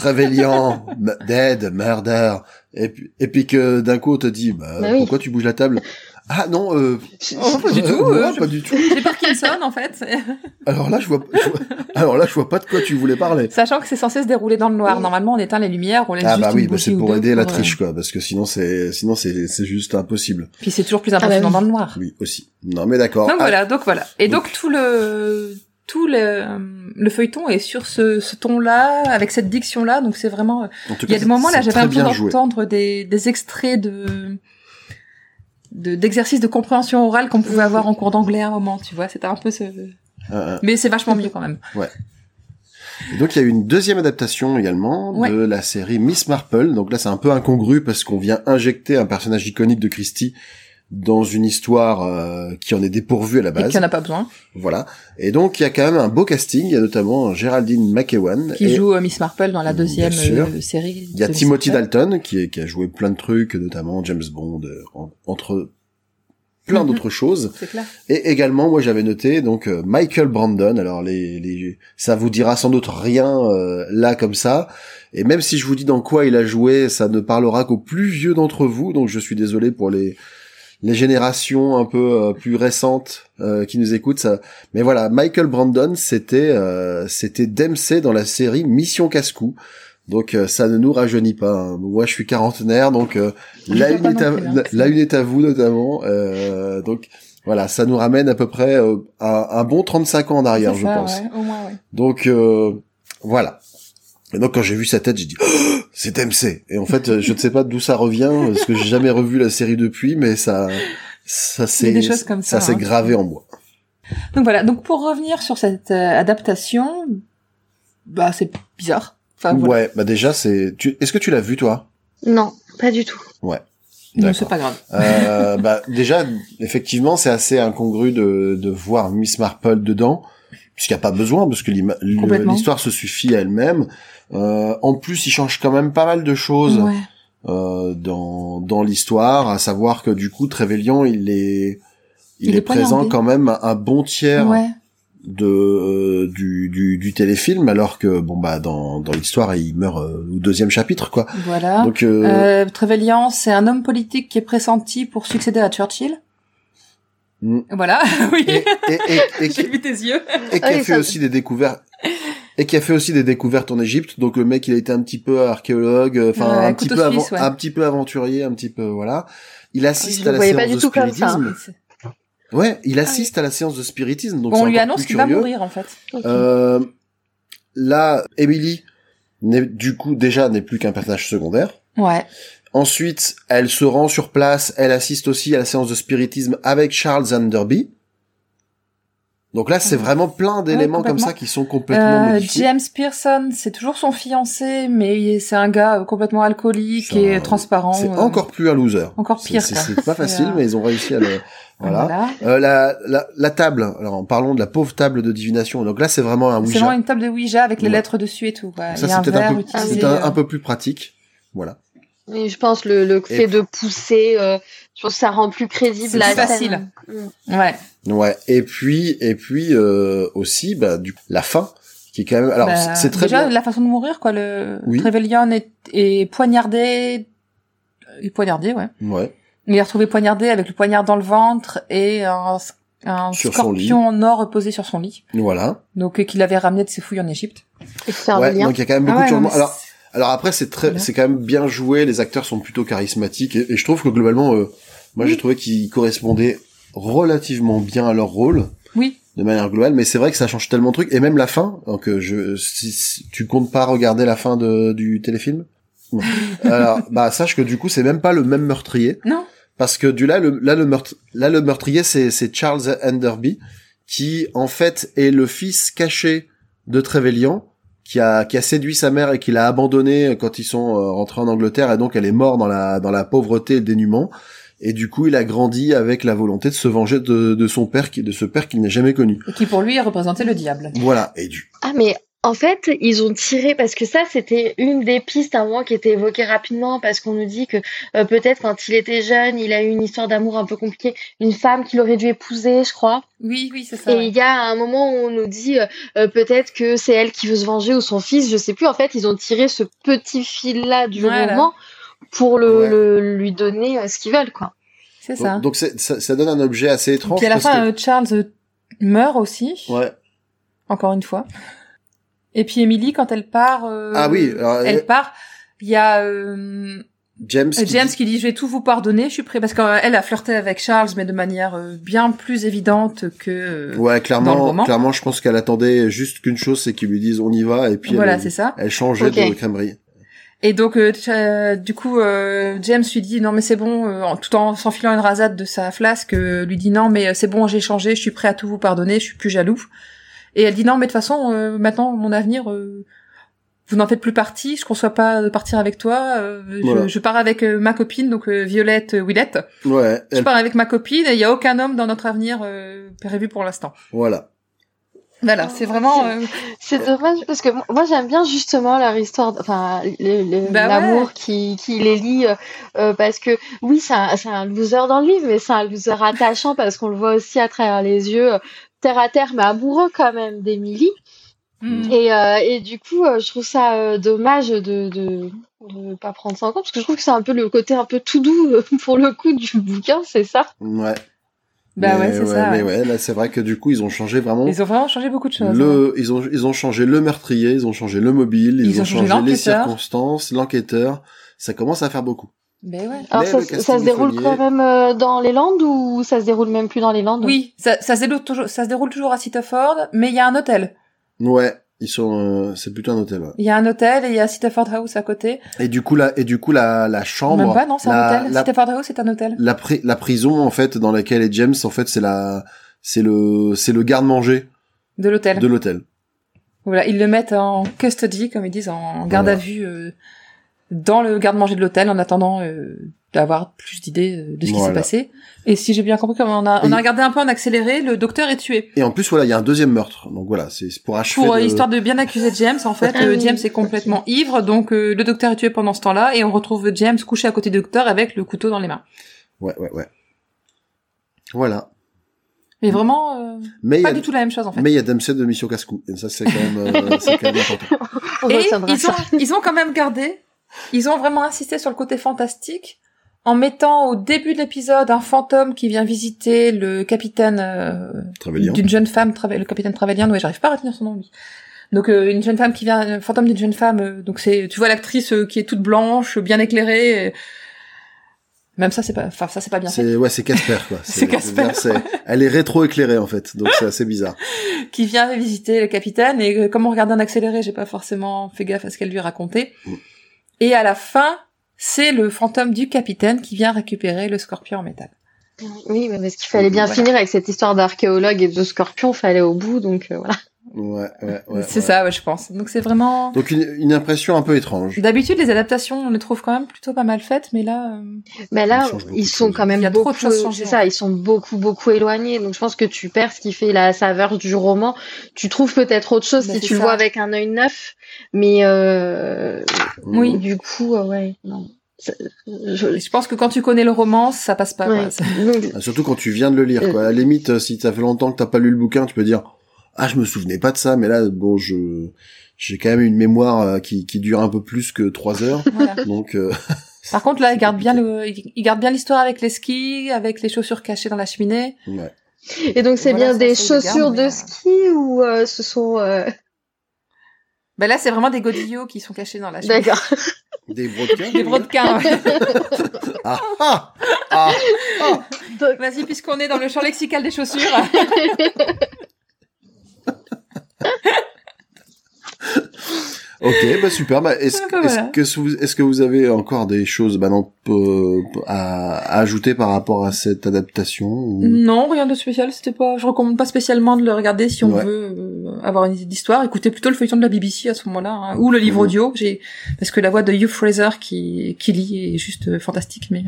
Dead, murder, et puis et puis que d'un coup on te dit, bah, Bah oui. pourquoi tu bouges la table? Ah non, euh, Oh, pas du euh, tout. non, euh, pas je- du tout. J'ai Parkinson en fait. [LAUGHS] Alors là, je vois, je vois- alors là, je vois pas de quoi tu voulais parler. Sachant que c'est censé se dérouler dans le noir. Normalement, on éteint les lumières, on laisse Ah juste bah oui, bah c'est ou pour aider la pour, euh, triche quoi, parce que sinon c'est sinon c'est c'est juste impossible. Puis c'est toujours plus bah impressionnant oui. dans le noir. Oui aussi. Non mais d'accord. Donc Ah, voilà, donc voilà. Et donc tout le tout le, le feuilleton est sur ce, ce ton-là, avec cette diction-là. Donc c'est vraiment. en tout Il y a des moments là, j'avais l'impression d'entendre des, des extraits de- d'exercices de, compréhension orale qu'on pouvait avoir en cours d'anglais à un moment, tu vois. C'était un peu ce. Ah, ah. Mais c'est vachement mieux quand même. Et donc il y a eu une deuxième adaptation également Ouais. de la série Miss Marple. Donc là c'est un peu incongru parce qu'on vient injecter un personnage iconique de Christie dans une histoire euh, qui en est dépourvue à la Et base. qu'il n'y en a pas besoin. Voilà. Et donc il y a quand même un beau casting. Il y a notamment Géraldine McEwan. Qui et joue euh, Miss Marple dans la deuxième euh, série. Il y a Timothy. Dalton qui, est, qui a joué plein de trucs, notamment James Bond, euh, en- entre plein Mhm. d'autres choses. [LAUGHS] C'est clair. Et également, moi, j'avais noté donc Michael Brandon. Alors, les, les, ça vous dira sans doute rien euh, là comme ça. Et même si je vous dis dans quoi il a joué, ça ne parlera qu'aux plus vieux d'entre vous. Donc, je suis désolé pour les les générations un peu euh, plus récentes euh, qui nous écoutent. Ça. Mais voilà, Michael Brandon, c'était euh, c'était Dempsey dans la série Mission Casse-cou. Donc euh, ça ne nous rajeunit pas. hein. Moi, je suis quarantenaire, donc euh, la une est à, hein, la une est à vous notamment. Euh, donc voilà, ça nous ramène à peu près euh, à un bon 35 ans en arrière, je pense. ouais, au moins, ouais. Donc euh, voilà. Et donc quand j'ai vu sa tête, j'ai dit Oh, c'est MC. Et en fait, je ne sais pas d'où ça revient parce que j'ai jamais revu la série depuis, mais ça ça s'est comme ça, s'est hein. gravé en moi. Donc voilà. Donc pour revenir sur cette euh, adaptation, bah c'est bizarre. Enfin, voilà. Ouais, bah déjà c'est tu est-ce que tu l'as vu toi? Non, pas du tout. Non, D'accord. c'est pas grave. Euh, bah déjà effectivement, c'est assez incongru de de voir Miss Marple dedans puisqu'il n'y a pas besoin parce que l'histoire se suffit à elle-même. Euh, en plus, il change quand même pas mal de choses. Ouais. euh, dans dans l'histoire, à savoir que du coup Trevelyan il est il, Il est, est présent quand même un bon tiers Ouais. de euh, du, du du téléfilm alors que bon bah dans dans l'histoire il meurt euh, au deuxième chapitre quoi. Voilà. Donc euh, Euh, Trevelyan, c'est un homme politique qui est pressenti pour succéder à Churchill. Mm. Voilà, [LAUGHS] oui. et et et, et, [LAUGHS] J'ai vu tes yeux. et qui Ah a oui, fait aussi des découvertes et qui a fait aussi des découvertes en Égypte. Donc le mec il a été un petit peu archéologue, euh, enfin un petit peu avant- suisse, ouais. un petit peu aventurier, un petit peu voilà. Il assiste Je à la séance pas du de tout comme ça. spiritisme. Ouais, il assiste à la séance de spiritisme, donc on lui annonce qu'il va mourir en fait. Euh, là, Emily, du coup, déjà n'est plus qu'un personnage secondaire. Ouais. Ensuite, elle se rend sur place, elle assiste aussi à la séance de spiritisme avec Charles Anderby. Donc là, c'est vraiment plein d'éléments comme ça qui sont complètement Euh, modifiés. James Pearson, c'est toujours son fiancé, mais c'est un gars euh, complètement alcoolique C'est et transparent. C'est euh, encore plus un loser. encore C'est- pire. C'est c'est pas C'est, facile, mais ils ont réussi à le... [LAUGHS] Voilà. Voilà. Euh, la, la, la table, alors en parlant de la pauvre table de divination, donc là c'est vraiment un C'est Ouija. vraiment une table de Ouija avec les Ouais. lettres dessus et tout. Quoi. Ça c'est un peut-être un, peu, c'est un, un peu plus pratique. Voilà. Et je pense le, le fait Et- de pousser, euh, je pense que ça rend plus crédible la plus scène. facile. Mm. Ouais. Ouais. Et puis et puis euh, aussi bah du la fin qui est quand même alors Bah, c'est- très déjà bien. la façon de mourir quoi. Le Oui. Trevelyan est, est poignardé. est poignardé, ouais. Ouais. Il est retrouvé poignardé avec le poignard dans le ventre et un, un Sur scorpion en or reposé sur son lit. Voilà. Donc euh, qu'il avait ramené de ses fouilles en Égypte. Et Ouais. Donc il y a quand même beaucoup Ah ouais, de non, Alors alors après c'est très Voilà. c'est quand même bien joué. Les acteurs sont plutôt charismatiques et, et je trouve que globalement euh, moi Oui. j'ai trouvé qu'ils correspondaient relativement bien à leur rôle. Oui. de manière globale, mais c'est vrai que ça change tellement de trucs, et même la fin, donc euh, je, si, si- tu comptes pas regarder la fin de, du téléfilm? Non. [LAUGHS] Alors, bah sache que du coup c'est même pas le même meurtrier, Non. parce que du là le là le meurtre là le meurtrier c'est c'est Charles Enderby qui en fait est le fils caché de Trevelyan, qui a qui a séduit sa mère et qui l'a abandonné quand ils sont euh, rentrés en Angleterre et donc elle est morte dans la dans la pauvreté et le dénuement. Et du coup, il a grandi avec la volonté de se venger de, de son père, qui de ce père qu'il n'a jamais connu. Et qui pour lui représentait le diable. Voilà. Et du Ah, mais en fait, ils ont tiré, parce que ça, c'était une des pistes à un moment qui était évoquée rapidement, parce qu'on nous dit que euh, peut-être quand il était jeune, il a eu une histoire d'amour un peu compliquée, une femme qu'il aurait dû épouser, je crois. Oui, oui, c'est ça. Et ouais. il y a un moment où on nous dit euh, euh, peut-être que c'est elle qui veut se venger ou son fils, je sais plus. En fait, ils ont tiré ce petit fil-là du Voilà. roman pour le, Ouais. le- lui donner euh, ce qu'ils veulent, quoi. C'est ça. donc, ça, ça donne un objet assez étrange. Puis à la fin, que- euh, Charles meurt aussi, ouais. encore une fois. Et puis Emily, quand elle part, euh, Ah oui, alors, elle euh, part. Il y a euh, James. qui James dit- qui dit je vais tout vous pardonner, je suis prêt parce qu'elle a flirté avec Charles, mais de manière euh, bien plus évidente que. euh, Ouais, dans le clairement, roman. clairement, je pense qu'elle attendait juste qu'une chose, c'est qu'ils lui disent on y va, et puis voilà, elle, c'est ça. elle changeait de crèmerie. Et donc, euh, du coup, euh, James lui dit non mais c'est bon, euh, tout en s'enfilant une rasade de sa flasque, euh, lui dit non mais c'est bon, j'ai changé, je suis prêt à tout vous pardonner, je suis plus jaloux. Et elle dit non mais de toute façon, euh, maintenant mon avenir, euh, vous n'en faites plus partie, je conçois pas de partir avec toi, euh, je- Voilà. je, pars avec euh, ma copine, donc euh, Violette euh, Willette, Ouais, je pars avec ma copine et il y a aucun homme dans notre avenir euh, prévu pour l'instant. voilà. Voilà, c'est vraiment... euh, C'est dommage parce que moi- j'aime bien justement leur histoire, enfin Bah ouais. l'amour qui, qui les lie euh, euh, parce que oui c'est un, c'est un loser dans le livre mais c'est un loser attachant parce qu'on le voit aussi à travers les yeux terre à terre mais amoureux quand même d'Emily hmm. et, euh, et du coup euh, je trouve ça euh, dommage de, de de pas prendre ça en compte parce que je trouve que c'est un peu le côté un peu tout doux euh, [LAUGHS] pour le coup du bouquin c'est ça? Ouais. Bah Mais ouais, c'est ça. Mais ouais. ouais, là, c'est vrai que du coup, ils ont changé vraiment. Ils ont vraiment changé beaucoup de choses. hein. Le, ils ont, ils ont changé le meurtrier, ils ont changé le mobile, ils, Ils ont, ont changé changé les circonstances, l'enquêteur. Ça commence à faire beaucoup. Mais ouais. alors Mais ça, se déroule est quand même euh, dans les Landes ou ça se déroule même plus dans les Landes? Oui, ça, ça, se déroule toujours, ça se déroule toujours à Sitterford, mais il y a un hôtel. Ouais, ils sont, euh, c'est plutôt un hôtel. Ouais. Il y a un hôtel et il y a Sitterford House à côté. Et du coup, la, et du coup, la, la chambre, Même pas, non, c'est un hôtel. la, House, c'est un hôtel. la, pri- la prison en fait dans laquelle est James, en fait, c'est la, c'est le, c'est le garde-manger De l'hôtel. de l'hôtel. Voilà, ils le mettent en custody, comme ils disent, en garde Voilà. à vue, euh, dans le garde-manger de l'hôtel, en attendant euh, d'avoir plus d'idées euh, de ce qui s'est passé. Et si j'ai bien compris, comme on a, on a regardé un peu en accéléré, le docteur est tué. Et en plus, voilà, il y a un deuxième meurtre. Donc voilà, c'est pour achever. Pour euh, de- histoire de bien accuser James, en fait, Ah euh. James est complètement ivre, donc euh, le docteur est tué pendant ce temps-là, et on retrouve James couché à côté du docteur avec le couteau dans les mains. Ouais, ouais, ouais. Voilà. Mais vraiment, euh, Mais il y pas a, du tout la même chose, en fait. mais il y a Dempsey de Mission Cascou. Et ça, c'est quand même, euh, c'est quand même important. [LAUGHS] On Et ils ont, ils ont quand même gardé, ils ont vraiment insisté sur le côté fantastique, en mettant au début de l'épisode un fantôme qui vient visiter le capitaine euh, d'une jeune femme, le capitaine Trevelyan, ouais, j'arrive pas à retenir son nom, lui. Donc euh, une jeune femme qui vient, un fantôme d'une jeune femme, euh, donc c'est, tu vois l'actrice euh, qui est toute blanche, bien éclairée. et- Même ça, c'est pas, enfin ça c'est pas bien fait. C'est, ouais, c'est Casper, quoi. [LAUGHS] C'est Casper, Elle est rétro-éclairée, en fait. Donc c'est assez bizarre. [LAUGHS] Qui vient visiter le capitaine et comme on regardait en accéléré, j'ai pas forcément fait gaffe à ce qu'elle lui racontait. Mm. Et à la fin, c'est le fantôme du capitaine qui vient récupérer le scorpion en métal. Oui, mais parce qu'il fallait bien Voilà. finir avec cette histoire d'archéologue et de scorpion, fallait au bout, donc euh, voilà. Ouais, ouais, ouais. c'est ouais. ça, ouais, je pense. Donc c'est vraiment. Donc une, une impression un peu étrange. D'habitude, les adaptations, on les trouve quand même plutôt pas mal faites, mais là, euh, Mais là, Ils de sont quand même Il y a trop de beaucoup, choses changées, c'est ça, ils sont beaucoup, beaucoup éloignés. Donc je pense que tu perds ce qui fait la saveur du roman. Tu trouves peut-être autre chose Bah, si tu le vois avec un œil neuf, mais euh, Oui. du coup, euh, ouais, non. Je, je pense que quand tu connais le roman, ça passe pas. ouais. quoi. Ah, Surtout quand tu viens de le lire, quoi. À la limite, euh, si ça fait longtemps que t'as pas lu le bouquin, tu peux dire, ah, je me souvenais pas de ça, mais là, bon, je, j'ai quand même une mémoire euh, qui, qui dure un peu plus que trois heures. [LAUGHS] voilà. Donc, euh, [LAUGHS] Par contre, là, il garde bien le, il garde bien l'histoire avec les skis, avec les chaussures cachées dans la cheminée. ouais. et donc c'est Voilà, bien des garde, chaussures de euh, ski ou euh, ce sont euh, Ben là, c'est vraiment des godillots qui sont cachés dans la cheminée. d'accord. [LAUGHS] Des brodequins. Des brodequins. ouais. Ah, ah, ah, ah. Vas-y, puisqu'on est dans le champ lexical des chaussures. Ok, bah super. Bah, est-ce bah, voilà. que vous est-ce que vous avez encore des choses bah, non, euh, à, à ajouter par rapport à cette adaptation ou- Non, rien de spécial. C'était pas. Je recommande pas spécialement de le regarder si on Ouais. veut euh, avoir une idée d'histoire. Écoutez plutôt le feuilleton de la BBC à ce moment-là, hein, ou le livre audio. J'ai parce que la voix de Hugh Fraser qui qui lit est juste euh, fantastique. Mais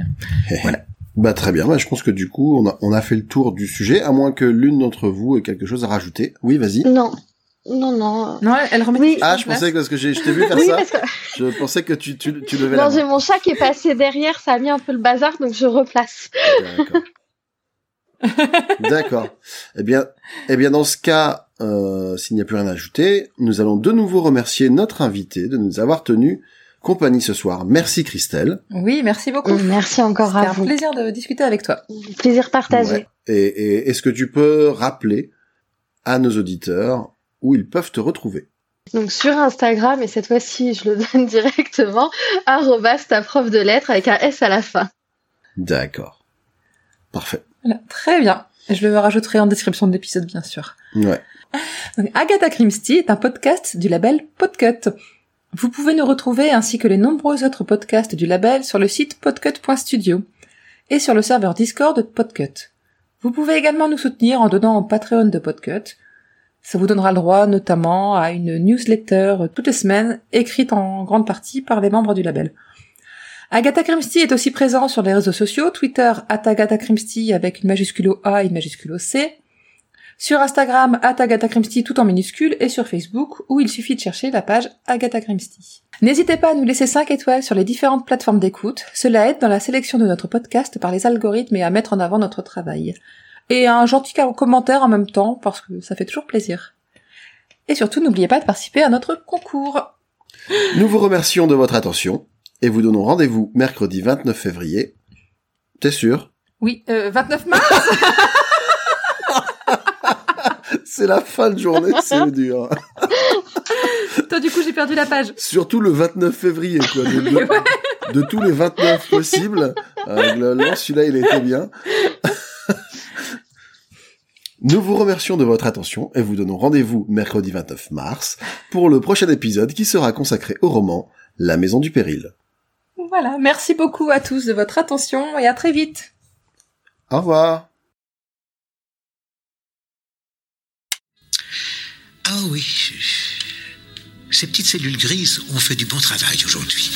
Bah très bien. Bah, je pense que du coup on a on a fait le tour du sujet, à moins que l'une d'entre vous ait quelque chose à rajouter. Oui, vas-y. Non, non, non. non, elle, remet. Oui. Ah, je place. pensais que parce que j'ai je t'ai vu [LAUGHS] faire Oui, ça, parce que je pensais que tu tu, tu levais la non, main. j'ai mon chat qui est passé derrière, ça a mis un peu le bazar, donc je replace. D'accord. D'accord. Eh bien, eh bien, dans ce cas, euh, s'il n'y a plus rien à ajouter, nous allons de nouveau remercier notre invité de nous avoir tenu compagnie ce soir. Merci Christelle. Oui, merci beaucoup. Merci encore C'était à un vous. plaisir de discuter avec toi. Plaisir partagé. Ouais. Et, et est-ce que tu peux rappeler à nos auditeurs où ils peuvent te retrouver Donc sur Instagram, et cette fois-ci je le [LAUGHS] donne directement, arrobas ta prof de lettres avec un S à la fin. D'accord. Parfait. Voilà, très bien. Je le rajouterai en description de l'épisode, bien sûr. Ouais. Donc, Agatha Christie est un podcast du label Podcut. Vous pouvez nous retrouver ainsi que les nombreux autres podcasts du label sur le site podcut.studio et sur le serveur Discord de Podcut. Vous pouvez également nous soutenir en donnant au Patreon de Podcut. Ça vous donnera le droit notamment à une newsletter toutes les semaines écrite en grande partie par les membres du label. Agatha Christie est aussi présent sur les réseaux sociaux, Twitter at Agatha Christie avec une majuscule A et une majuscule C, sur Instagram, at Agatha tout en minuscule, et sur Facebook, où il suffit de chercher la page Agatha Christie. N'hésitez pas à nous laisser 5 étoiles sur les différentes plateformes d'écoute, cela aide dans la sélection de notre podcast par les algorithmes et à mettre en avant notre travail. Et un gentil commentaire en même temps, parce que ça fait toujours plaisir. Et surtout, n'oubliez pas de participer à notre concours. Nous vous remercions de votre attention et vous donnons rendez-vous mercredi 29 février. T'es sûr? Oui, euh, 29 mars [LAUGHS] [LAUGHS] C'est la fin de journée, c'est dur. [LAUGHS] Toi, du coup, j'ai perdu la page. Surtout le 29 février, quoi. De, de- de tous les 29 possibles, euh, celui-là, il était bien. Nous vous remercions de votre attention et vous donnons rendez-vous mercredi 29 mars pour le prochain épisode qui sera consacré au roman La Maison du Péril. Voilà, merci beaucoup à tous de votre attention et à très vite. Au revoir. Ah oui, ces petites cellules grises ont fait du bon travail aujourd'hui.